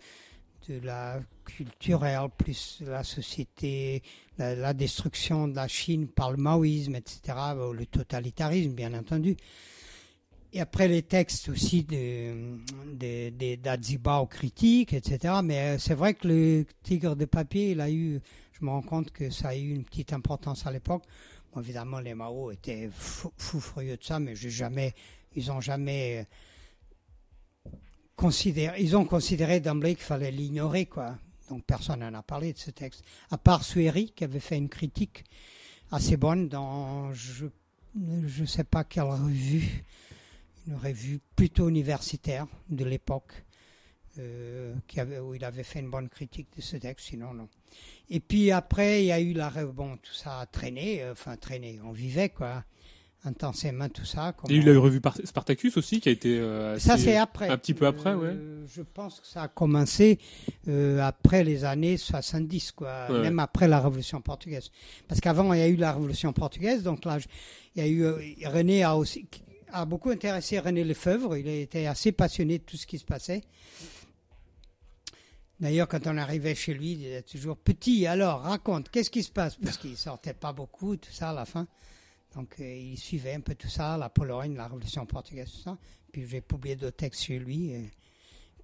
de la culturelle, plus la société, la, destruction de la Chine par le maoïsme, etc., euh, le totalitarisme, bien entendu. Et après les textes aussi de, critiques, etc. Mais euh, c'est vrai que le tigre de papier, il a eu, je me rends compte que ça a eu une petite importance à l'époque. Bon, évidemment, les Mao étaient fou, fou furieux de ça, mais ils ont jamais euh, ils ont considéré d'emblée qu'il fallait l'ignorer, quoi. Donc personne n'en a parlé de ce texte, à part Sueri qui avait fait une critique assez bonne dans, je, je sais pas quelle revue, une revue plutôt universitaire de l'époque, euh, où il avait fait une bonne critique de ce texte, sinon non. Et puis après, il y a eu la... Bon, tout ça a traîné, euh, enfin traîné, on vivait quoi. Intensément tout ça. Et il a eu revu par Spartacus aussi, qui a été euh, Ça, c'est après. un petit peu après, ouais. Euh, Je pense que ça a commencé euh, après les années 70, quoi, Ouais. même après la Révolution portugaise. Parce qu'avant, il y a eu la Révolution portugaise, donc là, il y a eu René a aussi a beaucoup intéressé René Lefebvre. Il était assez passionné de tout ce qui se passait. D'ailleurs, quand on arrivait chez lui, il était toujours petit. Alors, raconte, qu'est-ce qui se passe? Parce qu'il sortait pas beaucoup, tout ça à la fin. Donc, euh, il suivait un peu tout ça, la Pologne, la Révolution portugaise, tout ça. Puis j'ai publié d'autres textes chez lui. Et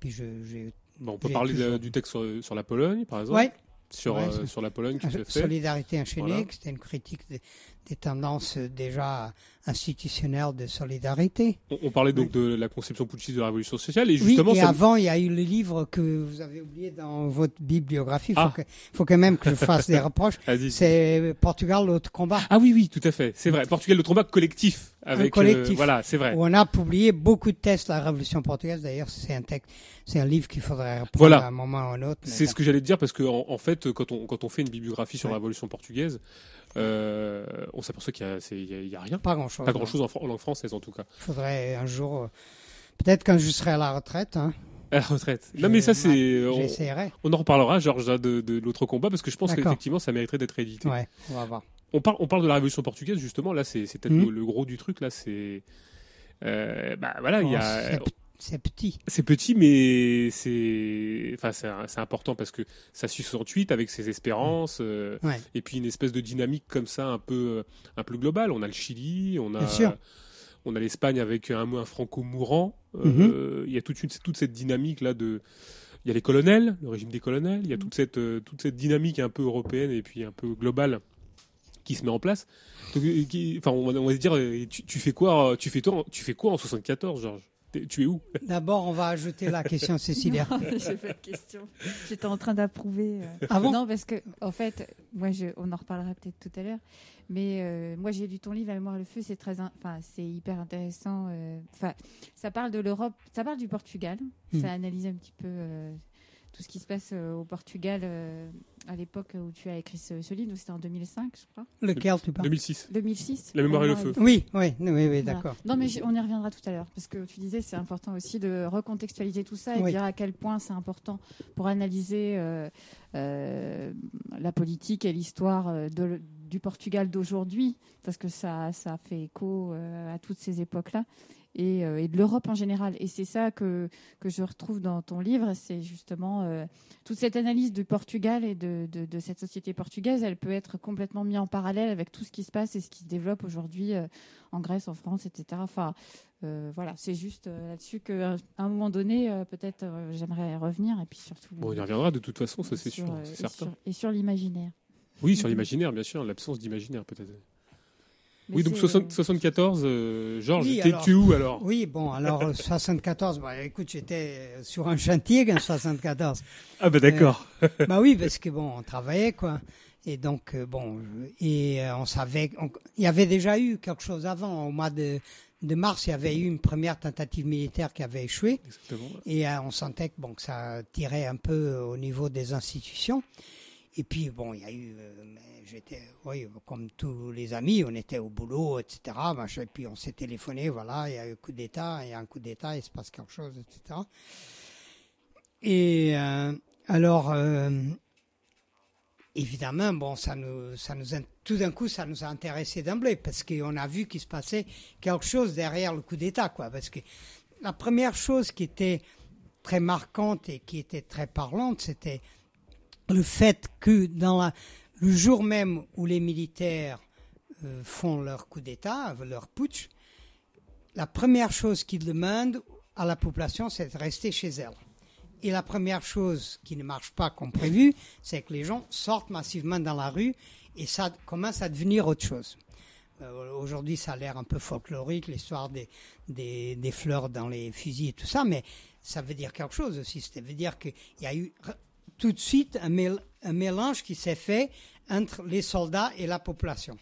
puis je, j'ai Bon, on peut parler de- du texte sur, sur la Pologne, par exemple. Ouais. Sur, Ouais, euh, sur la Pologne qui se fait? Solidarité enchaînée, Voilà. c'était une critique des tendances déjà institutionnelles de solidarité. On, on parlait donc de la conception putschiste de la révolution sociale. Et Oui, justement, et ça- avant, il y a eu le livre que vous avez oublié dans votre bibliographie. Il faut, Ah. que, faut quand même que je fasse des reproches. Vas-y. C'est Portugal, l'autre combat. Ah oui, oui, tout à fait. C'est vrai. Portugal, le combat collectif. Avec, collectif. euh, voilà, c'est vrai. Où on a publié beaucoup de textes de la Révolution portugaise. D'ailleurs, c'est un texte, c'est un livre qu'il faudrait reprendre Voilà. à un moment ou à un autre. C'est ce que j'allais dire parce que en, en fait, quand on quand on fait une bibliographie sur Ouais. la Révolution portugaise, euh, on s'aperçoit qu'il y a, rien, Pas grand-chose. pas non. grand chose en, langue française en tout cas. Il faudrait un jour, euh, peut-être quand je serai à la retraite, hein, À la retraite. Non mais ça c'est, on, j'essaierai. on en reparlera, Georges, de, de l'autre combat parce que je pense qu'effectivement ça mériterait d'être édité. Ouais, on va voir. On parle on parle de la Révolution portugaise justement. Là, c'est peut-être Mhm. le, le gros du truc là. C'est euh, bah voilà, il y a c'est- petit. C'est petit, mais c'est enfin, c'est important parce que ça suit 68 avec ses espérances, euh, Ouais. et puis une espèce de dynamique comme ça, un peu, un peu globale. On a le Chili, on a, on a l'Espagne avec un, un Franco mourant. Euh, Mhm. Il y a toute, une, toute cette dynamique là de. Il y a les colonels, le régime des colonels. Mhm. Il y a toute cette, euh, toute cette dynamique un peu européenne et puis un peu globale qui se met en place. Donc, euh, qui- Enfin, on, va- se dire, euh, tu, tu fais quoi euh, Tu fais toi, tu fais quoi en 74, Georges? Tu es où? D'abord, on va ajouter la question Cécilia. J'ai pas de question. J'étais en train d'approuver. euh. Ah bon? Non, parce que, en fait, moi, je, on en reparlera peut-être tout à l'heure. Mais euh, moi, j'ai lu ton livre, La mémoire le feu. C'est très, in- enfin, c'est hyper intéressant. euh, Enfin, ça parle de l'Europe, ça parle du Portugal. Hmm. Ça analyse un petit peu euh, tout ce qui se passe euh, au Portugal euh, à l'époque où tu as écrit ce, ce livre. C'était en 2005, je crois. Lequel tu parles 2006. 2006. La mémoire et le feu. Oui, oui, oui, oui, Voilà. d'accord. Non, mais on y reviendra tout à l'heure, parce que tu disais c'est important aussi de recontextualiser tout ça et Oui. dire à quel point c'est important pour analyser euh, euh, la politique et l'histoire du Portugal d'aujourd'hui, parce que ça, ça fait écho euh, à toutes ces époques-là. Et, euh, et de l'Europe en général. Et c'est ça que, que je retrouve dans ton livre, c'est justement euh, toute cette analyse du Portugal et de, de, de cette société portugaise, elle peut être complètement mise en parallèle avec tout ce qui se passe et ce qui se développe aujourd'hui euh, en Grèce, en France, etc. Enfin, euh, voilà, c'est juste euh, là-dessus qu'à un moment donné, euh, peut-être j'aimerais revenir et puis surtout. Bon, on y reviendra de toute façon, ça c'est sûr, euh, c'est certain. sur- Et sur l'imaginaire. Oui, sur l'imaginaire, bien sûr, l'absence d'imaginaire peut-être. Mais Oui, donc c'est, 60 euh, 74, euh, Georges, Oui, alors- tu où alors? Oui, bon, alors euh, 74, bah, écoute, j'étais euh, sur un chantier en 74. Ah bah d'accord. bah oui, parce que bon, on travaillait, quoi. Et donc, euh, bon, euh, et euh, on savait, il y avait déjà eu quelque chose avant. Au mois de, de mars, il y avait eu une première tentative militaire qui avait échoué. Exactement. Et euh, on sentait que, bon, que ça tirait un peu au niveau des institutions. Et puis, bon, il y a eu, euh, j'étais, oui, comme tous les amis, on était au boulot, etc. machin, et puis on s'est téléphoné, voilà, il y a eu coup d'État, il y a un coup d'État, il se passe quelque chose, etc. Et euh, alors, euh, évidemment, bon, ça nous, ça nous, tout d'un coup, ça nous a intéressé d'emblée parce qu'on a vu qu'il se passait quelque chose derrière le coup d'État, quoi. Parce que la première chose qui était très marquante et qui était très parlante, c'était le fait que dans le jour même où les militaires euh, font leur coup d'État, leur putsch, la première chose qu'ils demandent à la population, c'est de rester chez elle. Et la première chose qui ne marche pas comme prévu, c'est que les gens sortent massivement dans la rue et ça commence à devenir autre chose. Euh, Aujourd'hui, ça a l'air un peu folklorique, l'histoire des, des, des fleurs dans les fusils et tout ça, mais ça veut dire quelque chose aussi. Ça veut dire qu'il y a eu tout de suite un, mél- un mélange qui s'est fait entre les soldats et la population.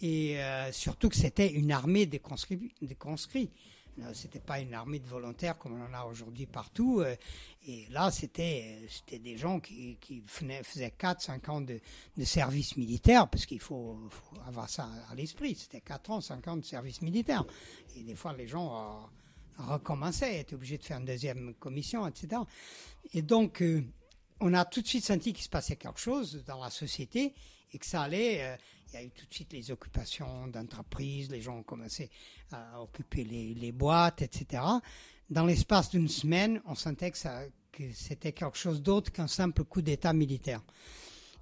Et euh, surtout que c'était une armée des conscrits. Des conscrits. Euh, C'était pas une armée de volontaires comme on en a aujourd'hui partout. euh, Et là, c'était des gens qui, faisaient 4, 5 ans de, service militaire, parce qu'il faut, faut avoir ça à l'esprit. C'était 4 ans, 5 ans de service militaire. Et des fois, les gens recommençaient, étaient obligés de faire une deuxième commission, etc. Et donc, on a tout de suite senti qu'il se passait quelque chose dans la société et que ça allait. euh, il y a eu tout de suite les occupations d'entreprises, les gens ont commencé à occuper les, boîtes, etc. Dans l'espace d'une semaine, on sentait que, c'était quelque chose d'autre qu'un simple coup d'État militaire.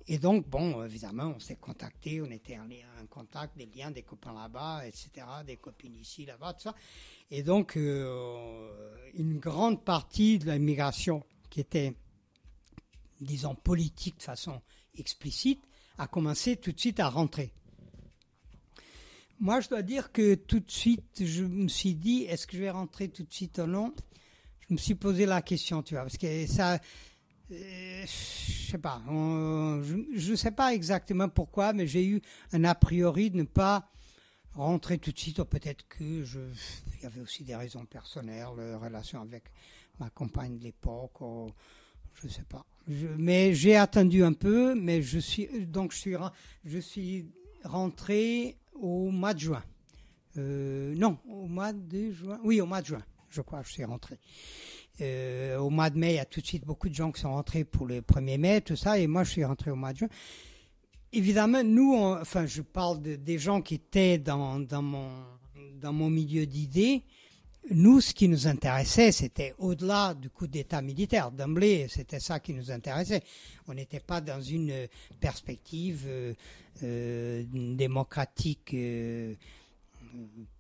Et donc, bon, évidemment, on s'est contacté, on était en contact, des liens, des copains là-bas, etc., des copines ici, là-bas, tout ça. Et donc, euh, une grande partie de l'immigration qui était, disons, politique de façon explicite, a commencé tout de suite à rentrer. Moi, je dois dire que tout de suite, je me suis dit, est-ce que je vais rentrer tout de suite ou non? Je me suis posé la question, tu vois, parce que ça, euh, je sais pas, je ne sais pas exactement pourquoi, mais j'ai eu un a priori de ne pas rentrer tout de suite, ou peut-être que il y avait aussi des raisons personnelles, euh, relation avec ma compagne de l'époque, je sais pas. Mais j'ai attendu un peu, mais je suis donc je suis je suis rentré au mois de juin. Euh, non, au mois de juin. Oui, au mois de juin, je crois, je suis rentré. Euh, au mois de mai, il y a tout de suite beaucoup de gens qui sont rentrés pour le 1er mai, tout ça, et moi je suis rentré au mois de juin. Évidemment, nous, enfin, je parle de, des gens qui étaient dans, dans, mon, dans mon milieu d'idées. Nous, ce qui nous intéressait, c'était au-delà du coup d'État militaire. D'emblée, c'était ça qui nous intéressait. On n'était pas dans une perspective euh, euh, démocratique euh,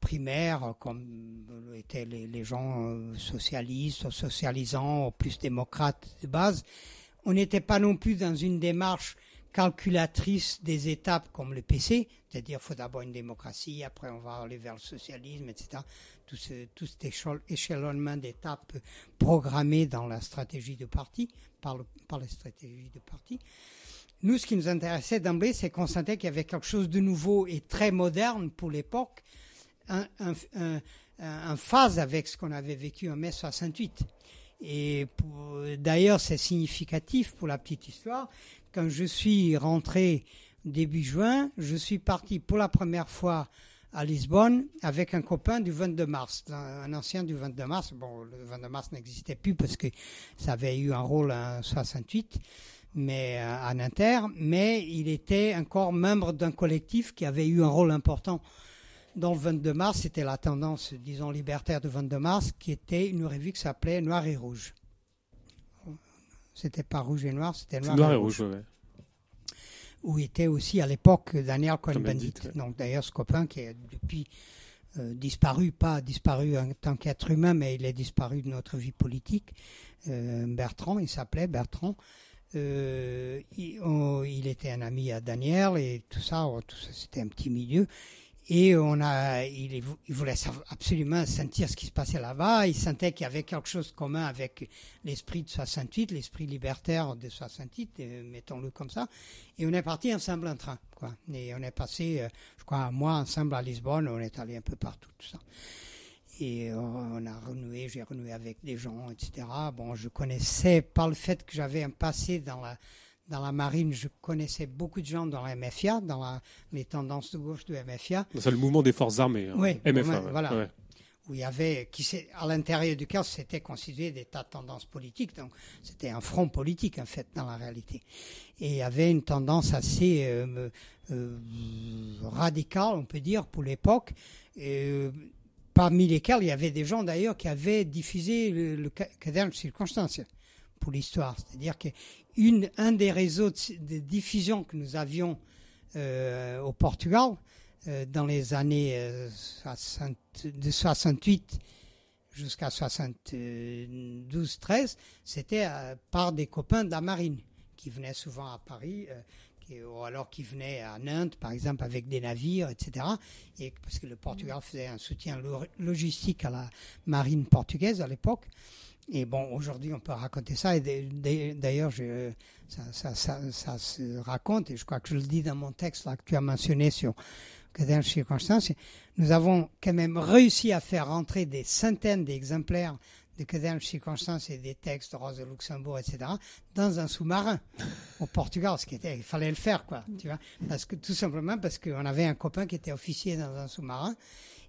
primaire, comme étaient les, gens socialistes, socialisants, plus démocrates de base. On n'était pas non plus dans une démarche calculatrice des étapes comme le PC, c'est-à-dire il faut d'abord une démocratie, après on va aller vers le socialisme, etc. Tout, ce, tout cet échel- échelonnement d'étapes programmées dans la stratégie de parti, par, le, par la stratégie de parti. Nous, ce qui nous intéressait d'emblée, c'est sentait qu'il y avait quelque chose de nouveau et très moderne pour l'époque, en en phase avec ce qu'on avait vécu en mai 68. Et d'ailleurs, c'est significatif pour la petite histoire. Quand je suis rentré début juin, je suis parti pour la première fois à Lisbonne avec un copain du 22 mars, un ancien du 22 mars. Bon, le 22 mars n'existait plus parce que ça avait eu un rôle en 68, mais euh, en inter, mais il était encore membre d'un collectif qui avait eu un rôle important dans le 22 mars. C'était la tendance, disons, libertaire du 22 mars, qui était une revue qui s'appelait Noir et Rouge. C'était pas rouge et noir, c'était noir, Noir et et rouge rouge, ouais. Où était aussi à l'époque Daniel Cohn-Bendit. Donc d'ailleurs ce copain qui est depuis euh, disparu, pas disparu en tant qu'être humain, mais il est disparu de notre vie politique. Euh, Bertrand, il s'appelait Bertrand. Euh, il, oh, il était un ami à Daniel et tout ça, oh, tout ça c'était un petit milieu. Et on a, il, voulait absolument sentir ce qui se passait là-bas. Il sentait qu'il y avait quelque chose de commun avec l'esprit de 68, l'esprit libertaire de 68, euh, mettons-le comme ça. Et on est parti ensemble en train, quoi. Et on est passé, euh, je crois, un mois ensemble à Lisbonne. On est allé un peu partout, tout ça. Et euh, on a renoué, j'ai renoué avec des gens, etc. Bon, je connaissais, par le fait que j'avais un passé dans la, dans la marine, je connaissais beaucoup de gens dans la MFIA, dans la- les tendances de gauche de MFIA. C'est le mouvement des forces armées. hein. Oui, MFA. ouais, voilà. Ouais. où il y avait, qui à l'intérieur duquel c'était constitué des tas de tendances politiques. Donc, c'était un front politique, en fait, dans la réalité. Et il y avait une tendance assez euh, euh, radicale, on peut dire, pour l'époque. euh, parmi lesquels il y avait des gens, d'ailleurs, qui avaient diffusé le, le ca- cadran circonstance pour l'histoire. C'est-à-dire qu'un un des réseaux de, diffusion que nous avions euh, au Portugal, euh, dans les années euh, 60 de 68 jusqu'à 72-13, c'était par des copains de la marine qui venaient souvent à Paris, ou alors qui venaient à Nantes, par exemple, avec des navires, etc. Et parce que le Portugal faisait un soutien lo- logistique à la marine portugaise à l'époque. Et bon, aujourd'hui, on peut raconter ça. Et d'ailleurs, ça, ça, se raconte, et je crois que je le dis dans mon texte là, que tu as mentionné sur les circonstances, nous avons quand même réussi à faire rentrer des centaines d'exemplaires de les circonstances et des textes de Rose de Luxembourg, etc., dans un sous-marin au Portugal, ce qui était, il fallait le faire, quoi, tu vois, parce que tout simplement parce qu'on avait un copain qui était officier dans un sous-marin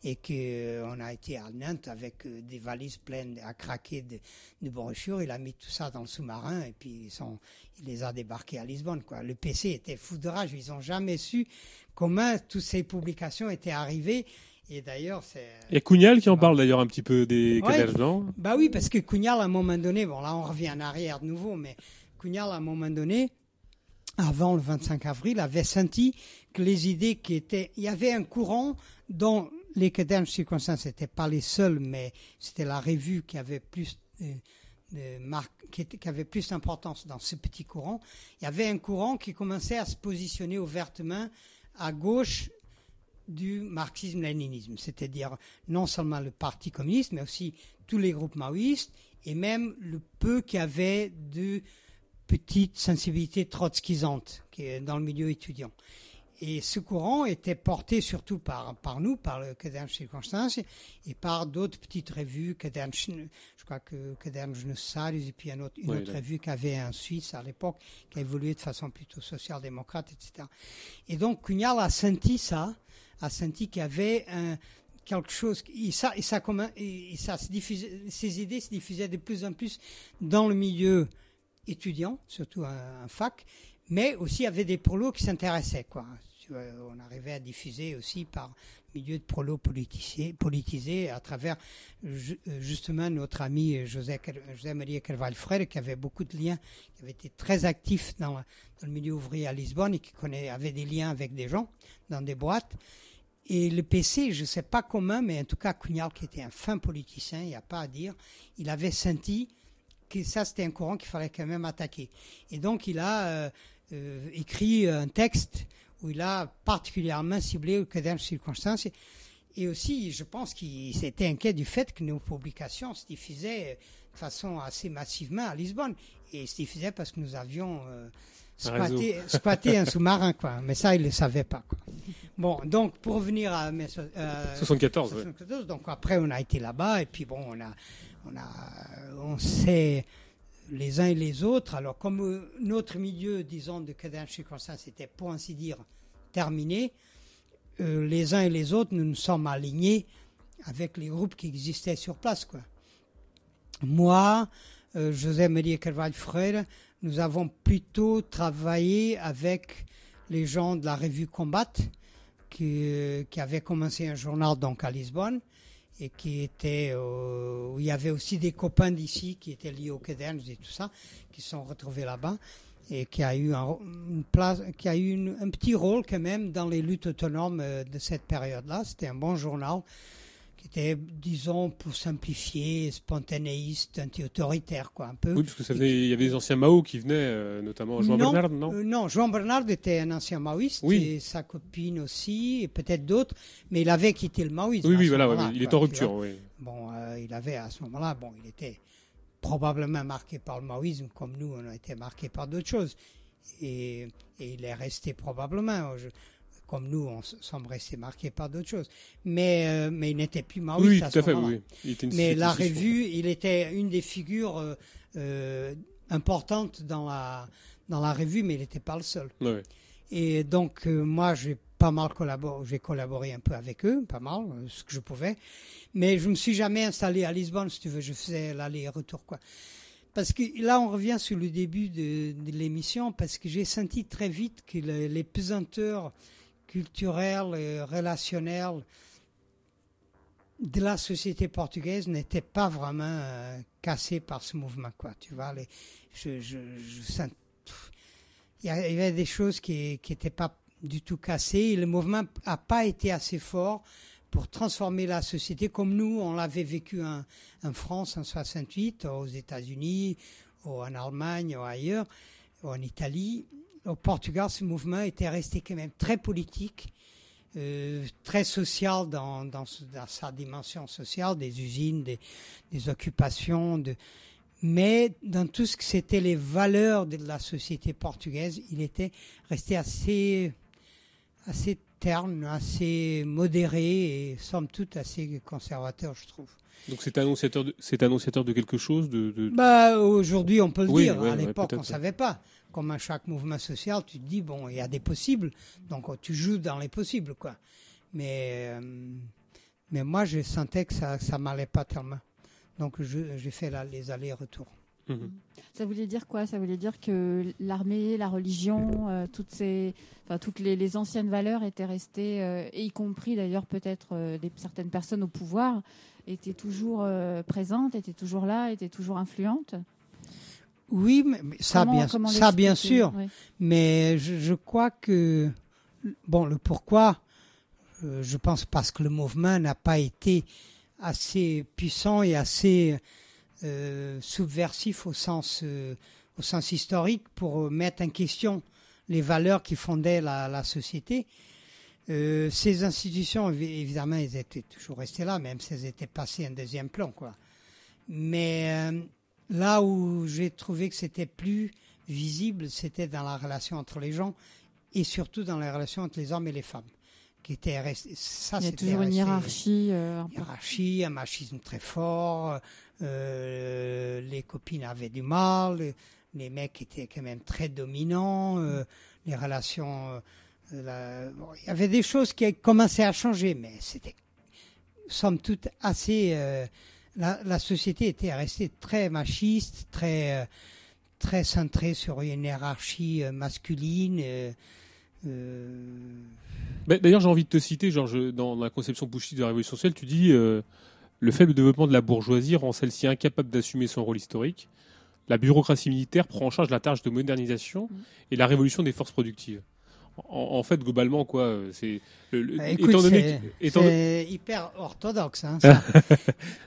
et que euh, a été à Nantes avec euh, des valises pleines à craquer de, de brochures. Il a mis tout ça dans le sous-marin et puis ils sont, il les a débarqués à Lisbonne. Quoi. Le PC était fou de rage. Ils n'ont jamais su comment toutes ces publications étaient arrivées. Et d'ailleurs, c'est. Y a Cugnal qui en parle d'ailleurs un petit peu des Ouais. Non Bah oui, parce que Cugnal, à un moment donné, bon là on revient en arrière de nouveau, mais Cugnal, à un moment donné, avant le 25 avril, avait senti que les idées qui étaient... Il y avait un courant dont les Cadènes circonstances n'étaient pas les seuls, mais c'était la revue qui avait plus... euh, de marque, qui, avait plus d'importance dans ce petit courant. Il y avait un courant qui commençait à se positionner ouvertement à gauche du marxisme-léninisme, c'est-à-dire non seulement le Parti communiste, mais aussi tous les groupes maoïstes et même le peu qu'il y avait de petites sensibilités trotskisantes qui est dans le milieu étudiant. Et ce courant était porté surtout par, par nous, par le Cadern Circonstance, et par d'autres petites revues, je crois que Cadern Genesarius, et puis un autre- une Oui, autre revue qu'avait en Suisse à l'époque, qui a évolué de façon plutôt social-démocrate, etc. Et donc Cugnal a senti ça, a senti qu'il y avait un, quelque chose, et ça, et ça, commun- et ça se diffusait, ces idées se diffusaient de plus en plus dans le milieu étudiant, surtout un, un fac, mais aussi il y avait des prolos qui s'intéressaient, quoi. On arrivait à diffuser aussi par milieu de prolos politisés, à travers euh, justement notre ami José, José Maria Carvalho Freire, qui avait beaucoup de liens, qui avait été très actif dans, le milieu ouvrier à Lisbonne et qui avait des liens avec des gens dans des boîtes. Et le PC, je ne sais pas comment, mais en tout cas, Cugnal, qui était un fin politicien, il n'y a pas à dire, il avait senti que ça, c'était un courant qu'il fallait quand même attaquer. Et donc, il a euh, euh, écrit un texte où il a particulièrement ciblé le cadre circonstances. Et aussi, je pense qu'il s'était inquiet du fait que nos publications se diffusaient de façon assez massivement à Lisbonne. Et se diffusaient parce que nous avions euh, squatté, squatté un sous-marin, quoi. Mais ça, il ne le savait pas, quoi. Bon, donc, pour revenir à euh, 74, ouais. 74, donc après, on a été là-bas, et puis bon, on a, on a, on sait les uns et les autres. Alors, comme euh, notre milieu, disons, de cadence circonstance était, pour ainsi dire, terminé, euh, les uns et les autres, nous nous sommes alignés avec les groupes qui existaient sur place. Moi, euh, José Maria Carvalho Freire, nous avons plutôt travaillé avec les gens de la revue Combat, qui, qui avait commencé un journal donc à Lisbonne et qui était euh, où il y avait aussi des copains d'ici qui étaient liés au Caderns et tout ça, qui sont retrouvés là-bas et qui a eu un, une place, qui a eu un petit rôle quand même dans les luttes autonomes euh, de cette période-là. C'était un bon journal qui était, disons, pour simplifier, spontanéiste, anti-autoritaire, quoi, un peu. Oui, parce que ça venait- il y avait des anciens Mao qui venaient, euh, notamment Non, Bernard, non euh, non, Jean Bernard était un ancien maoïste Oui. et sa copine aussi, et peut-être d'autres, mais il avait quitté le maoïsme. Oui, oui, voilà, ouais, il est en tu rupture, oui. Bon, euh, il avait à ce moment-là, bon, il était probablement marqué par le maoïsme, comme nous, on a été marqués par d'autres choses. Et, et il est resté probablement, je- comme nous, on s- sommes restés marqués par d'autres choses. Mais, euh, mais il n'était plus maoïste Oui, à tout ce à fait, oui. oui. Il était une Mais la revue, il était une des figures euh, euh, importantes dans la, dans la revue, mais il n'était pas le seul. Ouais. Et donc, euh, moi, j'ai pas mal collaboré, j'ai collaboré un peu avec eux, pas mal, ce que je pouvais. Mais je me suis jamais installé à Lisbonne, si tu veux, je faisais l'aller-retour, quoi. Parce que là, on revient sur le début de, de l'émission, parce que j'ai senti très vite que le- les pesanteurs culturelles et relationnelles de la société portugaise n'étaient pas vraiment euh, cassées par ce mouvement, quoi. Tu vois, les, il y avait des choses qui n'étaient pas du tout cassées. Le mouvement n'a pas été assez fort pour transformer la société comme nous, on l'avait vécu en, en France en 68, aux États-Unis, ou en Allemagne, ou ailleurs, ou en Italie. Au Portugal, ce mouvement était resté quand même très politique, euh, très social dans, dans, ce- dans sa dimension sociale, des usines, des, des occupations, de, mais dans tout ce que c'était les valeurs de la société portugaise, il était resté assez, assez terne, assez modéré et somme toute assez conservateur, je trouve. Donc c'est annonciateur, de, c'est annonciateur de quelque chose de, de- Bah, aujourd'hui, on peut le Oui, dire. ouais, à l'époque, on ouais. savait pas. Comme à chaque mouvement social, tu te dis, bon, il y a des possibles. Donc, oh, tu joues dans les possibles, quoi. Mais, euh, mais moi, je sentais que ça, ça m'allait pas tellement. Donc, j'ai fait là, les allers-retours. Mhm. Ça voulait dire quoi? Ça voulait dire que l'armée, la religion, euh, toutes ces, enfin toutes les, les anciennes valeurs étaient restées, euh, et y compris d'ailleurs peut-être euh, certaines personnes au pouvoir, étaient toujours euh, présentes, étaient toujours là, étaient toujours influentes? Oui, mais, ça, Comment- bien, comment ça, bien l'expliquer sûr. Mais je, je crois que, bon, le pourquoi, euh, je pense parce que le mouvement n'a pas été assez puissant et assez euh, subversif au sens, euh, au sens historique pour mettre en question les valeurs qui fondaient la, la société. Ces institutions, évi- évidemment, elles étaient toujours restées là, même si elles étaient passées en deuxième plan, quoi. Mais là où j'ai trouvé que c'était plus visible, c'était dans la relation entre les gens et surtout dans la relation entre les hommes et les femmes, qui était resté. Ça, Il y a toujours une hiérarchie. euh, hiérarchie, un machisme très fort. euh, les copines avaient du mal, les mecs étaient quand même très dominants, euh, les relations. euh, la- bon, il y avait des choses qui commençaient à changer, mais c'était somme toute assez. La, la société était restée très machiste, très euh, très centrée sur une hiérarchie euh, masculine. euh, D'ailleurs, j'ai envie de te citer, Georges, dans la conception bouchiste de la Révolution sociale, tu dis euh, le faible développement de la bourgeoisie rend celle-ci incapable d'assumer son rôle historique. La bureaucratie militaire prend en charge la tâche de modernisation Mm. et la révolution des forces productives. En, en fait, globalement, quoi, euh, c'est Bah, étant donné, étant- hyper orthodoxe. Hein, ça.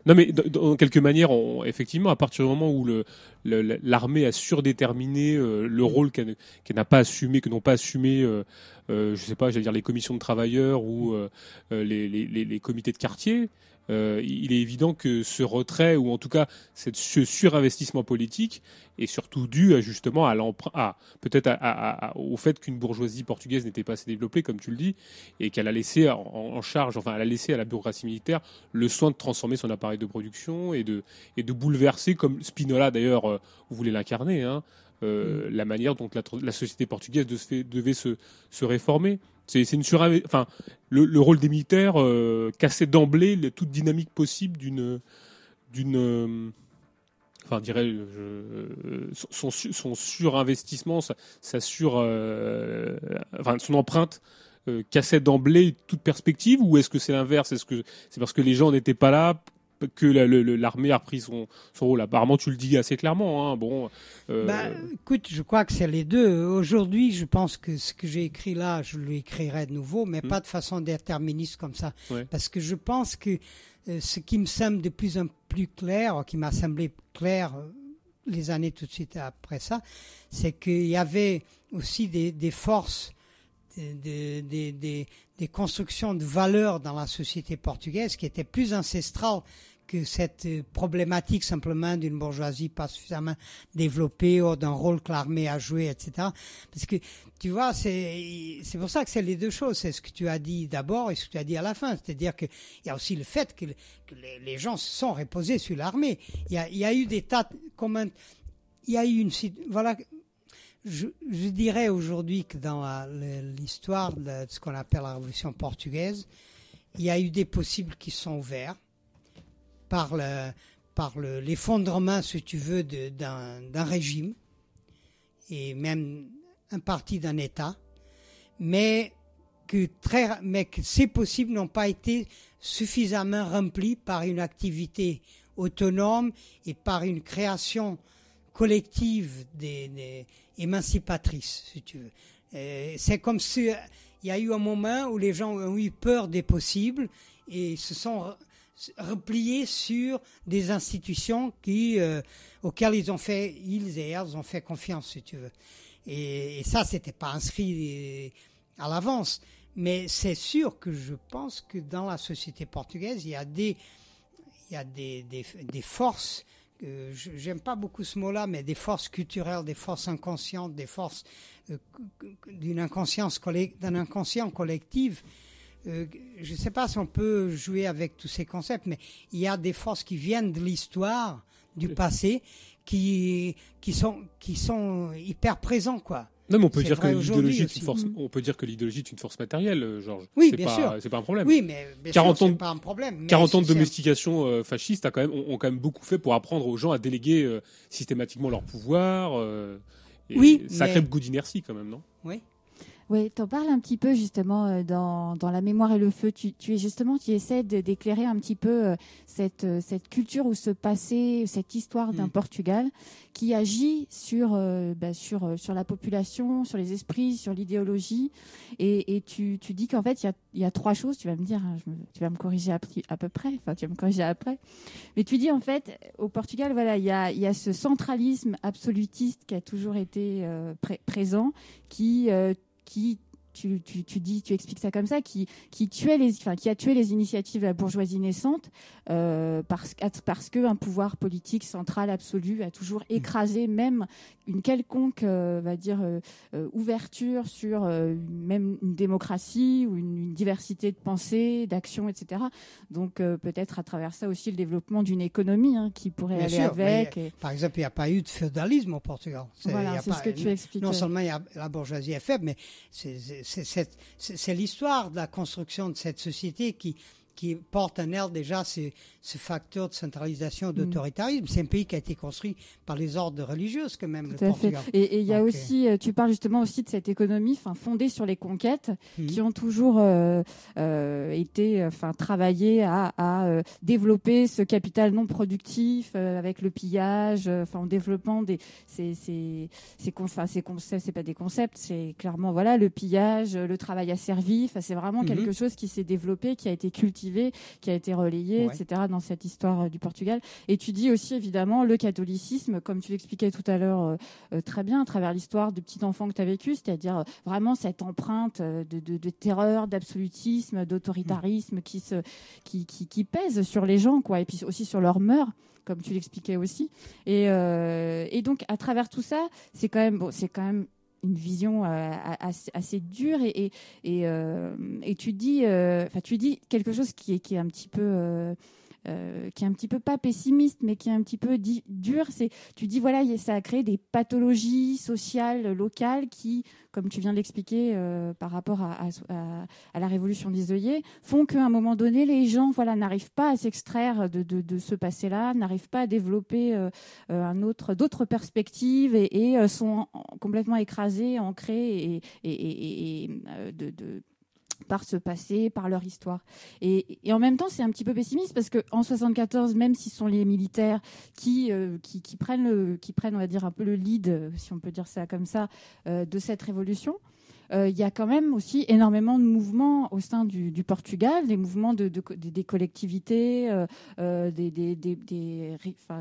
non mais dans, quelque manière, on- effectivement, à partir du moment où le- le- l'armée a surdéterminé euh, le rôle qu'elle n'a pas assumé, que n'ont pas assumé, euh, euh, je sais pas, j'allais dire les commissions de travailleurs ou euh, les, les- les- les comités de quartier. Euh, il est évident que ce retrait ou en tout cas cette, ce surinvestissement politique est surtout dû à, justement à l'emprunt, à peut-être au fait qu'une bourgeoisie portugaise n'était pas assez développée, comme tu le dis, et qu'elle a laissé en, en charge, enfin, elle a laissé à la bureaucratie militaire le soin de transformer son appareil de production et de, et de bouleverser, comme Spinola d'ailleurs euh, voulait l'incarner, hein, euh, la manière dont la, société portugaise de se fait- devait se, se réformer. C'est une surinve- enfin, le, le rôle des militaires euh, cassait d'emblée toute dynamique possible d'une, d'une, euh, enfin, dirais, je- son, son, surinvestissement, sur, euh, enfin, son empreinte euh, cassait d'emblée toute perspective ou est-ce que c'est l'inverse? Est-ce que c'est parce que les gens n'étaient pas là que l'armée a repris son, son rôle Apparemment, tu le dis assez clairement. Hein. Bon, euh, Bah, écoute, je crois que c'est les deux. Aujourd'hui, je pense que ce que j'ai écrit là, je l'écrirai de nouveau, mais Mm. pas de façon déterministe comme ça. Ouais. Parce que je pense que euh, ce qui me semble de plus en plus clair, qui m'a semblé clair euh, les années tout de suite après ça, c'est qu'il y avait aussi des, des forces, des, des, des- des- constructions de valeurs dans la société portugaise qui étaient plus ancestrales que cette euh, problématique simplement d'une bourgeoisie pas suffisamment développée ou d'un rôle que l'armée a joué, etc. Parce que, tu vois, c'est pour ça que c'est les deux choses. C'est ce que tu as dit d'abord et ce que tu as dit à la fin. C'est-à-dire qu'il y a aussi le fait que, le- que les, gens se sont reposés sur l'armée. Il y a, eu des tas... de- il y a eu une... Voilà... Je, dirais aujourd'hui que dans le- l'histoire de ce qu'on appelle la Révolution portugaise, il y a eu des possibles qui sont ouverts par le par le- l'effondrement, si tu veux, d'un régime et même un parti d'un État, mais que très mais que ces possibles n'ont pas été suffisamment remplis par une activité autonome et par une création collective des émancipatrices, si tu veux. Euh, C'est comme si il y a eu un moment où les gens ont eu peur des possibles et se sont re- repliés sur des institutions qui, euh, auxquelles ils ont fait, ils et elles ont fait confiance, si tu veux. Et, et ça, c'était pas inscrit à l'avance. Mais c'est sûr que je pense que dans la société portugaise, il y a des forces. Euh, J'aime pas beaucoup ce mot-là, mais des forces culturelles, des forces inconscientes, des forces euh, d'une inconscience d'un inconscient collectif. Euh, je ne sais pas si on peut jouer avec tous ces concepts, mais il y a des forces qui viennent de l'histoire, du passé, qui qui sont qui sont hyper présents, quoi. Non, mais on peut dire que l'idéologie est aussi. une force. Mm. On peut dire que l'idéologie est une force matérielle, euh, Georges. Oui, bien pas- sûr. C'est pas un problème. Oui, mais bien 40 sûr, ans pas un problème. mais 40 ans de domestication euh, fasciste a quand même, ont, ont quand même beaucoup fait pour apprendre aux gens à déléguer euh, systématiquement leur pouvoir. euh, et Oui, ça mais- crée beaucoup d'inertie quand même, non? Oui. Oui, t'en parles un petit peu justement euh, dans, dans La mémoire et le feu. Tu, tu es justement, tu essaies d'éclairer un petit peu euh, cette, euh, cette culture ou ce passé, cette histoire d'un Mm. Portugal qui agit sur, euh, bah, sur, sur la population, sur les esprits, sur l'idéologie. Et, et tu, tu dis qu'en fait, il y a, y a trois choses. Tu vas me dire, hein, je me- tu vas me corriger à, à peu près. Enfin, tu vas me corriger après. Mais tu dis en fait, au Portugal, voilà, il y a, y a ce centralisme absolutiste qui a toujours été euh, pré- présent, qui, euh, qui tu, tu, tu dis, tu expliques ça comme ça, qui, qui tuait les, enfin, qui a tué les initiatives de la bourgeoisie naissante euh, parce, parce que un pouvoir politique central absolu a toujours écrasé même une quelconque, euh, va dire, euh, euh, ouverture sur même une démocratie ou une, une diversité de pensée, d'action, etc. Donc peut-être à travers ça aussi le développement d'une économie hein, qui pourrait Bien aller sûr, avec. mais et- Par exemple, il n'y a pas eu de féodalisme au Portugal. Voilà, c'est ce que tu expliques. Non seulement il y a, la bourgeoisie est faible, mais c'est- c'est l'histoire de la construction de cette société qui, qui porte en elle déjà ce, ce facteur de centralisation, Mm. d'autoritarisme. C'est un pays qui a été construit par les ordres religieuses, quand même, le Tout à fait. Portugal. Et et il y a Donc, aussi, euh, tu parles justement aussi de cette économie, fondée sur les conquêtes, Mhm. qui ont toujours euh, euh, été, enfin travaillé à, à, euh, développer ce capital non productif avec le pillage, enfin en développant des, ces, ces, ces, enfin, ces concepts, c'est pas des concepts, c'est clairement voilà le pillage, le travail asservi. Enfin c'est vraiment Mhm. quelque chose qui s'est développé, qui a été cultivé, qui a été relayé, Ouais. etc. dans cette histoire euh, du Portugal. Et tu dis aussi évidemment le catholicisme, comme tu l'expliquais tout à l'heure euh, euh, très bien à travers l'histoire de petit enfant que tu as vécu, c'est-à-dire vraiment cette empreinte de, de- de terreur, d'absolutisme, d'autoritarisme qui, se, qui, qui, qui pèse sur les gens, quoi, et puis aussi sur leurs mœurs comme tu l'expliquais aussi. Et, euh, et donc, à travers tout ça, c'est quand même, bon, c'est quand même une vision euh, assez, dure et, et, et, euh, tu dis, euh, tu dis quelque chose qui est un petit peu. Euh, qui est un petit peu pas pessimiste, mais qui est un petit peu dur. C'est, tu dis voilà, ça a créé des pathologies sociales locales qui, comme tu viens de l'expliquer euh, par rapport à, la révolution des œillets, font qu'à un moment donné, les gens voilà n'arrivent pas à s'extraire de, ce passé-là, n'arrivent pas à développer euh, d'autres perspectives et, sont en- complètement écrasés, ancrés et, de par ce passé, par leur histoire. Et, en même temps, c'est un petit peu pessimiste parce que en 74, même si ce sont les militaires qui, euh, qui, qui prennent le, qui prennent, on va dire un peu le lead, euh, si on peut dire ça comme ça, euh, de cette révolution. Euh, Il y a quand même aussi énormément de mouvements au sein du, Portugal, des mouvements de, de- des, collectivités, des,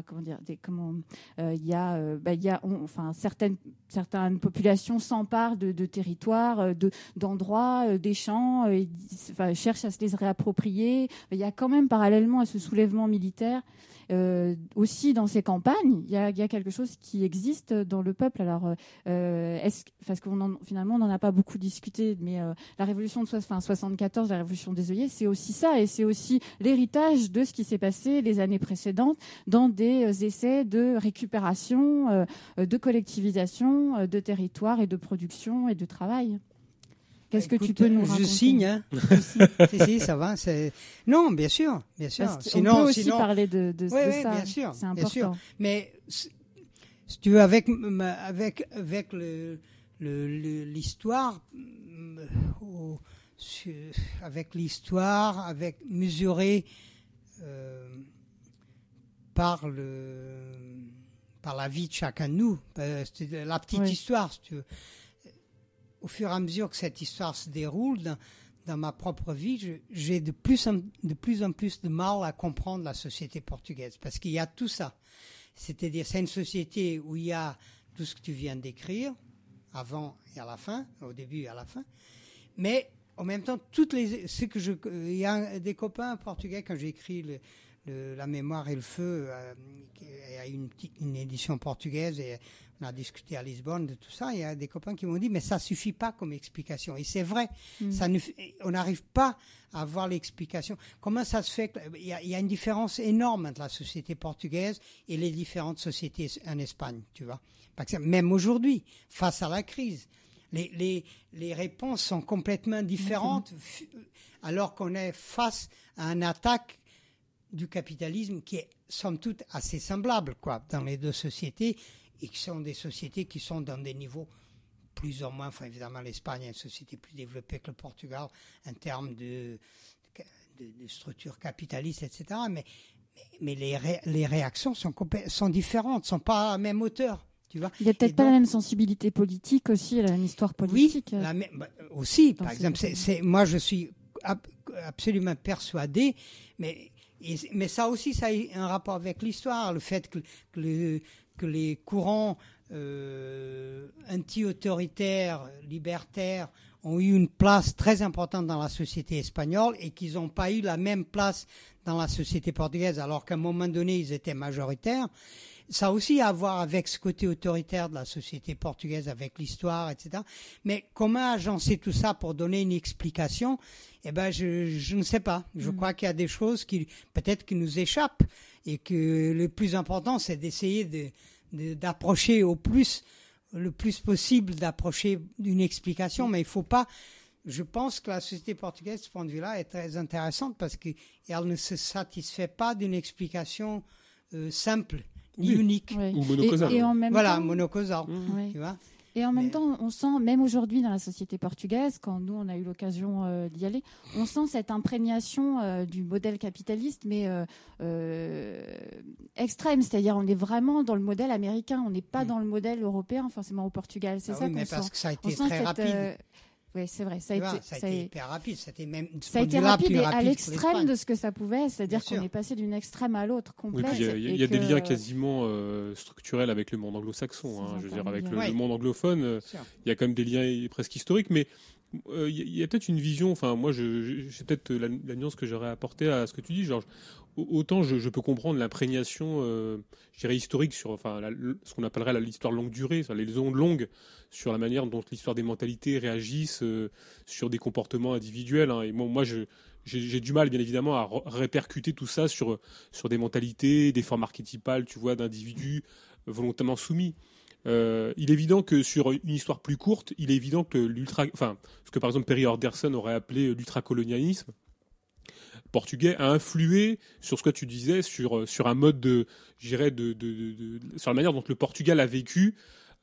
comment dire, euh, il y a, euh, bah, y a, enfin, certaines, certaines populations s'emparent de, territoires, de, d'endroits, des champs, et, enfin, cherchent à se les réapproprier. Il y a quand même parallèlement à ce soulèvement militaire. Euh, aussi dans ces campagnes, il y, a, quelque chose qui existe dans le peuple. Alors, euh, est-ce, parce qu'on en- finalement, on n'en a pas beaucoup discuté, mais euh, la révolution de soix- enfin, 74, la révolution des œillets, c'est aussi ça, et c'est aussi l'héritage de ce qui s'est passé les années précédentes dans des euh, essais de récupération, euh, euh, de collectivisation, euh, de territoire et de production et de travail. Qu'est-ce que tu peux nous Je raconter signe, hein. si, si, ça va. Non, bien sûr, bien sûr. Parce Sinon, peut aussi sinon, parler de, de, Oui, de oui, ça. bien sûr, C'est sûr. important. Mais si tu veux, avec avec avec le l'histoire, avec l'histoire, avec mesuré euh, par le par la vie de chacun de nous, euh, la petite Oui. histoire, si tu veux. Au fur et à mesure que cette histoire se déroule dans, ma propre vie, j'ai de plus, en, plus de mal à comprendre la société portugaise parce qu'il y a tout ça. C'est-à-dire, c'est une société où il y a tout ce que tu viens décrire, avant et à la fin, au début et à la fin, mais en même temps, toutes les, ce que je, il y a des copains portugais quand j'ai écrit le, la mémoire et le feu, euh, il y a une, une édition portugaise et on a discuté à Lisbonne de tout ça. Il y a des copains qui m'ont dit mais ça suffit pas comme explication. Et c'est vrai, Mm. ça ne, on n'arrive pas à avoir l'explication. Comment ça se fait que, il, y a, il y a une différence énorme entre la société portugaise et les différentes sociétés en Espagne, tu vois. Par exemple, même aujourd'hui, face à la crise, les, les, les réponses sont complètement différentes, f- alors qu'on est face à une attaque du capitalisme qui est somme toute assez semblable quoi dans les deux sociétés et qui sont des sociétés qui sont dans des niveaux plus ou moins, enfin évidemment l'Espagne est une société plus développée que le Portugal en termes de, de, de structure capitaliste, etc. Mais, mais, mais les, ré- les réactions sont, sont différentes, sont pas à la même hauteur. Tu vois Il n'y a peut-être pas donc- la même sensibilité politique aussi, la même histoire politique. oui, la même- bah, aussi, par exemple, c'est, c'est- moi je suis ab- absolument persuadé, mais, et- mais ça aussi, ça a un rapport avec l'histoire, le fait que, que, le- que les courants euh, anti-autoritaires, libertaires, ont eu une place très importante dans la société espagnole et qu'ils n'ont pas eu la même place dans la société portugaise, alors qu'à un moment donné, ils étaient majoritaires. Ça a aussi à voir avec ce côté autoritaire de la société portugaise, avec l'histoire, etc. Mais comment agencer tout ça pour donner une explication? Eh ben, je, je ne sais pas. Je Mm. crois qu'il y a des choses qui peut-être qui nous échappent et que le plus important, c'est d'essayer de, de- d'approcher au plus, le plus possible, d'approcher d'une explication. Mais il faut pas. Je pense que la société portugaise, de ce point de vue-là, est très intéressante parce qu'elle ne se satisfait pas d'une explication euh, simple ni Oui. unique. Ou monocausal. Et, et en même Voilà, temps, monocausal. Ouais. Tu vois? Et en même Mais- temps, on sent, même aujourd'hui dans la société portugaise, quand nous on a eu l'occasion euh, d'y aller, on sent cette imprégnation euh, du modèle capitaliste, mais euh, extrême. C'est-à-dire, on est vraiment dans le modèle américain, on n'est pas Mm. dans le modèle européen, forcément au Portugal. C'est Ah ça oui, qu'on mais sent. parce que ça a été très rapide. Oui, c'est vrai. Ça a vois, été, ça a ça été a- hyper rapide. C'était même ça a été rapide et à rapide l'extrême de ce que ça pouvait, c'est-à-dire qu'on est passé d'une extrême à l'autre Oui, complète. puis il y a, il y a- et il y a des liens quasiment euh, structurels avec le monde anglo-saxon. hein. Je veux dire, avec le, monde anglophone, euh, il y a quand même des liens presque historiques, mais euh, il y a- il y a, peut-être une vision. Enfin, moi, je, c'est peut-être la, nuance que j'aurais apportée à ce que tu dis, Georges. Au- Autant je, peux comprendre l'imprégnation, euh, je dirais historique sur, enfin, ce qu'on appellerait l'histoire longue durée, enfin, les ondes longues sur la manière dont l'histoire des mentalités réagissent euh, sur des comportements individuels. hein. Et moi, j'ai du mal, bien évidemment, à répercuter tout ça sur sur des mentalités, des formes archétypales, tu vois, d'individus volontairement soumis. Euh, il est évident que sur une histoire plus courte, il est évident que l'ultra, enfin, ce que par exemple Perry Anderson aurait appelé l'ultracolonialisme portugais a influé sur ce que tu disais, sur sur un mode de, je dirais, de, de, de- de- sur la manière dont le Portugal a vécu.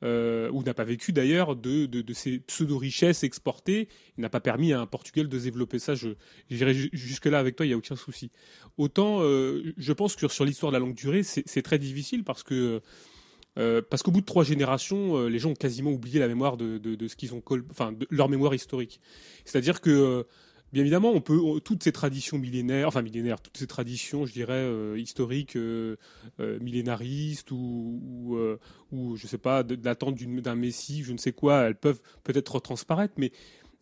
euh, ou n'a pas vécu d'ailleurs de, de, de ces pseudo-richesses exportées, n'a pas permis à un Portugal de développer ça. Je j'irai ju- jusque-là avec toi, il n'y a aucun souci. Autant, euh, je pense que sur l'histoire de la longue durée, c'est très difficile parce que euh, parce qu'au bout de trois générations, euh, les gens ont quasiment oublié la mémoire de, de, ce qu'ils ont, enfin, leur mémoire historique. C'est-à-dire que, euh, bien évidemment, on peut toutes ces traditions millénaires, enfin millénaires, toutes ces traditions, je dirais historiques, millénaristes ou, ou, ou, je sais pas, d'une- d'un messie, je ne sais quoi, elles peuvent peut-être transparaître, mais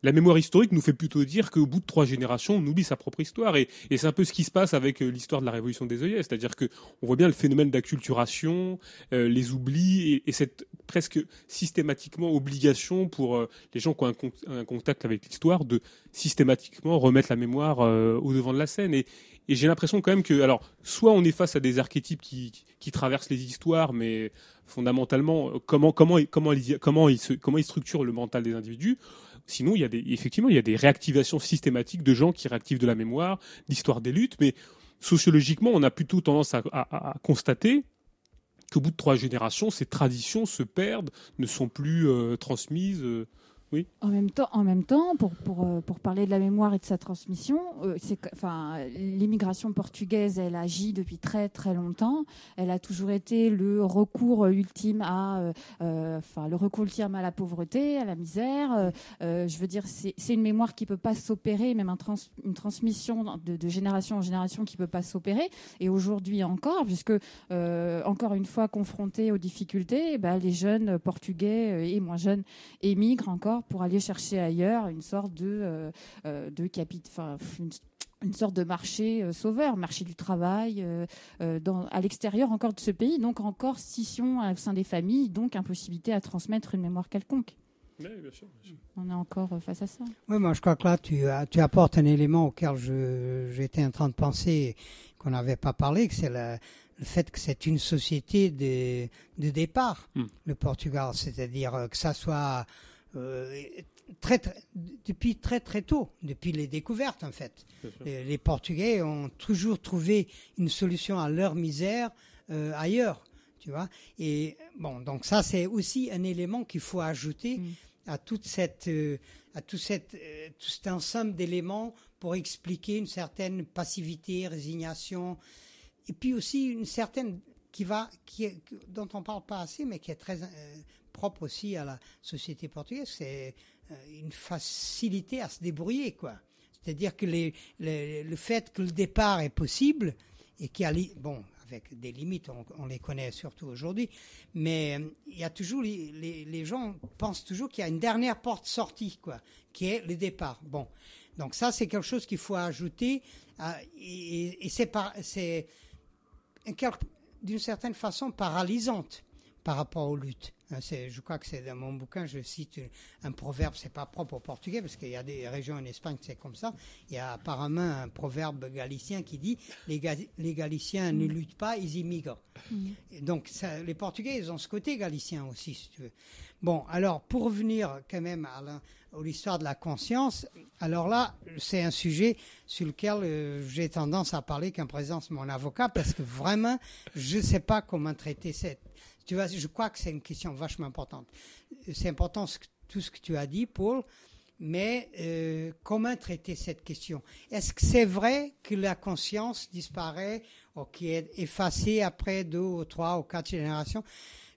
la mémoire historique nous fait plutôt dire qu'au bout de trois générations, on oublie sa propre histoire. Et, c'est un peu ce qui se passe avec euh, l'histoire de la révolution des œillets. C'est-à-dire que on voit bien le phénomène d'acculturation, euh, les oublis et, et cette presque systématiquement obligation pour euh, les gens qui ont un, con- un contact avec l'histoire de systématiquement remettre la mémoire au devant de la scène. Et, j'ai l'impression quand même que, alors, soit on est face à des archétypes qui, traversent les histoires, mais fondamentalement, comment, comment, comment, comment, ils se, comment ils structurent le mental des individus. Sinon, il y a effectivement, il y a des réactivations systématiques de gens qui réactivent de la mémoire, d'histoire des luttes, mais sociologiquement, on a plutôt tendance à constater qu'au bout de trois générations, ces traditions se perdent, ne sont plus euh, transmises. euh. En même temps, en même temps euh, pour parler de la mémoire et de sa transmission, euh, l'immigration portugaise, elle agit depuis très très longtemps. Elle a toujours été le recours ultime à, euh, le recours ultime à la pauvreté, à la misère. Je veux dire, c'est une mémoire qui peut pas s'opérer, même un trans- une transmission de, génération en génération qui peut pas s'opérer. Et aujourd'hui encore, puisque encore une fois confrontés aux difficultés, eh ben, les jeunes portugais et moins jeunes émigrent encore pour aller chercher ailleurs une sorte de, euh, euh, de capit, enfin, une, une sorte de marché euh, sauveur, marché du travail, euh, euh, dans, à l'extérieur encore de ce pays, donc encore scission au sein des familles, donc impossibilité à transmettre une mémoire quelconque. Oui, bien sûr, bien sûr. On est encore euh, face à ça. Oui, moi je crois que là tu, tu apportes un élément auquel je- j'étais en train de penser qu'on n'avait pas parlé, que c'est le, le fait que c'est une société de, de départ, Hmm. le Portugal, c'est-à-dire que ça soit euh, très, très- depuis très très tôt, depuis les découvertes en fait. Les, les Portugais ont toujours trouvé une solution à leur misère euh, ailleurs, tu vois. Et bon, donc ça c'est aussi un élément qu'il faut ajouter Mm. à toute cette, euh, à tout cette, euh, tout cet ensemble d'éléments pour expliquer une certaine passivité, résignation, et puis aussi une certaine qui va, qui dont on parle pas assez, mais qui est très euh, propre aussi à la société portugaise, c'est euh, une facilité à se débrouiller, quoi. C'est-à-dire que le fait que le départ est possible et qu'il a, bon, avec des limites, on, les connaît surtout aujourd'hui, mais euh, il y a toujours, les, gens pensent toujours qu'il y a une dernière porte sortie, quoi, qui est le départ. Bon. Donc ça, c'est quelque chose qu'il faut ajouter, et, c'est d'une certaine façon paralysante par rapport aux luttes. Hein, Je crois que c'est dans mon bouquin, je cite un, un proverbe, c'est pas propre au portugais, parce qu'il y a des régions en Espagne, c'est comme ça. Il y a apparemment un proverbe galicien qui dit les, Ga- les Galiciens ne luttent pas, ils immigrent. Et Donc ça, les Portugais, ils ont ce côté galicien aussi, si tu veux. Bon, alors pour revenir quand même à l'histoire de la conscience, alors là, c'est un sujet sur lequel euh, j'ai tendance à parler qu'en présence de mon avocat, parce que vraiment, je ne sais pas comment traiter cette... Je crois que c'est une question vachement importante. C'est important tout ce que tu as dit, Paul, mais euh, comment traiter cette question? Est-ce que c'est vrai que la conscience disparaît ou qui est effacée après deux ou trois ou quatre générations?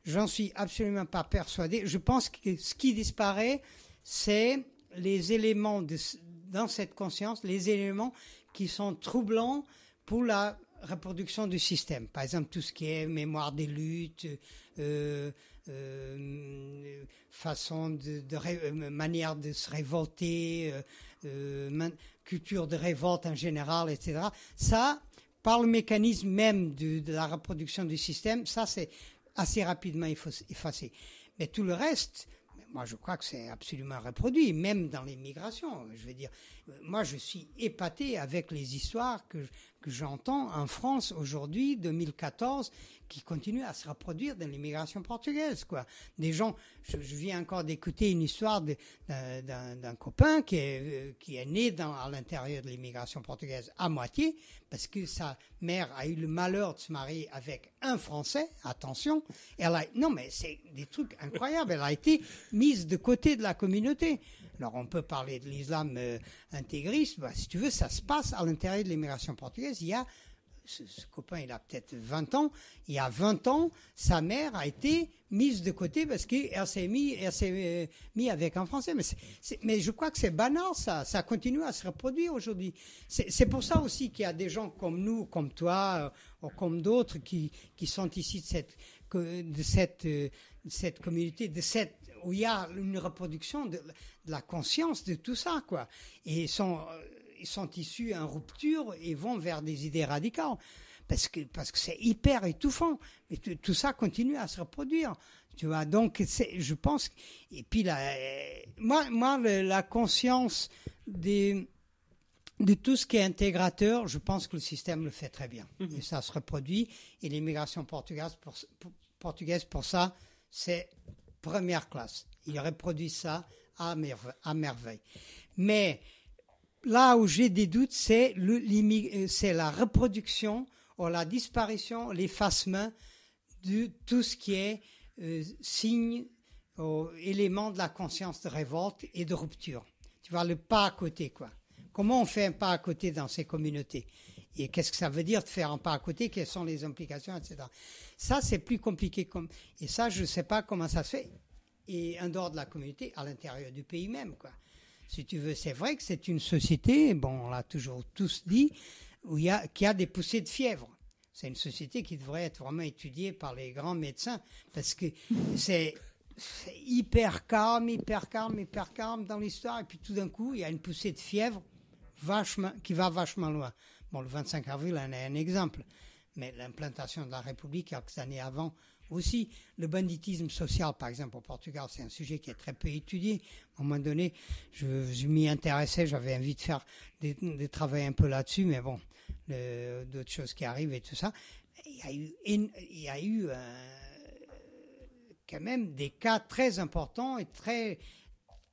J'en suis absolument pas persuadé. Je pense que ce qui disparaît, c'est les éléments dans cette conscience, les éléments qui sont troublants pour la reproduction du système. Par exemple, tout ce qui est mémoire des luttes, façon de, de ré- euh, manière de se révolter, euh, euh, culture de révolte en général, etc. Ça, par le mécanisme même de, de la reproduction du système, ça c'est assez rapidement effa- effacé. Mais tout le reste, moi je crois que c'est absolument reproduit, même dans les migrations. Je veux dire, euh, moi je suis épaté avec les histoires que, que j'entends en France aujourd'hui, 2014, qui continuent à se reproduire dans l'immigration portugaise. Quoi. Des gens, je, viens encore d'écouter une histoire d'un copain qui est, euh, qui est né dans, à l'intérieur de l'immigration portugaise à moitié, parce que sa mère a eu le malheur de se marier avec un Français, attention, elle a, non mais c'est des trucs incroyables, elle a été mise de côté de la communauté. Alors on peut parler de l'islam euh, intégriste, bah, si tu veux, ça se passe à l'intérieur de l'immigration portugaise, il y a ce, copain, il a peut-être 20 ans. Il y a 20 ans, sa mère a été mise de côté parce qu'elle s'est mis, elle s'est euh, mis avec un Français. Mais, je crois que c'est banal, ça. Ça continue à se reproduire aujourd'hui. C'est pour ça aussi qu'il y a des gens comme nous, comme toi, euh, ou comme d'autres qui, qui sont ici de cette, de cette, cette communauté, de cette, où il y a une reproduction de, de la conscience de tout ça, quoi. Et ils sont, euh, ils sont issus en rupture et vont vers des idées radicales. Parce que parce que c'est hyper étouffant. Mais tout, ça continue à se reproduire. Tu vois, donc je pense. Et puis là, euh, moi, moi, la conscience des de tout ce qui est intégrateur, je pense que le système le fait très bien. Et ça se reproduit. Et l'immigration portugaise, pour, pour- portugaise, pour ça, c'est première classe. Il reproduit ça à, merve- à merveille. Mais là où j'ai des doutes, euh, c'est la reproduction ou la disparition, l'effacement de tout ce qui est euh, signe ou élément de la conscience de révolte et de rupture. Tu vois, le pas à côté, quoi. Comment on fait un pas à côté dans ces communautés? Et qu'est-ce que ça veut dire de faire un pas à côté? Quelles sont les implications, etc. Ça, c'est plus compliqué. Et ça, je ne sais pas comment ça se fait. Et en dehors de la communauté, à l'intérieur du pays même, quoi. Si tu veux, c'est vrai que c'est une société, bon, on l'a toujours tous dit, où il y a, qui a des poussées de fièvre. C'est une société qui devrait être vraiment étudiée par les grands médecins, parce que c'est, c'est hyper calme, hyper calme, hyper calme dans l'histoire. Et puis tout d'un coup, il y a une poussée de fièvre vachement, qui va vachement loin. Bon, le 25 avril en est un exemple. Mais l'implantation de la République, quelques années avant, aussi. Le banditisme social, par exemple, au Portugal, c'est un sujet qui est très peu étudié. À un moment donné, je, m'y intéressais, j'avais envie de faire, de, de travailler un peu là-dessus, mais bon, d'autres choses qui arrivent et tout ça. Il y a eu, éno- il y a eu euh, quand même des cas très importants et très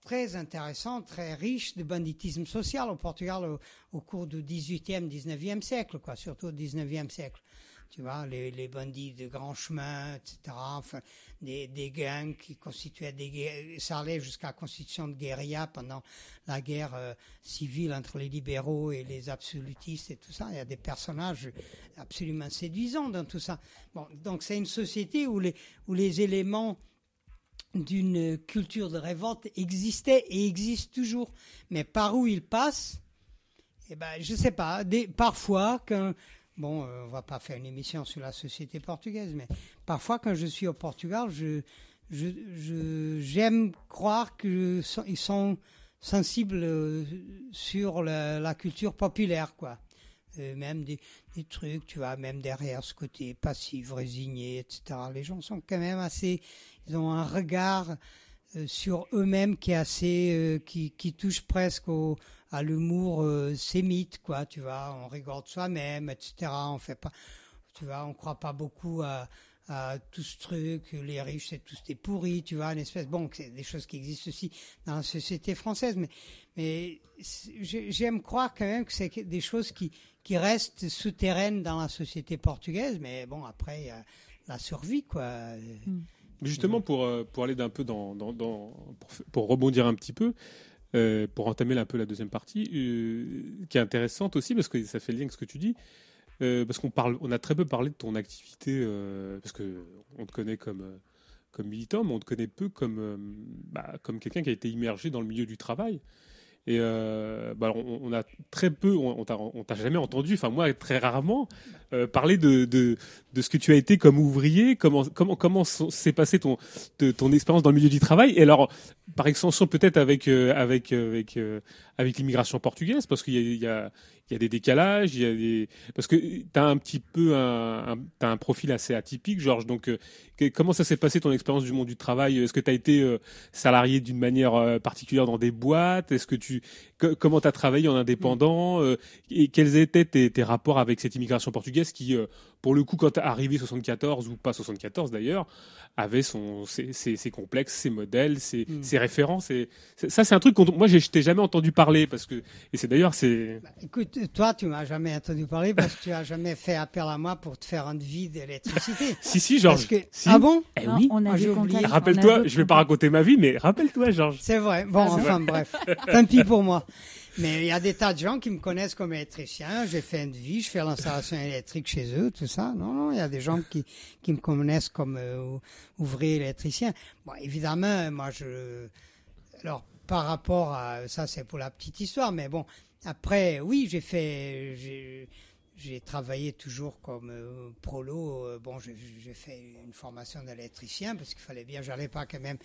très intéressants, très riches de banditisme social au Portugal au, cours du 18e, 19e siècle, quoi, surtout au 19e siècle. Tu vois, les, bandits de grands chemins, etc. Enfin, des, gangs qui constituaient des ça allait jusqu'à la constitution de guérilla pendant la guerre euh, civile entre les libéraux et les absolutistes et tout ça. Il y a des personnages absolument séduisants dans tout ça. Donc c'est une société où les, où les éléments d'une culture de révolte existaient et existent toujours. Mais par où ils passent, eh ben, je sais pas. Parfois, quand, bon, euh, on va pas faire une émission sur la société portugaise, mais parfois, quand je suis au Portugal, je, j'aime croire que sont- sensibles euh, sur la, culture populaire, quoi. Euh, même des trucs, tu vois, même derrière ce côté passif, résigné, etc. Les gens sont quand même assez, ils ont un regard euh, sur eux-mêmes qui est assez, euh, qui, touche presque au, à l'humour euh, sémite, quoi, tu vois. On rigole de soi-même, etc. On fait pas, tu vois, on croit pas beaucoup à, tout ce truc, les riches c'est tous des pourris, tu vois, une espèce, bon, c'est des choses qui existent aussi dans la société française, mais, mais j'aime croire quand même que c'est des choses qui, qui restent souterraines dans la société portugaise, mais bon, après, la survie, quoi. Mais justement, pour, euh, pour aller d'un peu dans, dans, dans- pour, pour rebondir un petit peu, euh, pour entamer un peu la deuxième partie, euh, qui est intéressante aussi parce que ça fait lien avec ce que tu dis. euh, parce qu'on parle, on a très peu parlé de ton activité, parce que on te connaît comme comme militant, mais on te connaît peu comme bah, comme quelqu'un qui a été immergé dans le milieu du travail. Et euh, bah, on, a très peu, on, t'a jamais entendu, enfin moi très rarement, euh, parler de, de, de ce que tu as été comme ouvrier, comment comment comment s'est passé ton ton expérience dans le milieu du travail. Et alors, par extension peut-être avec euh, avec avec avec l'immigration portugaise, parce qu'il y a il y a des décalages, il y a des parce que tu as un petit peu un, un un profil assez atypique, Georges. Donc euh, comment ça s'est passé ton expérience du monde du travail? Est-ce que tu as été euh, salarié d'une manière euh, particulière dans des boîtes? Est-ce que tu co- comment tu as travaillé en indépendant euh, et quels étaient tes, tes rapports avec cette immigration portugaise qui euh, pour le coup quand t'es arrivé 74 ou pas 74 d'ailleurs avait son ses, ses, ses complexes, ses modèles, ses, Mm. ses références et c'est- ça c'est un truc dont moi j'ai- je t'ai jamais entendu parler parce que et c'est d'ailleurs c'est Écoute, toi, tu m'as jamais entendu parler parce que tu as jamais fait appel à moi pour te faire un devis d'électricité. si si Georges que- Si. Ah bon? Eh Non, oui. on Ah, a j'ai des oublié. contacts, on a Rappelle-toi, je vais pas raconter ma vie, mais rappelle-toi, Georges. C'est vrai. Bon, Ah, enfin bref, tant pis pour moi. Mais il y a des tas de gens qui me connaissent comme électricien. J'ai fait un devis, je fais l'installation électrique chez eux, tout ça. Non, non, il y a des gens qui, qui me connaissent comme euh, ouvrier électricien. Bon, évidemment, moi, je... Alors, par rapport à... Ça, c'est pour la petite histoire, mais bon, après, oui, j'ai fait... j'ai- travaillé toujours comme euh, prolo. euh, bon, j'ai fait une formation d'électricien parce qu'il fallait bien. J'allais pas quand même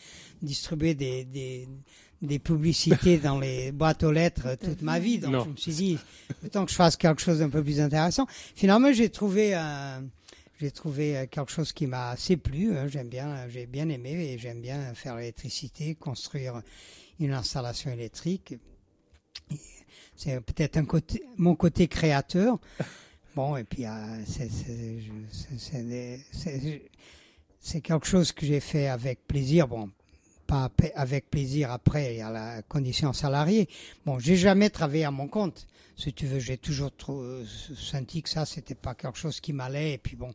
distribuer des, des publicités dans les boîtes aux lettres toute ma vie. Donc Non. je me suis dit, autant que je fasse quelque chose d'un peu plus intéressant. Finalement, j'ai trouvé j'ai trouvé euh, quelque chose qui m'a assez plu. hein. J'aime bien, j'ai bien aimé et j'aime bien faire l'électricité, construire une installation électrique. C'est peut-être un côté, mon côté créateur. Bon, et puis euh, c'est quelque chose que j'ai fait avec plaisir. Bon, pas avec plaisir après à la condition salariée. Bon, j'ai jamais travaillé à mon compte. Si tu veux, j'ai toujours senti que ça, c'était pas quelque chose qui m'allait. Et puis bon,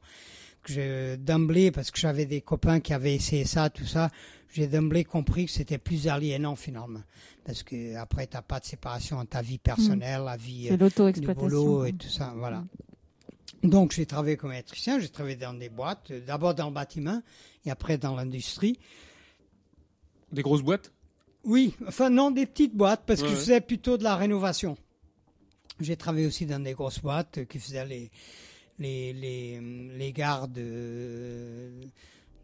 que d'emblée, parce que j'avais des copains qui avaient essayé ça, tout ça, j'ai d'emblée compris que c'était plus aliénant finalement. Parce que après, t'as pas de séparation entre ta vie personnelle, la vie euh, du boulot et tout ça, voilà. Donc j'ai travaillé comme électricien, j'ai travaillé dans des boîtes, d'abord dans le bâtiment et après dans l'industrie. Des grosses boîtes? Oui, enfin non, des petites boîtes parce que je faisais plutôt de la rénovation. J'ai travaillé aussi dans des grosses boîtes euh, qui faisaient les les les, les gares de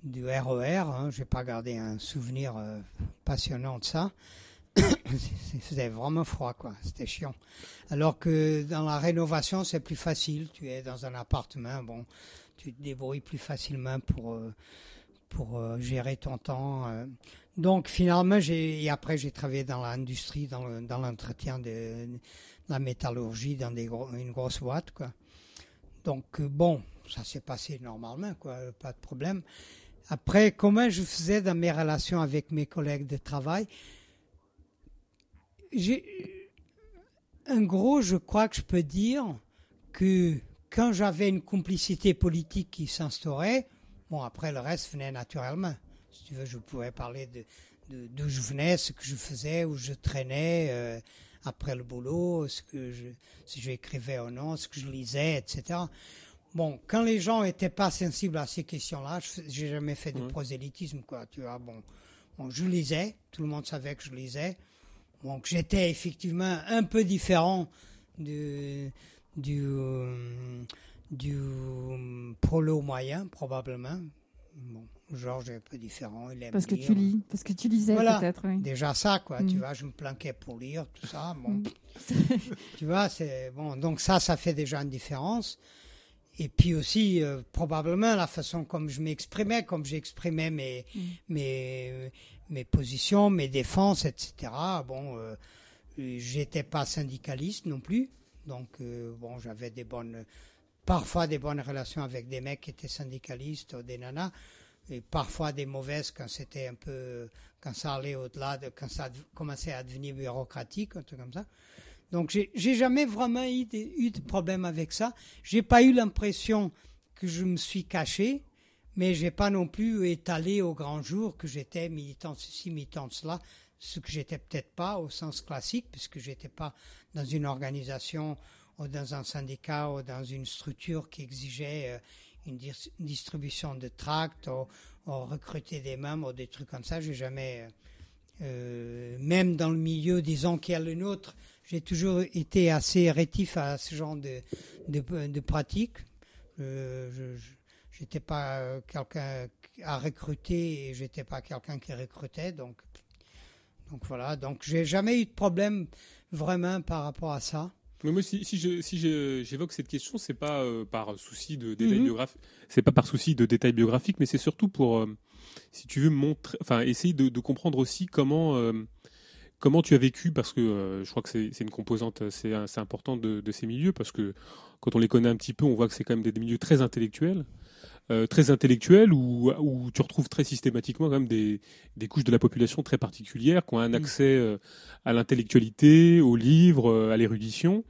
du RER. Hein. J'ai pas gardé un souvenir euh, passionnant de ça. Il faisait vraiment froid, quoi. C'était chiant. Alors que dans la rénovation, c'est plus facile. Tu es dans un appartement, bon, tu te débrouilles plus facilement pour euh, pour euh, gérer ton temps. euh. Donc finalement, j'ai et après j'ai travaillé dans l'industrie, dans le- dans l'entretien de, de la métallurgie, dans des gros- une grosse boîte, quoi. Donc euh, bon, ça s'est passé normalement, quoi, pas de problème. Après, comment je faisais dans mes relations avec mes collègues de travail? J'ai, en gros, je crois que je peux dire que quand j'avais une complicité politique qui s'instaurait, bon, après le reste venait naturellement. Si tu veux, je pouvais parler de d'où je venais, ce que je faisais, où je traînais euh, après le boulot, ce que je, si j'écrivais ou non, ce que je lisais, etc. Bon, quand les gens n'étaient pas sensibles à ces questions-là, je j'ai jamais fait de Ouais. prosélytisme, quoi. Tu vois, bon, bon, je lisais, tout le monde savait que je lisais. Donc j'étais effectivement un peu différent du du euh, du euh, prolo moyen probablement. Bon, Georges est un peu différent, il aime Parce que lire. tu lis, parce que tu lisais Voilà. peut-être. Oui. Déjà ça, quoi. Tu Mm. vois, je me planquais pour lire, tout ça. Bon, Mm. tu vois, c'est bon. Donc ça, ça fait déjà une différence. Et puis aussi, euh, probablement, la façon comme je m'exprimais, comme j'exprimais mes, Mm. mes, mes positions, mes défenses, etc. Bon, euh, j'étais pas syndicaliste non plus. Donc, euh, bon, j'avais des bonnes, parfois des bonnes relations avec des mecs qui étaient syndicalistes ou des nanas, et parfois des mauvaises quand c'était un peu, quand ça allait au-delà de, quand ça commençait à devenir bureaucratique, un truc comme ça. Donc, j'ai jamais vraiment eu de, eu de problème avec ça. J'ai pas eu l'impression que je me suis caché, mais j'ai pas non plus étalé au grand jour que j'étais militant ceci, militant cela, ce que j'étais peut-être pas au sens classique, puisque j'étais pas dans une organisation ou dans un syndicat ou dans une structure qui exigeait euh, une dis- distribution de tracts ou, recruter des membres ou des trucs comme ça. J'ai jamais, euh, euh, même dans le milieu, disons, qui est le nôtre, j'ai toujours été assez rétif à ce genre de, de, pratiques. Je, je- j'étais pas quelqu'un à recruter et j'étais pas quelqu'un qui recrutait, donc donc voilà. Donc j'ai jamais eu de problème vraiment par rapport à ça. Mais moi, si, si j'évoque cette question, c'est pas euh, par souci de détail Mhm. biographique, c'est pas par souci de détail biographique, mais c'est surtout pour, euh, si tu veux montrer, enfin, essayer de, de comprendre aussi comment euh, comment tu as vécu, parce que je crois que c'est c'est une composante assez, assez importante de, de ces milieux, parce que quand on les connaît un petit peu, on voit que c'est quand même des, des milieux très intellectuels. Euh, très intellectuels où, où tu retrouves très systématiquement quand même des, des couches de la population très particulières qui ont un Mm. accès euh, à l'intellectualité, aux livres, euh, à l'érudition.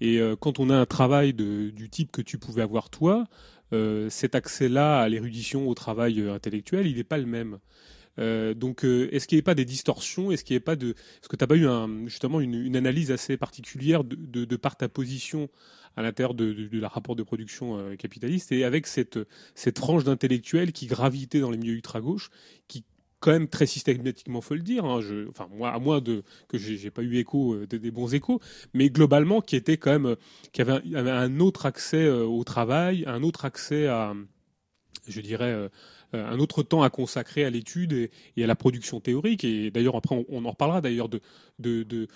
Et quand on a un travail de, du type que tu pouvais avoir toi, cet accès-là à l'érudition, au travail intellectuel, il n'est pas le même. Euh, donc, euh, est-ce qu'il n'y a pas des distorsions? Est-ce qu'il n'y a pas de Est-ce que tu n'as pas eu justement une, analyse assez particulière de, de, par ta position à l'intérieur de, la rapport de production euh, capitaliste et avec cette cette frange d'intellectuels qui gravitaient dans les milieux ultra gauche, qui quand même très systématiquement, faut le dire. hein, enfin moi, à moins de que j'ai pas eu écho des, bons échos, mais globalement qui était quand même qui avait un, autre accès au travail, un autre accès à, je dirais, un autre temps à consacrer à l'étude et, à la production théorique. Et d'ailleurs, après, on, en reparlera d'ailleurs de,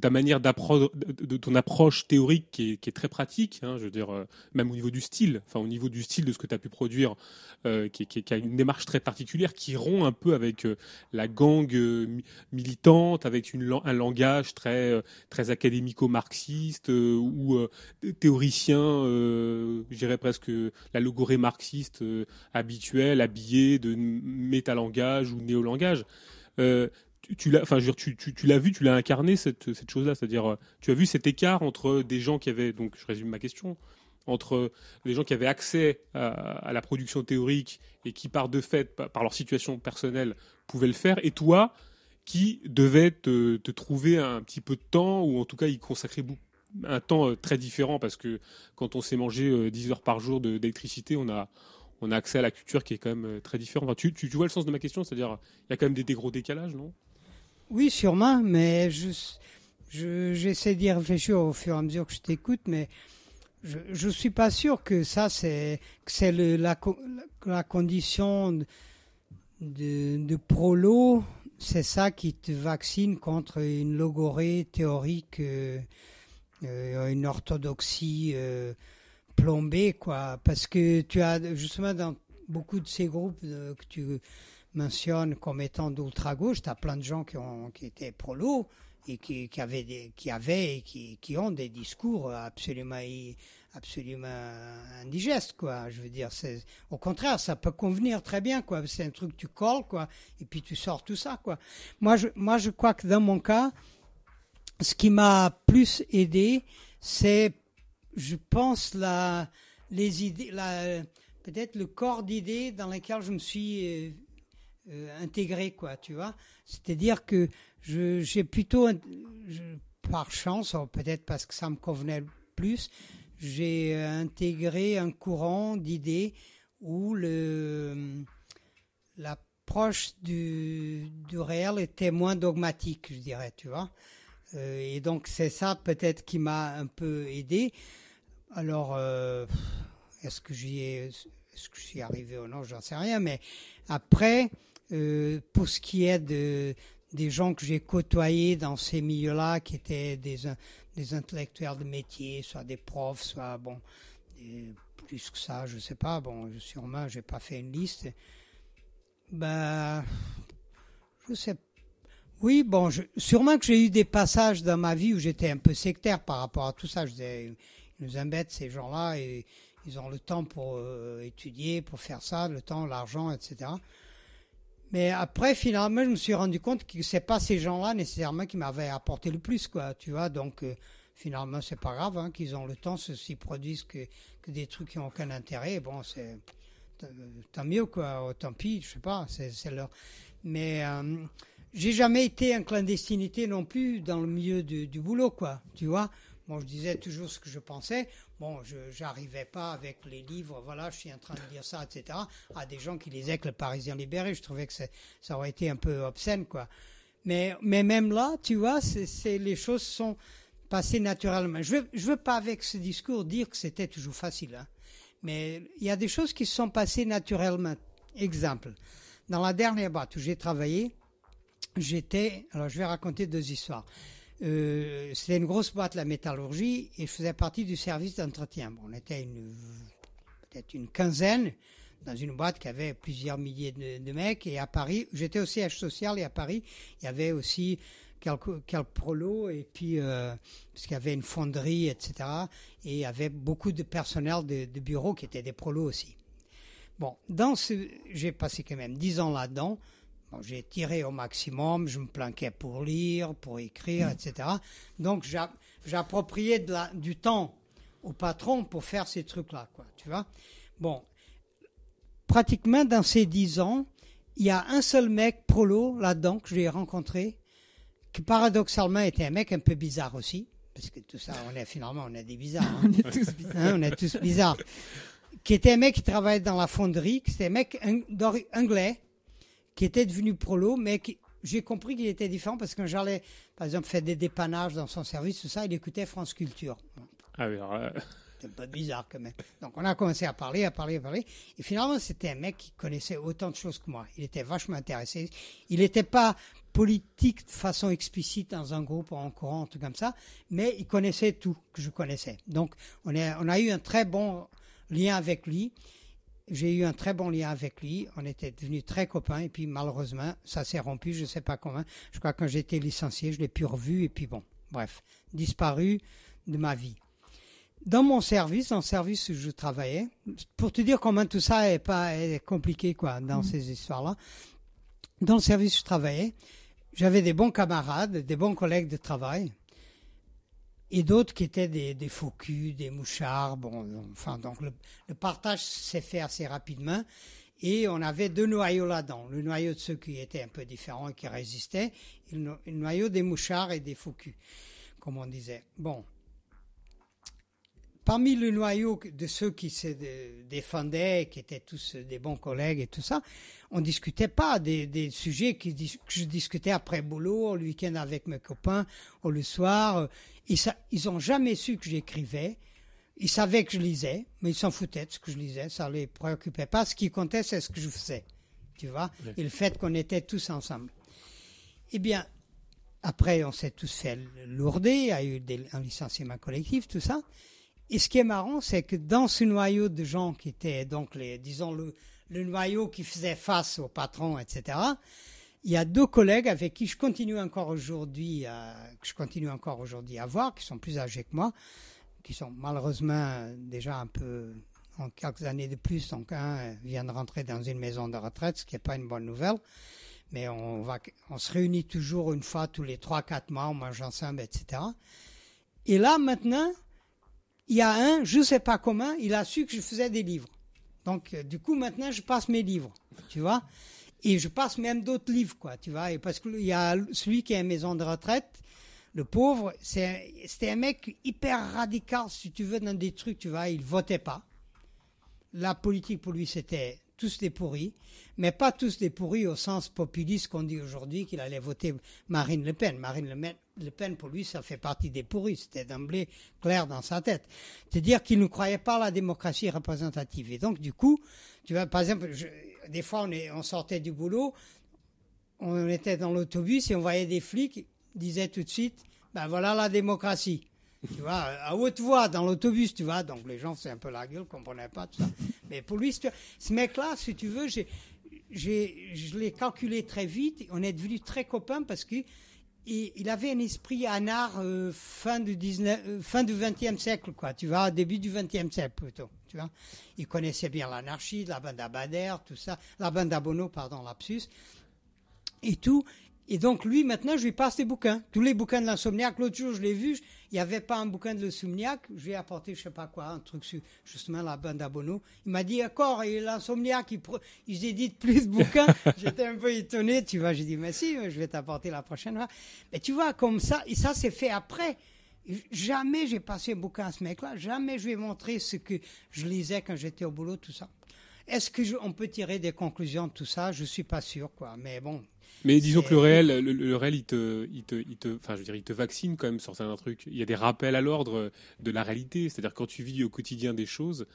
ta manière d'apprendre, de, ton approche théorique qui est, très pratique. Hein, je veux dire, euh, même au niveau du style, enfin au niveau du style de ce que tu as pu produire, euh, qui, a une démarche très particulière, qui rompt un peu avec euh, la gang euh, mi- militante, avec un langage très, euh, très académico-marxiste euh, ou euh, théoricien, euh, je dirais presque la logorée marxiste euh, habituelle, de métalangage ou néolangage. Euh, tu, l'as, enfin, je veux dire, tu, l'as vu, tu l'as incarné cette, cette chose-là, c'est-à-dire, euh, tu as vu cet écart entre des gens qui avaient, donc, je résume ma question, entre des gens qui avaient accès à, la production théorique et qui, par de fait, par, leur situation personnelle, pouvaient le faire, et toi, qui devais te, trouver un petit peu de temps, ou en tout cas y consacrer un temps euh, très différent parce que quand on s'est mangé euh, 10 heures par jour d'électricité, on a, on a accès à la culture qui est quand même euh, très différente. Tu, vois le sens de ma question, c'est-à-dire il y a quand même des, gros décalages, non? Oui, sûrement, mais je, je, j'essaie d'y réfléchir au fur et à mesure que je t'écoute, mais je, je suis pas sûr que ça c'est, la, la condition de, prolo, c'est ça qui te vaccine contre une logorée théorique, euh, euh, une orthodoxie plombée, quoi. Parce que tu as justement dans beaucoup de ces groupes que tu mentionnes comme étant d'ultra-gauche, tu as plein de gens qui, ont, qui étaient prolo et qui, qui avaient, des, qui avaient et qui, qui ont des discours absolument absolument indigestes quoi. Je veux dire au contraire ça peut convenir très bien quoi. C'est un truc que tu colles quoi et puis tu sors tout ça quoi. Moi je moi je crois que dans mon cas ce qui m'a plus aidé c'est je pense la les idées la peut-être le corps d'idées dans lequel je me suis euh, euh, intégré quoi tu vois c'est-à-dire que je j'ai plutôt par chance ou peut-être parce que ça me convenait plus j'ai euh, intégré un courant d'idées où le l'approche du, du réel était moins dogmatique, je dirais, tu vois. Euh, et donc c'est ça peut-être qui m'a un peu aidé. Alors, euh, est-ce que j'y ai, est-ce que j'y suis arrivé ou non, j'en sais rien. Mais après, euh, pour ce qui est de des gens que j'ai côtoyés dans ces milieux-là, qui étaient des, des intellectuels de métier, soit des profs, soit bon, plus que ça, je sais pas. Bon, sûrement, j'ai pas fait une liste. Ben, je sais. Oui, bon, sûrement que j'ai eu des passages dans ma vie où j'étais un peu sectaire par rapport à tout ça. Je disais, ils nous embêtent ces gens-là et ils ont le temps pour euh, étudier, pour faire ça, le temps, l'argent, etc. Mais après, finalement, je me suis rendu compte que c'est pas ces gens-là nécessairement qui m'avaient apporté le plus, quoi. Tu vois, donc euh, finalement, c'est pas grave hein, qu'ils ont le temps, ceux-ci produisent que, des trucs qui n'ont aucun intérêt. Bon, c'est euh, tant mieux, quoi. Tant pis, je sais pas, c'est leur. Mais euh, j'ai jamais été en clandestinité non plus dans le milieu du, boulot, quoi. Tu vois. Bon, je disais toujours ce que je pensais. Bon, je j'arrivais pas avec les livres, voilà, je suis en train de dire ça, etc. À des gens qui lisaient que le Parisien libéré. Je trouvais que ça aurait été un peu obscène, quoi. Mais, mais même là, tu vois, c'est les choses sont passées naturellement. Je je veux pas avec ce discours dire que c'était toujours facile, hein. Mais il y a des choses qui se sont passées naturellement. Exemple, dans la dernière boîte où j'ai travaillé, j'étais, alors je vais raconter deux histoires. Euh, c'était une grosse boîte, la métallurgie, et je faisais partie du service d'entretien. On était peut-être une quinzaine dans une boîte qui avait plusieurs milliers de, mecs. Et à Paris, j'étais au siège social et à Paris, il y avait aussi quelques, quelques prolos et puis euh, parce qu'il y avait une fonderie, etc. Et il y avait beaucoup de personnel de, de bureau qui étaient des prolos aussi. Bon, dans ce, j'ai passé quand même dix ans là-dedans. Bon, j'ai tiré au maximum, je me planquais pour lire, pour écrire, etc. Donc j'a- j'appropriais du temps au patron pour faire ces trucs-là, quoi. Tu vois Bon, pratiquement dans ces dix ans, il y a un seul mec prolo là-dedans que j'ai rencontré, qui paradoxalement était un mec un peu bizarre aussi, parce que tout ça, on est finalement, on est des bizarres. hein. On est tous bizarres. Hein, on est tous bizarres. Qui était un mec qui travaillait dans la fonderie, qui était un mec anglais, qui était devenu prolo, mais qui- j'ai compris qu'il était différent parce que j'allais, par exemple, faire des dépannages dans son service, tout ça, il écoutait France Culture. Ah oui, alors, euh, C'est un peu bizarre quand même. Donc on a commencé à parler, à parler, à parler. Et finalement, c'était un mec qui connaissait autant de choses que moi. Il était vachement intéressé. Il n'était pas politique de façon explicite dans un groupe ou en courant, truc comme ça, mais il connaissait tout que je connaissais. Donc on a eu un très bon lien avec lui. J'ai eu un très bon lien avec lui. On était devenus très copains. Et puis malheureusement, ça s'est rompu. Je ne sais pas comment. Je crois que quand j'ai été licencié, je l'ai plus revu. Et puis bon, bref, disparu de ma vie dans mon service, dans le service où je travaillais, pour te dire comment tout ça est pas est compliqué quoi dans ces histoires-là. Dans le service où je travaillais, j'avais des bons camarades, des bons collègues de travail, et d'autres qui étaient des, des des mouchards. Bon, enfin donc le, partage s'est fait assez rapidement. Et on avait deux noyaux là-dedans. Le noyau de ceux qui étaient un peu différents et qui résistaient, et le, no- le noyau des mouchards et des faux comme on disait. Bon, parmi le noyau de ceux qui se dé- défendaient, qui étaient tous des bons collègues et tout ça, on discutait pas des, sujets que je discutais après boulot, le week-end avec mes copains, ou le soir. Ils, sa- ils ont jamais su que j'écrivais. Ils savaient que je lisais, mais ils s'en foutaient de ce que je lisais. Ça les préoccupait pas. Ce qui comptait, c'est ce que je faisais. tu vois, et le fait qu'on était tous ensemble. Eh bien, après, on s'est tous fait lourder, il y a eu des, un licenciement collectif, tout ça. Et ce qui est marrant, c'est que dans ce noyau de gens qui étaient donc les, disons le, le noyau qui faisait face au patron, etc. Il y a deux collègues avec qui je continue encore aujourd'hui, que je continue encore aujourd'hui à voir, qui sont plus âgés que moi, qui sont malheureusement déjà un peu en quelques années de plus. Donc un vient de rentrer dans une maison de retraite, ce qui n'est pas une bonne nouvelle. Mais on on se réunit toujours une fois tous les trois, quatre mois, on mange ensemble, etc. Et là maintenant, il y a un, je sais pas comment, il a su que je faisais des livres. Donc, euh, du coup, maintenant, je passe mes livres, tu vois. Et je passe même d'autres livres, quoi, tu vois. Et parce qu'il y a celui qui est à maison de retraite, le pauvre, c'était un mec hyper radical, si tu veux, dans des trucs, tu vois. Il votait pas. La politique, pour lui, c'était tous des pourris, mais pas tous des pourris au sens populiste qu'on dit aujourd'hui qu'il allait voter Marine Le Pen. Marine Le Pen, Le Pen, pour lui, ça fait partie des pourris. C'était d'emblée clair dans sa tête. C'est-à-dire qu'il ne croyait pas à la démocratie représentative. Et donc, du coup, tu vois, par exemple, je- des fois, on, sortait du boulot, on était dans l'autobus et on voyait des flics, ils disaient tout de suite, ben voilà la démocratie. Tu vois, à haute voix dans l'autobus, tu vois. Donc les gens faisaient un peu la gueule, comprenaient pas tout ça. Mais pour lui, ce mec-là, si tu veux, j'ai, je l'ai calculé très vite. On est devenus très copains parce que il, avait un esprit anard euh, fin du 19, euh, fin du 20e siècle, quoi. Tu vois, début du 20e siècle plutôt. Tu vois, il connaissait bien l'anarchie, la bande à Bader, tout ça, la bande à Bono, pardon, lapsus et tout. Et donc, lui, maintenant, je lui passe des bouquins. Tous les bouquins de l'insomniaque. L'autre jour, je l'ai vu, je- il n'y avait pas un bouquin de l'insomniaque. Je lui ai apporté, je sais pas quoi, un truc sur, justement, la bande à Bono. Il m'a dit, d'accord, et l'insomniaque, ils éditent plus de bouquins. J'étais un peu étonné, tu vois. J'ai dit, mais si, je vais t'apporter la prochaine fois. Mais tu vois, comme ça, et ça, c'est fait après. Jamais j'ai passé un bouquin à ce mec-là. Jamais je lui ai montré ce que je lisais quand j'étais au boulot, tout ça. Est-ce que je- on peut tirer des conclusions de tout ça? Je suis pas sûr, quoi. Mais bon, Mais disons que le réel, le, le réel, il te, il te, il te, enfin, je veux dire, il te vaccine quand même sur certains trucs. Il y a des rappels à l'ordre de la réalité. C'est-à-dire quand tu vis au quotidien des choses,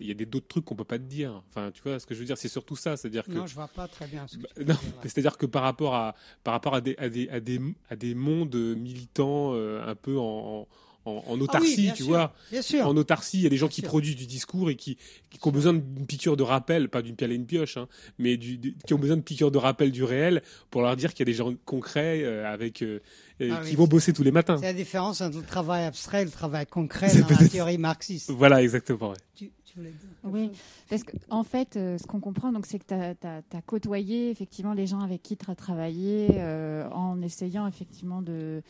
il y a des d'autres trucs qu'on peut pas te dire. Enfin, tu vois ce que je veux dire C'est surtout ça. C'est-à-dire que non, je vois pas très bien ce que Bah, non, c'est-à-dire que par rapport à, par rapport à des, à des, à des, à des mondes militants euh, un peu en, en, en Ah oui, autarcie, tu sûr, vois. Bien sûr. En autarcie, il y a des gens Bien qui sûr. produisent du discours et qui, qui ont besoin d'une piqûre de rappel, pas d'une piale et une pioche, hein, mais du, qui ont besoin de piqûre de rappel du réel pour leur dire qu'il y a des gens concrets euh, avec euh, Ah qui oui, vont bosser tous les matins. C'est la différence entre le travail abstrait et le travail concret dans la théorie marxiste. Voilà, exactement. ouais. Tu, tu voulais dire quelque Oui, parce qu'en en fait, euh, ce qu'on comprend, donc, c'est que tu as, côtoyé effectivement les gens avec qui tu as travaillé euh, en essayant effectivement de,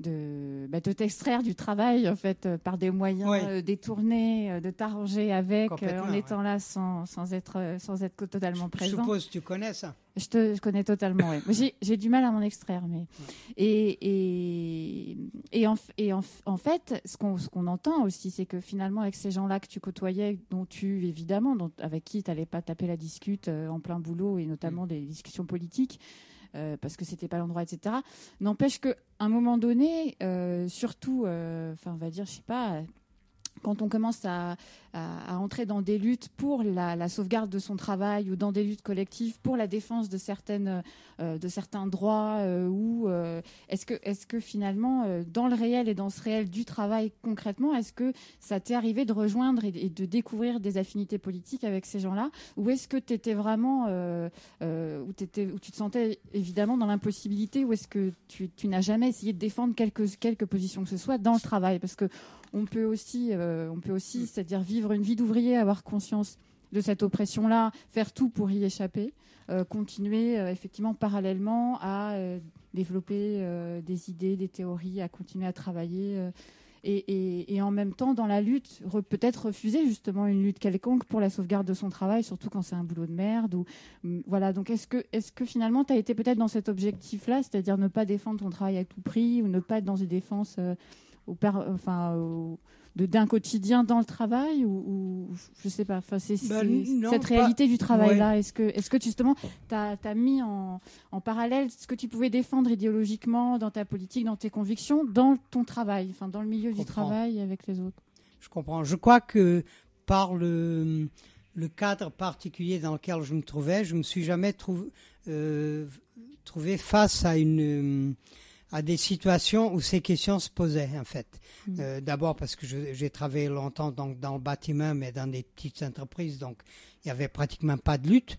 de, bah, de t'extraire du travail en fait, euh, par des moyens Ouais. euh, détournés, euh, de t'arranger avec, en ouais. étant là sans, sans, être, sans être totalement Je présent. suppose que tu connais ça. Je te je connais totalement. J'ai du mal à m'en extraire, mais et et et en et en, en fait, ce qu'on ce qu'on entend aussi, c'est que finalement, avec ces gens-là que tu côtoyais, dont tu évidemment, dont, avec qui tu n'allais pas taper la discute en plein boulot et notamment des discussions politiques. Euh, parce que c'était pas l'endroit, etc. N'empêche que un moment donné, euh, surtout, euh, enfin, on va dire, je sais pas, quand on commence à, entrer dans des luttes pour la, sauvegarde de son travail ou dans des luttes collectives pour la défense de certaines euh, de certains droits euh, ou euh, est-ce que est-ce que finalement dans le réel et dans ce réel du travail concrètement est-ce que ça t'est arrivé de rejoindre et, de découvrir des affinités politiques avec ces gens-là? Ou est-ce que tu étais vraiment où, tu te sentais évidemment dans l'impossibilité ou est-ce que tu, tu n'as jamais essayé de défendre quelque quelque position que ce soit dans le travail? Parce que on peut aussi, euh, on peut aussi, c'est-à-dire vivre une vie d'ouvrier, avoir conscience de cette oppression-là, faire tout pour y échapper, euh, continuer euh, effectivement parallèlement à développer des idées, des théories, à continuer à travailler. et, et- et en même temps, dans la lutte, re- peut-être refuser justement une lutte quelconque pour la sauvegarde de son travail, surtout quand c'est un boulot de merde. Ou, hum, voilà, donc est-ce que, finalement, tu as été peut-être dans cet objectif-là, c'est-à-dire ne pas défendre ton travail à tout prix ou ne pas être dans des défenses euh, au enfin, au- de d'un quotidien dans le travail ou, ou je sais pas enfin c'est non, cette pas- réalité du travail là est-ce que est-ce que justement tu as, mis en, en parallèle ce que tu pouvais défendre idéologiquement dans ta politique dans tes convictions dans ton travail enfin dans le milieu du comprends. travail avec les autres? Je comprends. Je crois que par le, le cadre particulier dans lequel je me trouvais, je me suis jamais trou- euh, trouvé face à une euh, à des situations où ces questions se posaient en fait. Mm. Euh, D'abord parce que j'ai travaillé longtemps donc dans le bâtiment, mais dans des petites entreprises, donc il y avait pratiquement pas de lutte.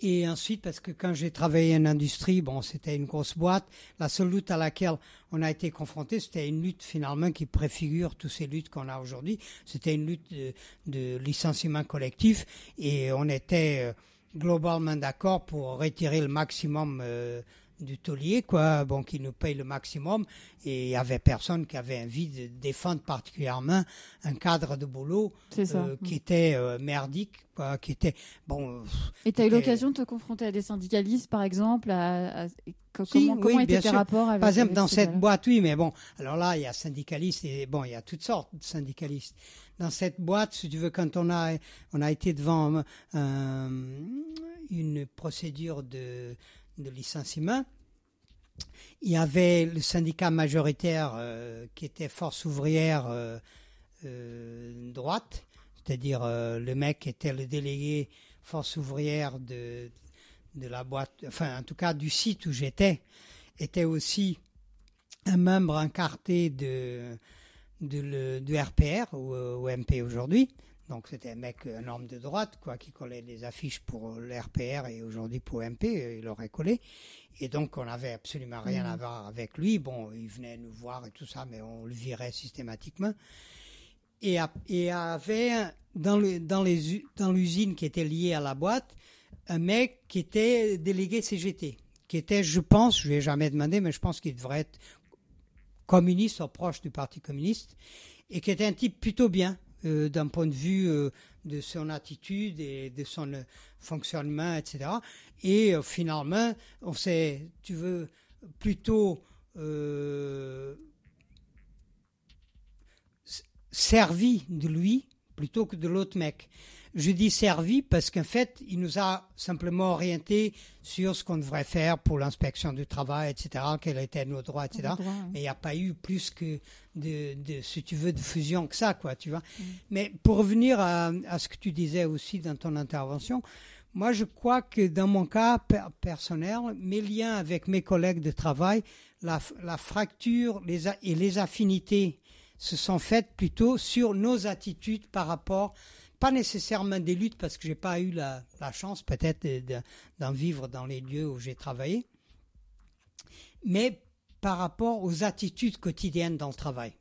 Et ensuite, parce que quand j'ai travaillé en industrie, bon, c'était une grosse boîte. La seule lutte à laquelle on a été confronté, c'était une lutte finalement qui préfigure toutes ces luttes qu'on a aujourd'hui. C'était une lutte de, de licenciement collectif et on était euh, globalement d'accord pour retirer le maximum euh, du taulier, quoi, bon, qui nous paye le maximum. Et il y avait personne qui avait envie de défendre particulièrement un cadre de boulot euh, qui était euh, merdique, quoi, qui était bon. Et tu as eu l'occasion de te confronter à des syndicalistes, par exemple à, à- et co- Si, Comment, oui, comment étaient tes sûr. rapports avec Par exemple, dans cette boîte, oui, mais bon, alors là, il y a syndicalistes et bon, il y a toutes sortes de syndicalistes. Dans cette boîte, si tu veux, quand on a, on a été devant euh, une procédure de, de licenciement, il y avait le syndicat majoritaire euh, qui était Force ouvrière euh, euh, droite, c'est-à-dire le mec était le délégué Force ouvrière de, la boîte, enfin en tout cas du site où j'étais, était aussi un membre incarté de, de RPR ou, ou MP aujourd'hui. Donc c'était un mec, un homme de droite, quoi, qui collait des affiches pour le RPR et aujourd'hui pour MP, euh, il aurait collé. Et donc on n'avait absolument rien à voir avec lui. Bon, il venait nous voir et tout ça, mais on le virait systématiquement. Et, a- et avait dans le dans les dans l'usine qui était liée à la boîte un mec qui était délégué CGT, qui était, je pense, je lui ai jamais demandé, mais je pense qu'il devrait être communiste ou proche du Parti communiste, et qui était un type plutôt bien euh, d'un point de vue euh, de son attitude et de son euh, fonctionnement, etc. Et finalement, on s'est, tu veux, plutôt servi de lui plutôt que de l'autre mec. Je dis servi parce qu'en fait, il nous a simplement orienté sur ce qu'on devrait faire pour l'inspection du travail, etc., quels étaient nos droits, etc. Mais il n'y a pas eu plus que de, de, si tu veux, de fusion que ça, quoi, tu vois. Mais pour revenir à, à ce que tu disais aussi dans ton intervention, moi, je crois que dans mon cas per- personnel, mes liens avec mes collègues de travail, la, fracture les et les affinités se sont faites plutôt sur nos attitudes par rapport, pas nécessairement des luttes, parce que j'ai pas eu la, chance peut-être de- de- d'en vivre dans les lieux où j'ai travaillé, mais par rapport aux attitudes quotidiennes dans le travail.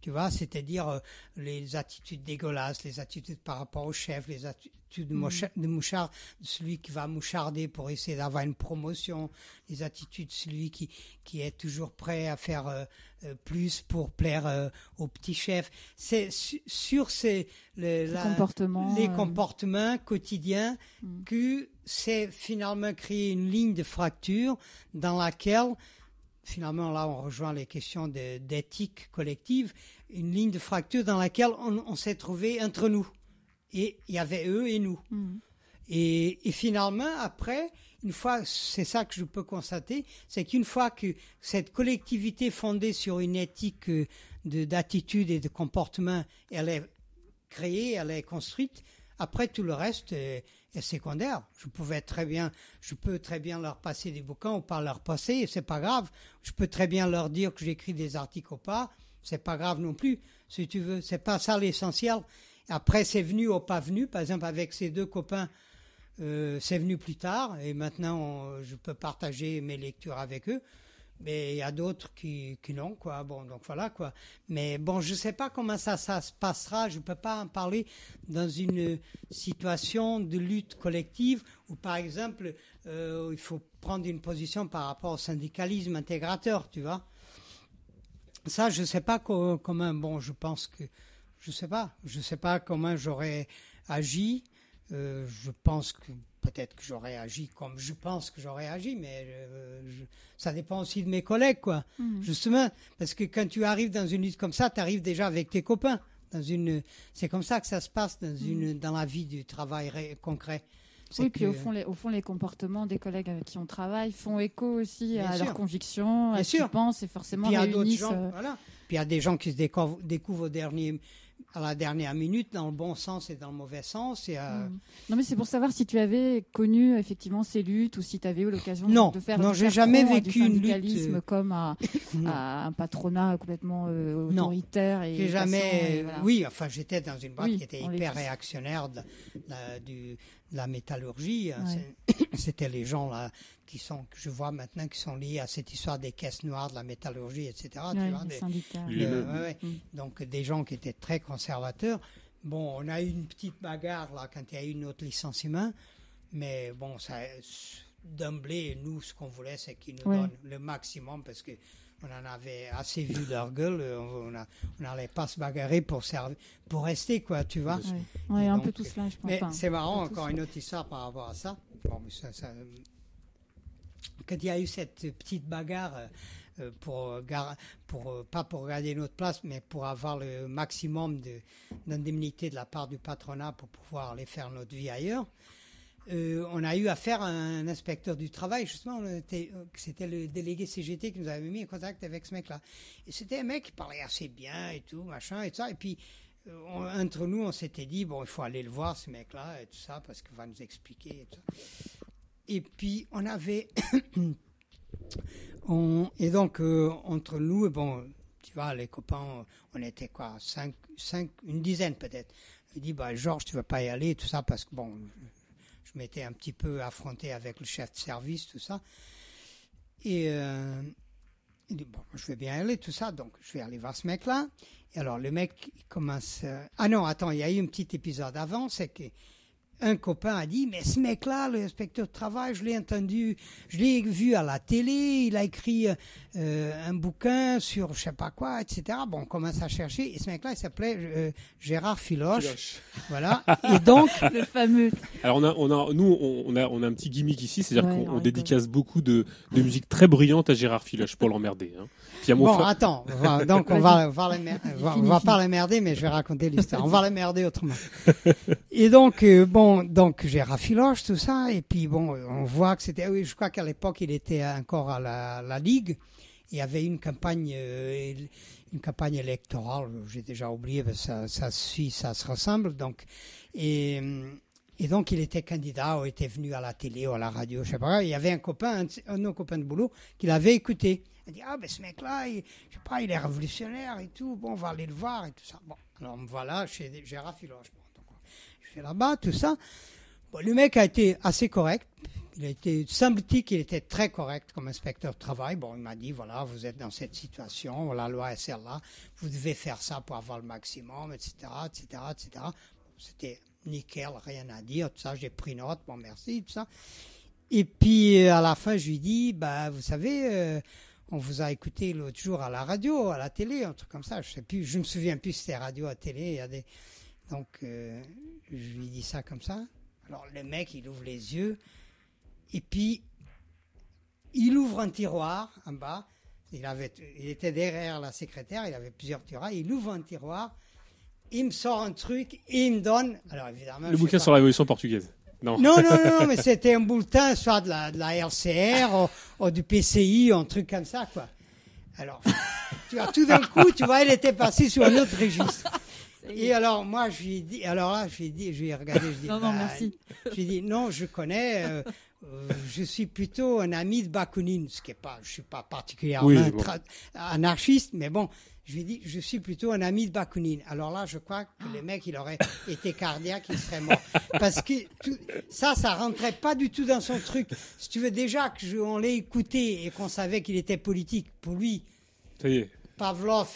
Tu vois, c'est-à-dire euh, les attitudes dégueulasses, les attitudes par rapport au chef, les attitudes de, moucha- de mouchard, celui qui va moucharder pour essayer d'avoir une promotion, les attitudes de celui qui, qui est toujours prêt à faire euh, euh, plus pour plaire euh, au petit chef. C'est su- sur ces le- Ces la- comportements, les euh, comportements quotidiens Mm. que c'est finalement créer une ligne de fracture dans laquelle finalement là on rejoint les questions d'éthique collective, une ligne de fracture dans laquelle on, on s'est trouvé entre nous. Et il y avait eux et nous. Mm. Et, et finalement, après, une fois, c'est ça que je peux constater, c'est qu'une fois que cette collectivité fondée sur une éthique euh, de- d'attitude et de comportement, elle est créée, elle est construite, après tout le reste est, est secondaire. Je pouvais très bien, je peux très bien leur passer des bouquins ou pas leur passer, et c'est pas grave. Je peux très bien leur dire que j'écris des articles ou pas, c'est pas grave non plus. Si tu veux, c'est pas ça l'essentiel. Après, c'est venu ou pas venu. Par exemple, avec ces deux copains, euh, c'est venu plus tard et maintenant je peux partager mes lectures avec eux. Mais il y a d'autres qui, qui non, quoi. Bon, donc voilà, quoi. Mais bon, je sais pas comment ça, ça se passera. Je peux pas en parler dans une situation de lutte collective où, par exemple, euh, il faut prendre une position par rapport au syndicalisme intégrateur, tu vois. Ça, je sais pas co- comment. Bon, je pense que je sais pas. Je sais pas comment j'aurais agi. Euh, je pense que peut-être que j'aurais agi comme je pense que j'aurais agi, mais euh, je- ça dépend aussi de mes collègues, quoi. Mhm. Justement, parce que quand tu arrives dans une lutte comme ça, tu arrives déjà avec tes copains. Dans une, c'est comme ça que ça se passe dans une, dans la vie du travail ré- concret. Oui, puis au fond, les, au fond, les comportements des collègues avec qui on travaille font écho aussi Bien à sûr. leurs convictions, à ce qu'ils pensent et forcément Puis il y a d'autres réunissent. gens, euh, voilà. Puis il y a des gens qui se découvrent, découvrent au dernier, à la dernière minute, dans le bon sens et dans le mauvais sens. Et, euh, Mm. Non, mais c'est pour savoir si tu avais connu effectivement ces luttes ou si tu avais eu l'occasion Non, de faire non, j'ai jamais vécu une lutte, euh, comme à, non. à un patronat complètement euh, Non. autoritaire et J'ai cassant jamais. et voilà. Oui, enfin, j'étais dans une boîte Oui, qui était hyper réactionnaire de, du- la métallurgie. hein. Ouais. C'était les gens là qui sont, que je vois maintenant, qui sont liés à cette histoire des caisses noires, de la métallurgie, etc. tu Ouais, vois, les des- syndicats. Les- mêmes. ouais, ouais. Mm. Donc des gens qui étaient très conservateurs. Bon, on a eu une petite bagarre là quand il y a eu notre licenciement, mais bon, ça d'emblée, nous, ce qu'on voulait, c'est qu'ils nous Ouais. donnent le maximum parce que on en avait assez vu leur gueule. euh, On n'allait pas se bagarrer pour servir, pour rester quoi, tu vois. Ouais, Ouais, un peu tout cela, je pense. Mais c'est marrant, encore une autre histoire par rapport à ça. Bon, mais ça- ça- Quand il y a eu cette petite bagarre euh, euh, pour, euh, euh, pas pour garder notre place, mais pour avoir le maximum de- d'indemnité de, la part du patronat pour pouvoir aller faire notre vie ailleurs, euh, on a eu affaire à un inspecteur du travail, justement, euh, c'était le délégué CGT qui nous avait mis en contact avec ce mec-là. Et c'était un mec qui parlait assez bien et tout, machin, et tout ça. Et puis, euh, entre nous, on s'était dit, bon, il faut aller le voir, ce mec-là, et tout ça, parce qu'il va nous expliquer et puis, on avait. on, et donc, entre nous, bon, tu vois, les copains, on était quoi, cinq, cinq, une dizaine peut-être. Il dit, bah, Georges, tu vas pas y aller, tout ça, parce que bon, m'étais un petit peu affronté avec le chef de service, tout ça. Et euh, il dit, bon, je vais bien aller, tout ça, donc je vais aller voir ce mec-là. Et alors, le mec, il commence. euh, Ah non, attends, il y a eu un petit épisode avant, c'est que un copain a dit, mais ce mec-là, le inspecteur de travail, je l'ai entendu, je l'ai vu à la télé, il a écrit euh, un bouquin sur je sais pas quoi, etc. Bon, on commence à chercher, et ce mec-là, il s'appelait euh, Gérard Filoche. Filoche. Voilà. Et donc, Le fameux. Alors on a, on a, nous, on a, on a un petit gimmick ici, c'est-à-dire Ouais, qu'on dédicace beaucoup de, de musique très bruyante à Gérard Filoche pour l'emmerder. Hein. Bon, attends, va- donc on va, on va, le mer- on va- on Fini, va fini. pas le merder, mais je vais raconter l'histoire. On va le merder autrement. Et donc, euh, bon, donc Gérard Filoche, tout ça, et puis bon, on voit que c'était, oui, je crois qu'à l'époque, il était encore à la, la Ligue. Il y avait une campagne, euh, une campagne électorale, j'ai déjà oublié, ça, ça suit, ça se ressemble. Donc, et, hum, et donc, il était candidat, ou était venu à la télé ou à la radio, je sais pas. Il y avait un copain, un, un de nos de boulot, qui l'avait écouté. Il dit, ah, ben ce mec-là, je sais pas, il est révolutionnaire et tout. Bon, on va aller le voir et tout ça. Bon, alors me voilà chez Gérard Filoche. Bon, là-bas, tout ça. Le mec a été assez correct. Il a été, semble-t-il qu'il était très correct comme inspecteur de travail. Bon, il m'a dit, voilà, vous êtes dans cette situation, la loi est celle-là, vous devez faire ça pour avoir le maximum, etc., etc., etc. C'était nickel, rien à dire, tout ça, j'ai pris note, bon, merci, tout ça. Et puis, euh, à la fin, je lui dis, bah, vous savez, euh, on vous a écouté l'autre jour à la radio, à la télé, un truc comme ça, je sais plus, je me souviens plus si c'était radio, à télé, il y a des... Donc, euh, je lui dis ça comme ça. Alors, le mec, il ouvre les yeux, et puis, il ouvre un tiroir en bas. Il, avait, il était derrière la secrétaire, il avait plusieurs tiroirs. Il ouvre un tiroir, il me sort un truc et il me donne. Alors évidemment. le bouquin pas- sur la révolution portugaise. Non. Non, non, non, non, mais c'était un bulletin, soit de la, de la RCR ou, ou du PCI, un truc comme ça, quoi. Alors, tu vois, tout d'un coup, tu vois, il était passé sur un autre registre. Et alors, moi, je lui ai dit, alors là, je lui ai dit, je lui ai regardé, je lui ai dit, Non, non, bah, merci. je lui ai dit, non, je connais, euh, euh, je suis plutôt un ami de Bakounine, ce qui est pas, je suis pas particulièrement Oui, bon. tra- anarchiste, mais bon, je lui ai dit, je suis plutôt un ami de Bakounine. Alors là, je crois que le mec, il aurait été cardiaque, il serait mort. Parce que tout- ça, ça rentrait pas du tout dans son truc. Si tu veux, déjà que je- on l'ait écouté et qu'on savait qu'il était politique, pour lui, Ça y est. Pavlov,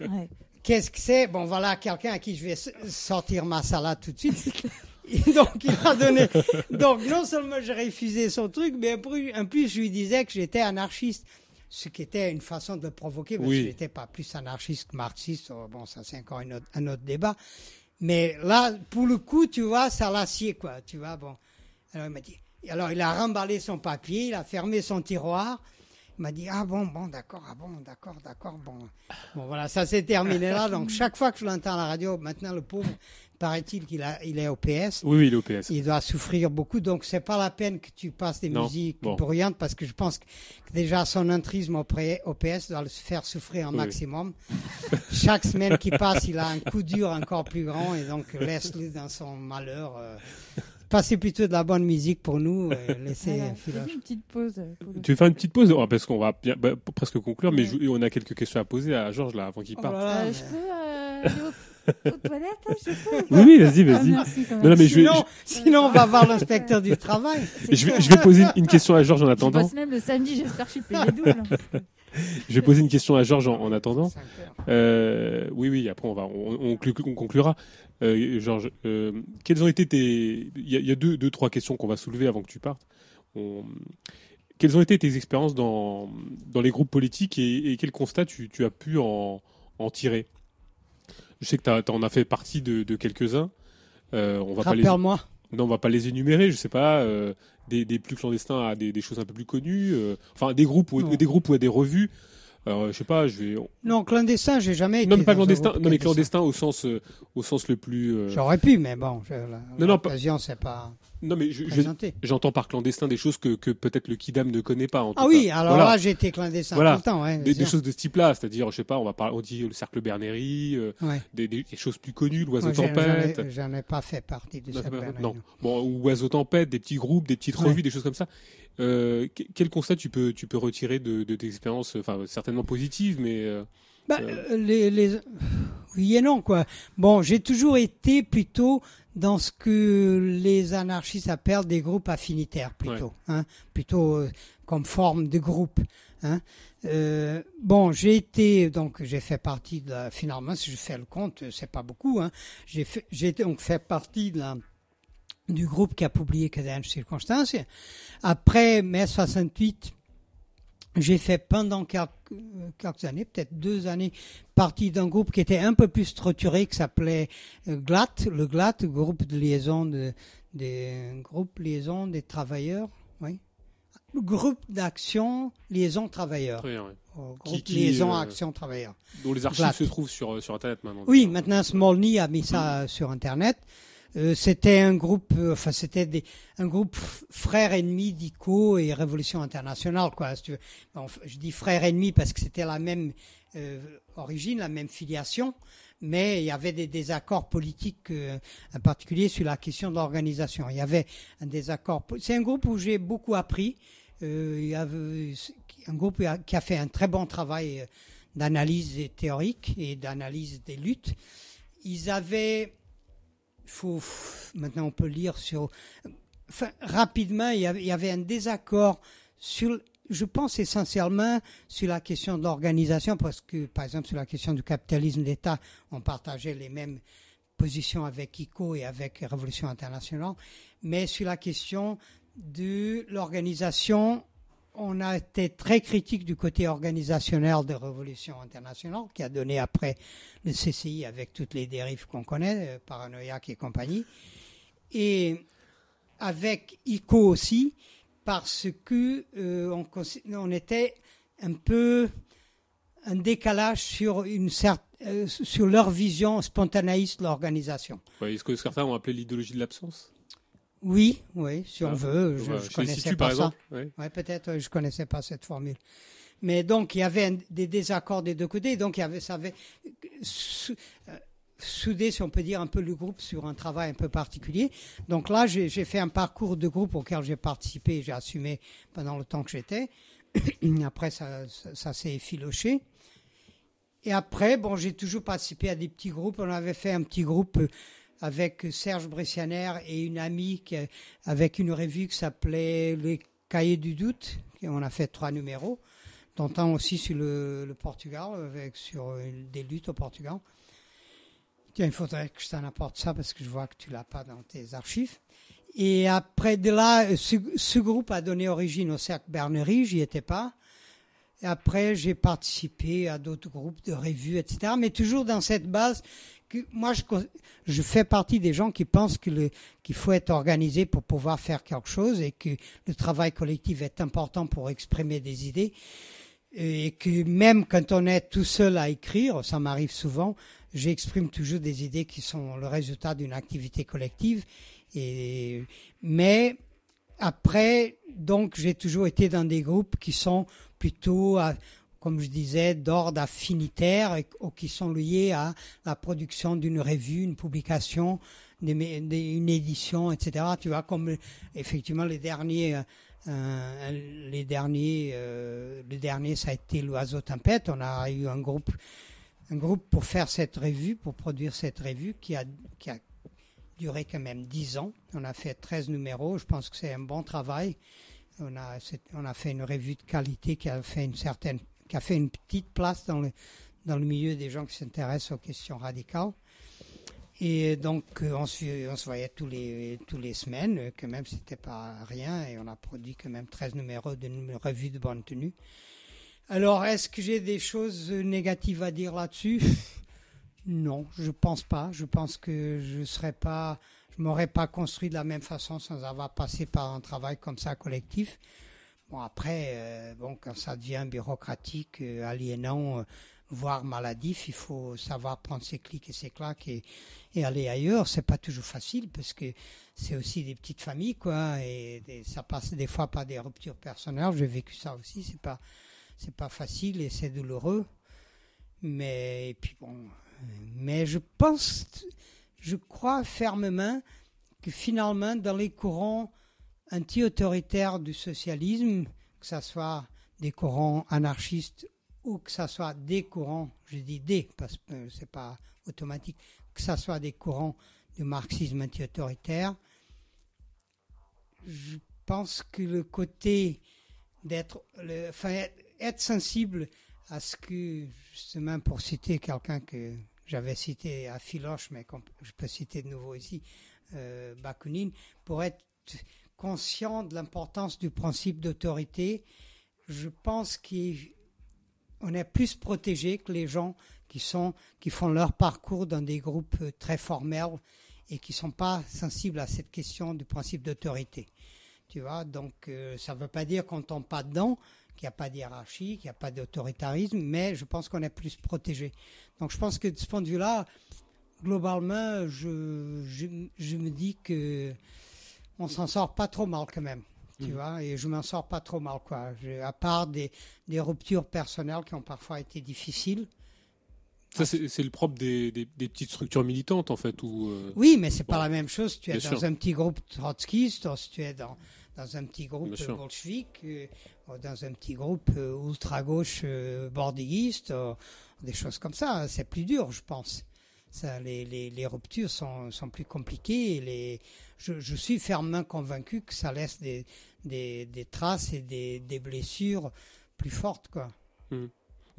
Ouais. Qu'est-ce que c'est? Bon, voilà quelqu'un à qui je vais sortir ma salade tout de suite. Donc, il m'a donné. Donc, non seulement j'ai refusé son truc, mais en plus, je lui disais que j'étais anarchiste. Ce qui était une façon de le provoquer, parce Oui. que je n'étais pas plus anarchiste que marxiste. Oh, Bon, ça, c'est encore une autre- un autre débat. Mais là, pour le coup, tu vois, ça l'assied, quoi. Tu vois, bon. Alors, il m'a dit. Alors, il a remballé son papier, il a fermé son tiroir. Il m'a dit, ah bon, bon, d'accord, ah bon, d'accord, d'accord, bon. Bon, voilà, ça s'est terminé là. Donc, chaque fois que je l'entends à la radio, maintenant, le pauvre, paraît-il qu'il a, il est au PS. Oui, oui, il est au PS. Il doit souffrir beaucoup, donc c'est pas la peine que tu passes des Non, musiques bon. bruyantes parce que je pense que déjà son intrisme au, PS doit le faire souffrir un Oui. maximum. Chaque semaine qui passe, il a un coup dur encore plus grand et donc laisse-le dans son malheur. euh. Passez plutôt de la bonne musique pour nous et laissez Voilà, Philo- fais une petite pause. euh, pour Tu veux faire une petite pause Oh, Parce qu'on va bien- bah, presque conclure, mais Ouais. je- on a quelques questions à poser à Georges là avant qu'il Oh parte. là là, Euh, mais- je peux euh, aller aux, aux toilettes hein, je peux, ou pas Oui, oui, vas-y, Ah, vas-y. quand Non, même. non, mais je vais, sinon, sinon, on va voir l'inspecteur du travail. Je, vais, je poser une question à Georges en Je attendant. bosse même le samedi, j'espère que je suis payé double. Je vais poser une question à Georges en, en attendant. Euh, oui, oui, après on va, on, on conclu- on conclura. Euh, Georges, euh, quelles ont été tes, il y a, il y a deux, deux, trois questions qu'on va soulever avant que tu partes. On- Quelles ont été tes expériences dans, dans les groupes politiques et, et quel constat tu, tu as pu en, en tirer? Je sais que tu en as fait partie de, de quelques-uns. On va pas les, Rappelle-moi. non, on va pas les énumérer. Je sais pas, des, des plus clandestins à des, des choses un peu plus connues. euh, enfin, des groupes ou des groupes ou à des revues. Alors, je sais pas, je vais. Non, clandestin, j'ai jamais été. Non, mais pas clandestin. Non, mais clandestin au sens, euh, au sens le plus. euh, J'aurais pu, mais bon, je, la, Non, non, pas- l'occasion, c'est pas Non, mais je- je- présenté. j'entends par clandestin des choses que, que peut-être le Kidam ne connaît pas. En tout Ah oui, cas. alors Voilà. là, j'ai été clandestin Voilà. tout le temps. Des, bien des sûr. choses de ce type-là, c'est-à-dire, je sais pas, on va parler, on dit le cercle Bernery, euh, Ouais. des, des- des choses plus connues, l'oiseau Moi, tempête. j'en ai- J'en ai pas fait partie de Non, cette non. Bon, ou Oiseau Tempête, des petits groupes, des petites Ouais. revues, des choses comme ça. Euh, que- quel constat tu peux, tu peux retirer de, de tes expériences, enfin certainement positives, mais euh, Bah, Euh. euh, les, les... Oui et non, quoi. Bon, j'ai toujours été plutôt dans ce que les anarchistes appellent des groupes affinitaires, plutôt. Hein, plutôt comme forme de groupe. Hein. Euh, bon, j'ai été, donc j'ai fait partie de la, finalement, si je fais le compte, c'est pas beaucoup. Hein, j'ai fait- j'ai donc fait partie de la, du groupe qui a publié Cadence Circonstances. Après mai 68, j'ai fait pendant quelques, euh, quelques années, peut-être deux années, partie d'un groupe qui était un peu plus structuré, qui s'appelait euh, GLAT, le GLAT, groupe de liaison de, des groupe liaison des travailleurs, oui. Groupe d'action liaison travailleurs. très bien, ouais. Oh, Groupe qui, liaison euh, action travailleurs. dont les archives se trouvent sur, sur Internet maintenant. Oui, maintenant Smolny a mis ça sur Internet. Euh, c'était un groupe, euh, enfin c'était un groupe f- frères ennemis d'ICO et Révolution internationale, quoi. je dis frères ennemis parce que c'était la même euh, origine, la même filiation, mais il y avait des désaccords politiques, en particulier sur la question de l'organisation. Il y avait un désaccord. C'est un groupe où j'ai beaucoup appris. Il y avait un groupe qui a fait un très bon travail d'analyse théorique et d'analyse des luttes. Ils avaient, faut, maintenant on peut lire sur, rapidement, il y avait un désaccord sur, je pense essentiellement sur la question de l'organisation, parce que, par exemple, sur la question du capitalisme d'État, on partageait les mêmes positions avec ICO et avec Révolution internationale, mais sur la question de l'organisation, on a été très critique du côté organisationnel de Révolution internationale, qui a donné après le CCI avec toutes les dérives qu'on connaît, euh, paranoïaque et compagnie, et avec ICO aussi, parce que euh, était un peu un décalage sur une certaine euh, sur leur vision spontanéiste de l'organisation. Est-ce que certains ont appelé l'idéologie de l'absence? Oui, oui, si on Ah, veut. Je, je connaissais pas par ça. exemple ouais. Peut-être, euh, je connaissais pas cette formule. Mais donc, il y avait un- des désaccords des deux côtés. Donc, il y avait, ça avait euh, sou- euh, soudé, si on peut dire, un peu le groupe sur un travail un peu particulier. Donc là, j'ai fait un parcours de groupe auquel j'ai participé, et j'ai assumé pendant le temps que j'étais. Après, ça, ça, ça s'est effiloché. Et après, bon, j'ai toujours participé à des petits groupes. On avait fait un petit groupe euh, avec Serge Brescianer et une amie avec une revue qui s'appelait Les Cahiers du Doute. Et on a fait trois numéros, dont un aussi sur le, Portugal, sur des luttes au Portugal. Tiens, il faudrait que je t'en apporte ça parce que je vois que tu l'as pas dans tes archives. Et après de là, ce, groupe a donné origine au Cercle Bernery, j'y étais pas. Et après, j'ai participé à d'autres groupes de revues, etc. Mais toujours dans cette base moi, je, fais partie des gens qui pensent qu'il faut être organisé pour pouvoir faire quelque chose et que le travail collectif est important pour exprimer des idées. Et que même quand on est tout seul à écrire, ça m'arrive souvent, j'exprime toujours des idées qui sont le résultat d'une activité collective. Mais après, donc, j'ai toujours été dans des groupes qui sont plutôt, comme je disais, d'ordre affinitaire ou qui sont liés à la production d'une revue, une publication, une édition, etc. Tu vois, comme effectivement les derniers, euh, euh, les derniers, euh, le dernier, ça a été l'Oiseau Tempête. On a eu un groupe, un groupe pour faire cette revue, pour produire cette revue qui a, qui a duré quand même 10 ans. On a fait 13 numéros. Je pense que c'est un bon travail. On a, on a fait une revue de qualité qui a fait une certaine, qui a fait une petite place dans le, dans le milieu des gens qui s'intéressent aux questions radicales. Et donc, euh, on se, voyait tous les, les semaines, euh, quand même, c'était pas rien, et on a produit quand même 13 numéros de revue de bonne tenue. Alors, est-ce que j'ai des choses négatives à dire là-dessus? Non, je pense pas. Je pense que je serais pas, je m'aurais pas construit de la même façon sans avoir passé par un travail comme ça collectif. Bon, après, euh, bon, quand ça devient bureaucratique, euh, aliénant, euh, voire maladif, il faut savoir prendre ses clics et ses claques et, aller ailleurs. C'est pas toujours facile parce que c'est aussi des petites familles, quoi, et ça passe des fois par des ruptures personnelles. J'ai vécu ça aussi. C'est pas, c'est pas facile et c'est douloureux. Mais puis bon, mais je pense, je crois fermement que finalement, dans les courants anti-autoritaires du socialisme, que ce soit des courants anarchistes ou que ce soit des courants, je dis des parce que c'est pas automatique, que ce soit des courants du marxisme anti-autoritaire, je pense que le côté d'être, enfin, être- sensible à ce que, justement, pour citer quelqu'un que j'avais cité à Philoche, mais je peux citer de nouveau ici, euh, Bakounine, pour être conscient de l'importance du principe d'autorité, je pense qu'on est plus protégé que les gens qui sont qui font leur parcours dans des groupes euh, très formels et qui sont pas sensibles à cette question du principe d'autorité. Tu vois, donc euh, ça ne veut pas dire qu'on tombe pas dedans, qu'il n'y a pas de hiérarchie, qu'il n'y a pas d'autoritarisme, mais je pense qu'on est plus protégé. Donc je pense que de ce point de vue-là, globalement, je, je me dis que on s'en sort pas trop mal quand même. Tu vois, et je m'en sors pas trop mal, quoi. Je- à part des, des ruptures personnelles qui ont parfois été difficiles. Ça, c'est le propre des, des- des petites structures militantes, en fait. Où, euh, Oui, mais c'est pas Bon. la même chose si tu es dans sûr. un petit groupe trotskiste, ou si tu es dans, dans un petit groupe bolchevique, euh, ou dans un petit groupe euh, ultra-gauche euh, bordéiste, ou des choses comme ça. C'est plus dur, je pense. Ça, les, les, ruptures sont, sont plus compliquées. Et les, je, je suis fermement convaincu que ça laisse des, des, des traces et des, des blessures plus fortes, quoi.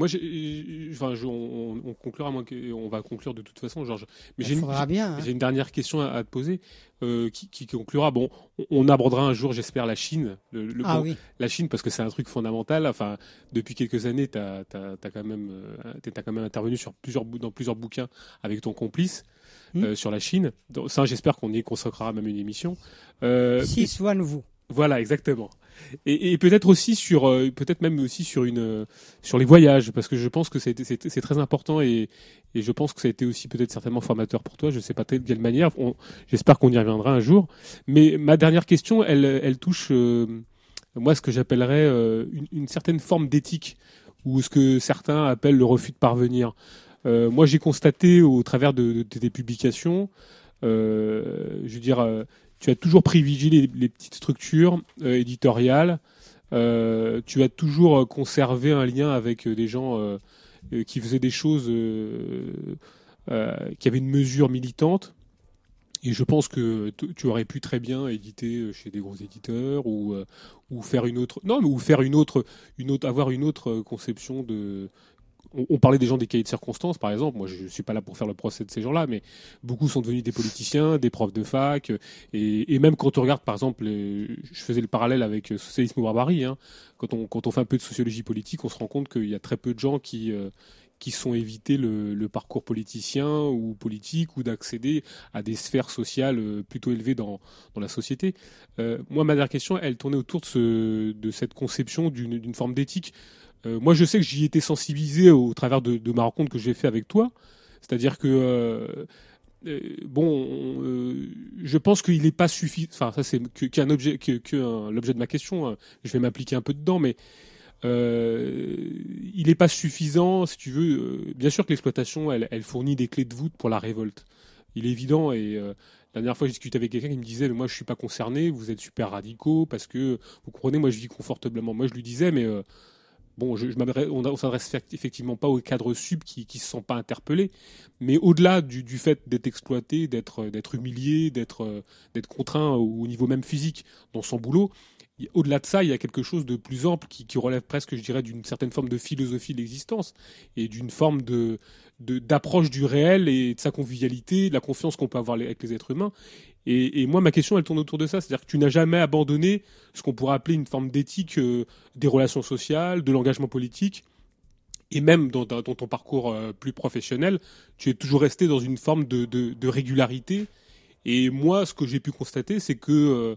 Moi, j'ai- j'ai- enfin, je- on, on conclura, moins on va conclure de toute façon, Georges. Mais j'ai Il une, bien. hein. j'ai une dernière question à, à te poser euh, qui, qui conclura. Bon, on, abordera un jour, j'espère, la Chine. Le, le- Ah bon, oui. La Chine, parce que c'est un truc fondamental. Enfin, depuis quelques années, tu as, quand même, euh, t'as quand même intervenu sur plusieurs, dans plusieurs bouquins avec ton complice Hmm. euh, sur la Chine. Donc, ça, j'espère qu'on y consacrera même une émission. Euh, Si, soit nouveau. voilà, exactement. Et, peut-être aussi sur, euh, peut-être même aussi sur une, euh, sur les voyages, parce que je pense que c'est très important et, je pense que ça a été aussi peut-être certainement formateur pour toi. Je sais pas de quelle manière. J'espère qu'on y reviendra un jour. Mais ma dernière question, elle, elle touche euh, moi ce que j'appellerais une, certaine forme d'éthique ou ce que certains appellent le refus de parvenir. Moi, j'ai constaté au travers de, de publications, je veux dire. Tu as toujours privilégié les, petites structures euh, éditoriales. Euh, tu as toujours euh, conservé un lien avec des gens qui faisaient des choses, qui avaient une mesure militante. Et je pense que tu aurais pu très bien éditer chez des gros éditeurs ou, faire une autre, non, ou faire une autre, une autre, avoir une autre conception de. On, parlait des gens des cahiers de circonstances, par exemple. Moi, je ne suis pas là pour faire le procès de ces gens-là, mais beaucoup sont devenus des politiciens, des profs de fac, et, et même quand on regarde, par exemple, je faisais le parallèle avec euh, socialisme ou barbarie, hein, quand, on, fait un peu de sociologie politique, on se rend compte qu'il y a très peu de gens qui, euh, qui sont évités le, parcours politicien ou politique ou d'accéder à des sphères sociales euh, plutôt élevées dans, dans la société. Euh, moi, ma dernière question, elle tournait autour de, ce, de cette conception d'une forme d'éthique. Euh, moi, je sais que j'y étais sensibilisé au travers de, ma rencontre que j'ai fait avec toi, C'est-à-dire que euh, euh, bon, je pense qu'il n'est pas suffisant. Enfin, ça c'est qu'un objet, que, l'objet de ma question. hein. Je vais m'appliquer un peu dedans, mais il n'est pas suffisant, si tu veux. bien sûr que l'exploitation, elle, fournit des clés de voûte pour la révolte. Il est évident. Et la dernière fois, j'ai discuté avec quelqu'un qui me disait, mais moi, je suis pas concerné. Vous êtes super radicaux parce que vous comprenez, moi, je vis confortablement. Moi, je lui disais, mais bon, je, on, on s'adresse effectivement pas aux cadres sub qui qui se sentent pas interpellés, mais au-delà du, du fait d'être exploité, d'être humilié, d'être contraint au niveau même physique dans son boulot. Au-delà de ça, il y a quelque chose de plus ample qui, relève presque, je dirais, d'une certaine forme de philosophie de l'existence et d'une forme de d'approche du réel et de sa convivialité, de la confiance qu'on peut avoir avec les êtres humains. Et, moi, ma question, elle tourne autour de ça. C'est-à-dire que tu n'as jamais abandonné ce qu'on pourrait appeler une forme d'éthique euh, des relations sociales, de l'engagement politique. Et même dans, ton parcours euh, plus professionnel, tu es toujours resté dans une forme de, régularité. Et moi, ce que j'ai pu constater, c'est que euh,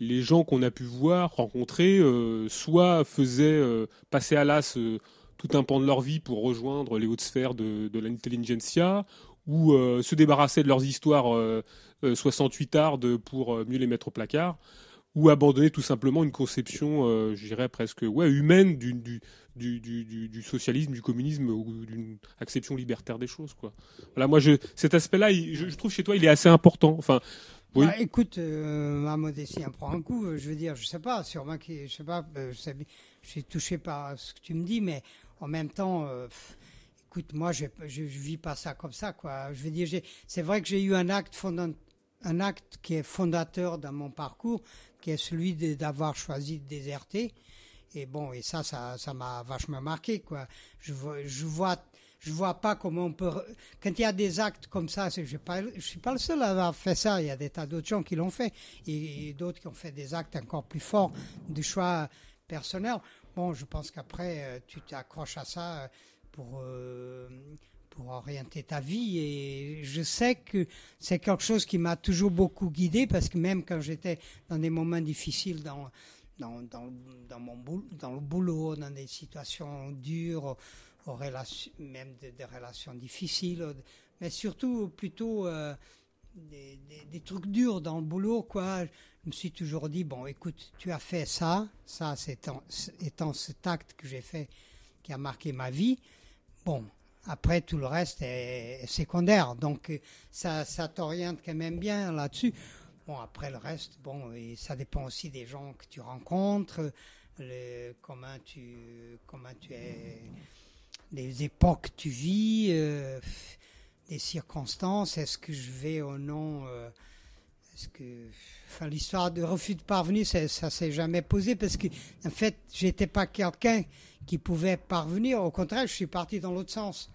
les gens qu'on a pu voir, rencontrer, soit faisaient passer à l'as tout un pan de leur vie pour rejoindre les hautes sphères de, de l'intelligentsia, ou euh, se débarrasser de leurs histoires euh, euh, 68 ardes pour euh, mieux les mettre au placard, ou abandonner tout simplement une conception, euh, je dirais presque ouais, humaine du, socialisme, du communisme, ou d'une acception libertaire des choses. Quoi. Voilà, moi, cet aspect-là, je, trouve chez toi, il est assez important. Enfin. Bah, écoute, euh, ma modestie en prend un coup. euh, Je veux dire, je sais pas, sûrement que je sais pas, euh, je, suis touché par ce que tu me dis, mais en même temps, euh, écoute, moi, je, je, vis pas ça comme ça, quoi. Je veux dire, c'est vrai que j'ai eu un acte fondant- un acte qui est fondateur dans mon parcours, qui est celui d'avoir choisi de déserter. Et bon, et ça, ça, ça m'a vachement marqué, quoi. Je vois, je vois, pas comment on peut. Quand il y a des actes comme ça, je pas, je suis pas le seul à avoir fait ça. Il y a des tas d'autres gens qui l'ont fait et, et d'autres qui ont fait des actes encore plus forts de choix personnels. Bon, je pense qu'après, euh, tu t'accroches à ça euh, pour. euh, pour orienter ta vie et je sais que c'est quelque chose qui m'a toujours beaucoup guidé parce que même quand j'étais dans des moments difficiles dans dans, dans, dans mon boulot, dans le boulot, dans des situations dures, aux, relations, même des, relations difficiles, mais surtout plutôt euh, des trucs durs dans le boulot, quoi. Je me suis toujours dit, bon, écoute, tu as fait ça, ça c'est étant, étant cet acte que j'ai fait qui a marqué ma vie. Bon, après tout le reste est, secondaire, donc euh, ça, ça t'oriente quand même bien là-dessus. Bon, après le reste, bon, ça dépend aussi des gens que tu rencontres, le, comment tu, comment tu es, les époques que tu vis, euh, des circonstances. Est-ce que je vais au nom, euh, est-ce que, enfin, l'histoire de refus de parvenir, ça, ça s'est jamais posé parce que, en fait, j'étais pas quelqu'un qui pouvait parvenir. Au contraire, je suis parti dans l'autre sens.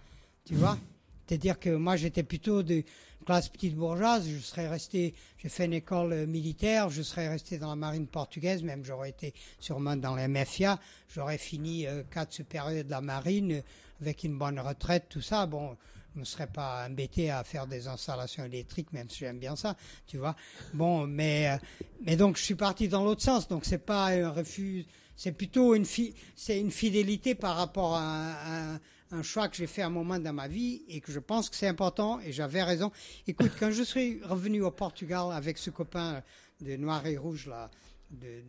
Tu vois? C'est-à-dire que moi, j'étais plutôt de classe petite bourgeoise. Je serais resté, j'ai fait une école militaire, je serais resté dans la marine portugaise, même j'aurais été sûrement dans les MFIA. J'aurais fini euh, cadre supérieur de la marine euh, avec une bonne retraite, tout ça. Bon, je me serais pas embêté à faire des installations électriques, même si j'aime bien ça, tu vois. Bon, mais, euh, mais donc je suis parti dans l'autre sens. Donc c'est pas un refus, c'est plutôt une, fi- une fidélité par rapport à un, choix que j'ai fait à un moment dans ma vie et que je pense que c'est important et j'avais raison. Écoute, quand je suis revenu au Portugal avec ce copain de Noir et Rouge là, de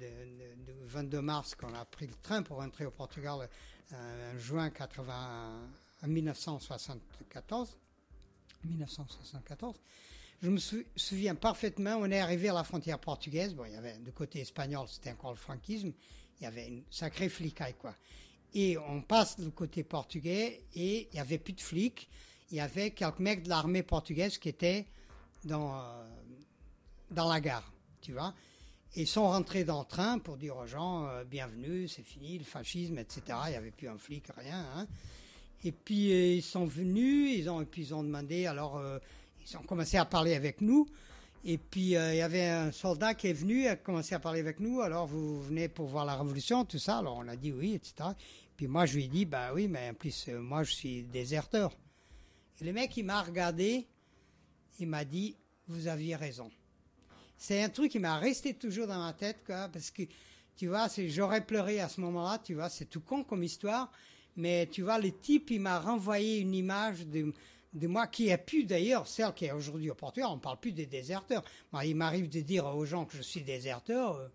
22 mars, qu'on a pris le train pour rentrer au Portugal euh, en juin 80, en 1974, 1974. Je me sou- souviens parfaitement, on est arrivé à la frontière portugaise. Bon, il y avait du côté espagnol, c'était encore le franquisme. Il y avait une sacrée flicaille, quoi. Et on passe du côté portugais et il y avait plus de flics. Il y avait quelques mecs de l'armée portugaise qui étaient dans, euh, dans la gare, tu vois. Et ils sont rentrés dans le train pour dire aux gens euh, bienvenue, c'est fini, le fascisme, etc. Il n'y avait plus un flic, rien. hein. Et puis euh, ils sont venus, ils ont, puis ils ont demandé, alors euh, ils ont commencé à parler avec nous. Et puis euh, il y avait un soldat qui est venu, a commencé à parler avec nous. Alors vous venez pour voir la révolution, tout ça. Alors on a dit oui, etc. Puis moi je lui ai dit bah oui, mais en plus moi je suis déserteur. Et le mec il m'a regardé, il m'a dit vous aviez raison. C'est un truc qui m'a resté toujours dans ma tête, quoi, parce que tu vois, j'aurais pleuré à ce moment-là, tu vois, c'est tout con comme histoire, mais tu vois, le type il m'a renvoyé une image de de moi qui a pu d'ailleurs, celle qui est aujourd'hui au Portugal, on ne parle plus des déserteurs. Moi, il m'arrive de dire aux gens que je suis déserteur, euh,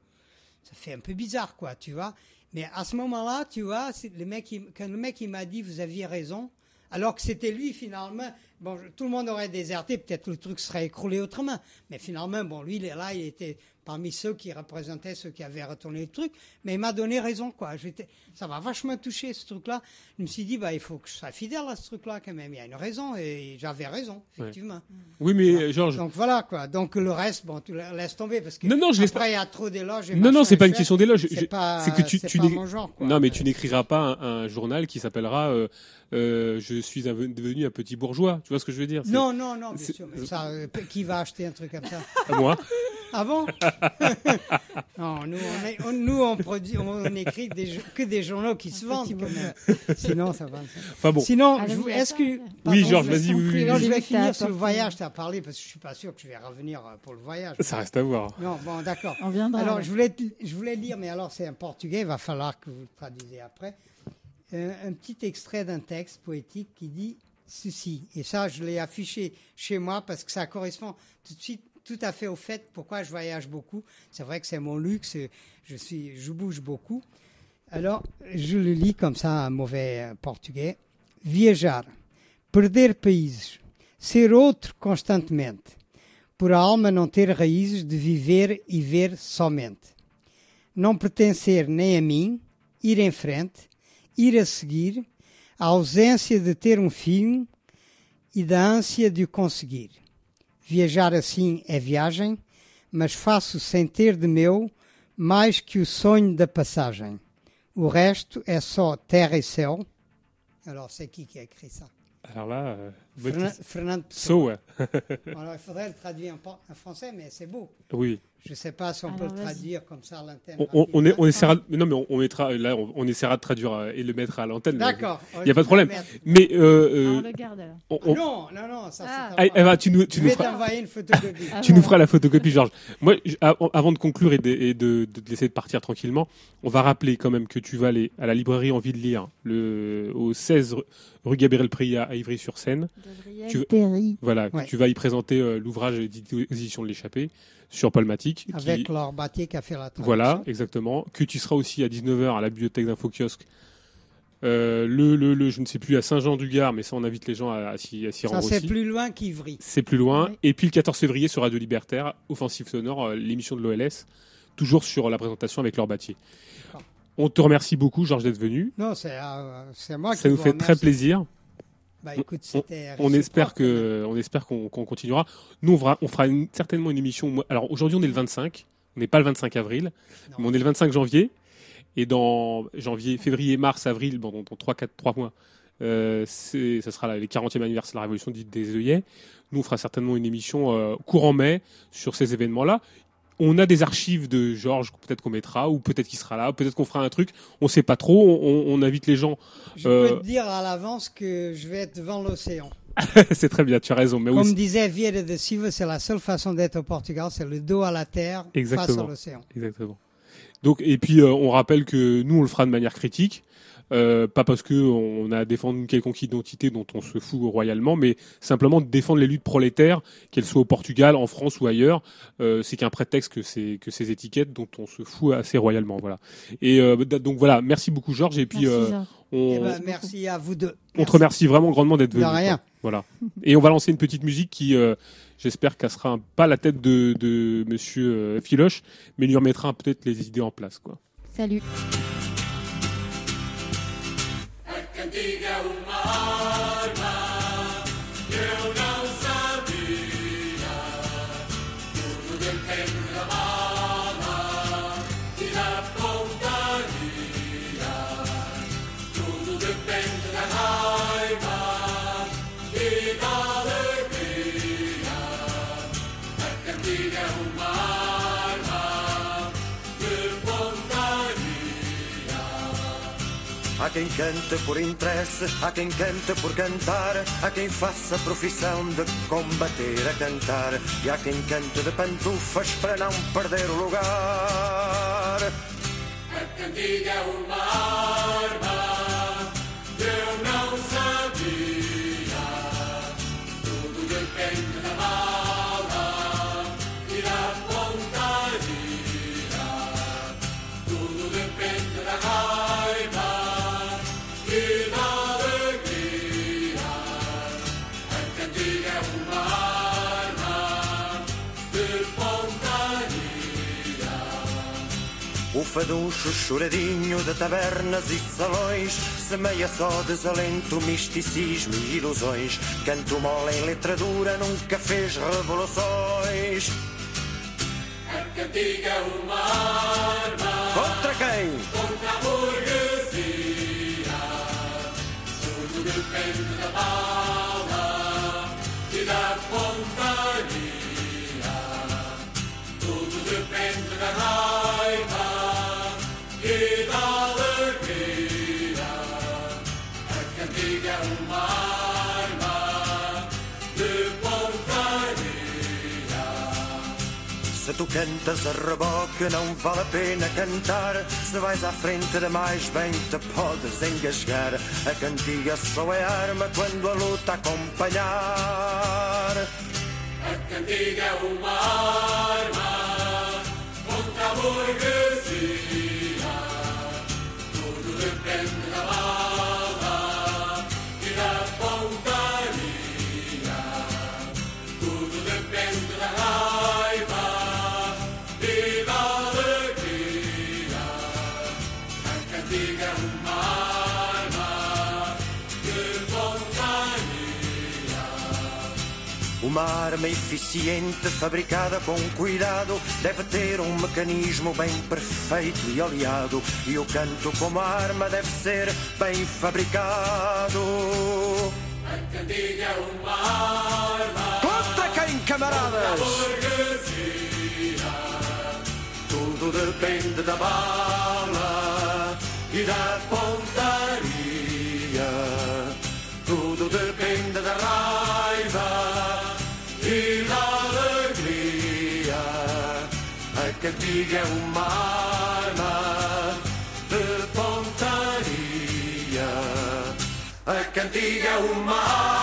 ça fait un peu bizarre, quoi, tu vois. Mais à ce moment-là, tu vois, le mec, quand le mec il m'a dit vous aviez raison, alors que c'était lui finalement. Bon, tout le monde aurait déserté, peut-être le truc serait écroulé autrement. Mais finalement, bon, lui, là, il était parmi ceux qui représentaient ceux qui avaient retourné le truc. Mais il m'a donné raison, quoi. J'étais, ça m'a vachement touché ce truc-là. Je me suis dit, bah, il faut que je sois fidèle à ce truc-là quand même. Il y a une raison et j'avais raison, effectivement. Oui, mais Georges. Donc voilà, quoi. Donc le reste, bon, tu la- laisse tomber parce que Non, non, je laisse après il y a trop d'éloges. Non, non, c'est pas une question d'éloge. C'est pas, que tu- tu pas mon genre, quoi. Non, mais tu n'écriras pas un, un journal qui s'appellera euh, euh, Je suis devenu un petit bourgeois. Tu vois ce que je veux dire? Non, non, non, bien sûr. Mais ça, euh, qui va acheter un truc comme ça? À moi? Ah bon Non, nous, on, est- on- nous, on produit, on écrit des, que des journaux qui se vendent. quand même. Sinon, ça va. Enfin bon. Sinon, attends. est-ce que Oui, Georges, vas-y, oui, oui, je vais finir sur le voyage. Tu as parlé parce que je suis pas sûr que je vais revenir euh, pour le voyage. Ça reste à voir. Non, bon, d'accord. On viendra. Alors, alors. je voulais, je voulais lire, mais alors c'est en portugais, il va falloir que vous le traduisez après. Euh, un petit extrait d'un texte poétique qui dit ceci. Et ça, je l'ai affiché chez moi parce que ça correspond tout de suite tout à fait au fait pourquoi je voyage beaucoup. C'est vrai que c'est mon luxe, je, suis, je bouge beaucoup. Alors, je le lis comme ça en mauvais portugais. Viajar, perder países, ser outro constantemente, por a alma não ter raízes de viver e ver somente. Não pertencer nem a mim, ir em frente, ir a seguir, a ausência de ter um fim e da ânsia de o conseguir. Viajar assim é viagem, mas faço sem ter de meu mais que o sonho da passagem. O resto é só terra e céu. Alors, c'est qui qui a écrit ça Alors là, euh, bonne Fernan- question. Fernando Pessoa. So, ouais. Alors, il faudrait le traduire en, français, mais c'est beau. oui. Je ne sais pas si on Alors, peut le traduire comme ça à l'antenne. On, on- on est- on rapidement. essaiera. de- Non, mais on, on mettra. Là, on, on essaiera de traduire euh, et le mettre à l'antenne. D'accord. Il y a pas de problème. Merde. Mais euh, Ah, euh, on le garde alors. on- Ah on- non, non, non, ça Ah. c'est Ah, tu nous, Je tu nous vais feras. t'envoyer une photocopie. Ah, Tu nous feras la photocopie, Georges. Moi, je- a- avant de conclure et de, et de- de te laisser partir tranquillement, on va rappeler quand même que tu vas aller à la librairie Envie de lire, le, au 16 rue- Gabriel Priat à Ivry-sur-Seine. Tu. Voilà, Ouais. tu vas y présenter euh, l'ouvrage éditions de l'échappée sur Paul Matic. qui- Avec Laure Battier qui a fait la traduction. Voilà, exactement. Que tu seras aussi à 19h à la bibliothèque d'Infokiosque. Euh, le, le, le, je ne sais plus, à Saint-Jean-du-Gard, mais ça, on invite les gens à, à s'y Ça, rendre c'est aussi. plus loin qu'Ivry. C'est plus loin. Oui. Et puis le 14 février sur Radio Libertaire, Offensive Sonore, euh, l'émission de l'OLS, toujours sur la présentation avec Laure Battier. On te remercie beaucoup, Georges, d'être venu. Non, c'est euh, c'est moi qui Ça nous vous fait très plaisir. Bah, écoute, On- espère réciproque, que, on espère qu'on continuera. Nous, on fera, on fera une- certainement une émission. Alors aujourd'hui, on est le 25. On n'est pas le 25 avril, Non. mais on est le 25 janvier. Et dans janvier, février, mars, avril, bon, dans 3, 4, 3 mois, euh, ça sera les 40e anniversaire de la Révolution dite des œillets. Nous, on fera certainement une émission euh, courant mai sur ces événements-là. On a des archives de Georges, peut-être qu'on mettra, ou peut-être qu'il sera là, peut-être qu'on fera un truc. On sait pas trop. On, on- invite les gens. Je euh, peux te dire à l'avance que je vais être devant l'océan. c'est très bien, tu as raison. Mais Comme disait Vieira de Silva, c'est la seule façon d'être au Portugal, c'est le dos à la terre face Exactement. à l'océan. Exactement. Donc, et puis, euh, on rappelle que nous, on le fera de manière critique. Euh, pas parce que on a à défendre une quelconque identité dont on se fout royalement, mais simplement de défendre les luttes prolétaires, qu'elles soient au Portugal, en France ou ailleurs. Euh, c'est qu'un prétexte que c'est que ces étiquettes dont on se fout assez royalement, voilà. Et euh, d- donc voilà, merci beaucoup Georges. Et puis Merci, euh, on, Eh ben, merci à vous deux. on te remercie vraiment grandement d'être De venu. rien. quoi. Voilà. Et on va lancer une petite musique qui, euh, j'espère, cassera pas la tête de, de Monsieur euh, Filoche, mais lui remettra peut-être les idées en place, quoi. Salut. Quem cante por interesse, há quem cante por cantar, há quem faça profissão de combater a cantar, e há quem cante de pantufas para não perder o lugar. O faduncho choradinho de tabernas e salões Semeia só desalento, misticismo e ilusões Canto mole em letra dura nunca fez revoluções A cantiga é uma arma Contra quem? contra a burguesia. Tudo depende da bala tu cantas a reboque não vale a pena cantar Se vais à frente demais bem te podes engasgar A cantiga só é arma quando a luta acompanhar A cantiga é uma arma contra a burguesia. Uma arma eficiente, fabricada com cuidado, deve ter um mecanismo bem perfeito e oleado. E o canto, como arma, deve ser bem fabricado. A cantiga é uma arma Contra quem, camaradas? Tudo depende da bala e da pontaria. Tudo depende da raiva Cantiga é uma arma de pontaria. A cantiga é uma arma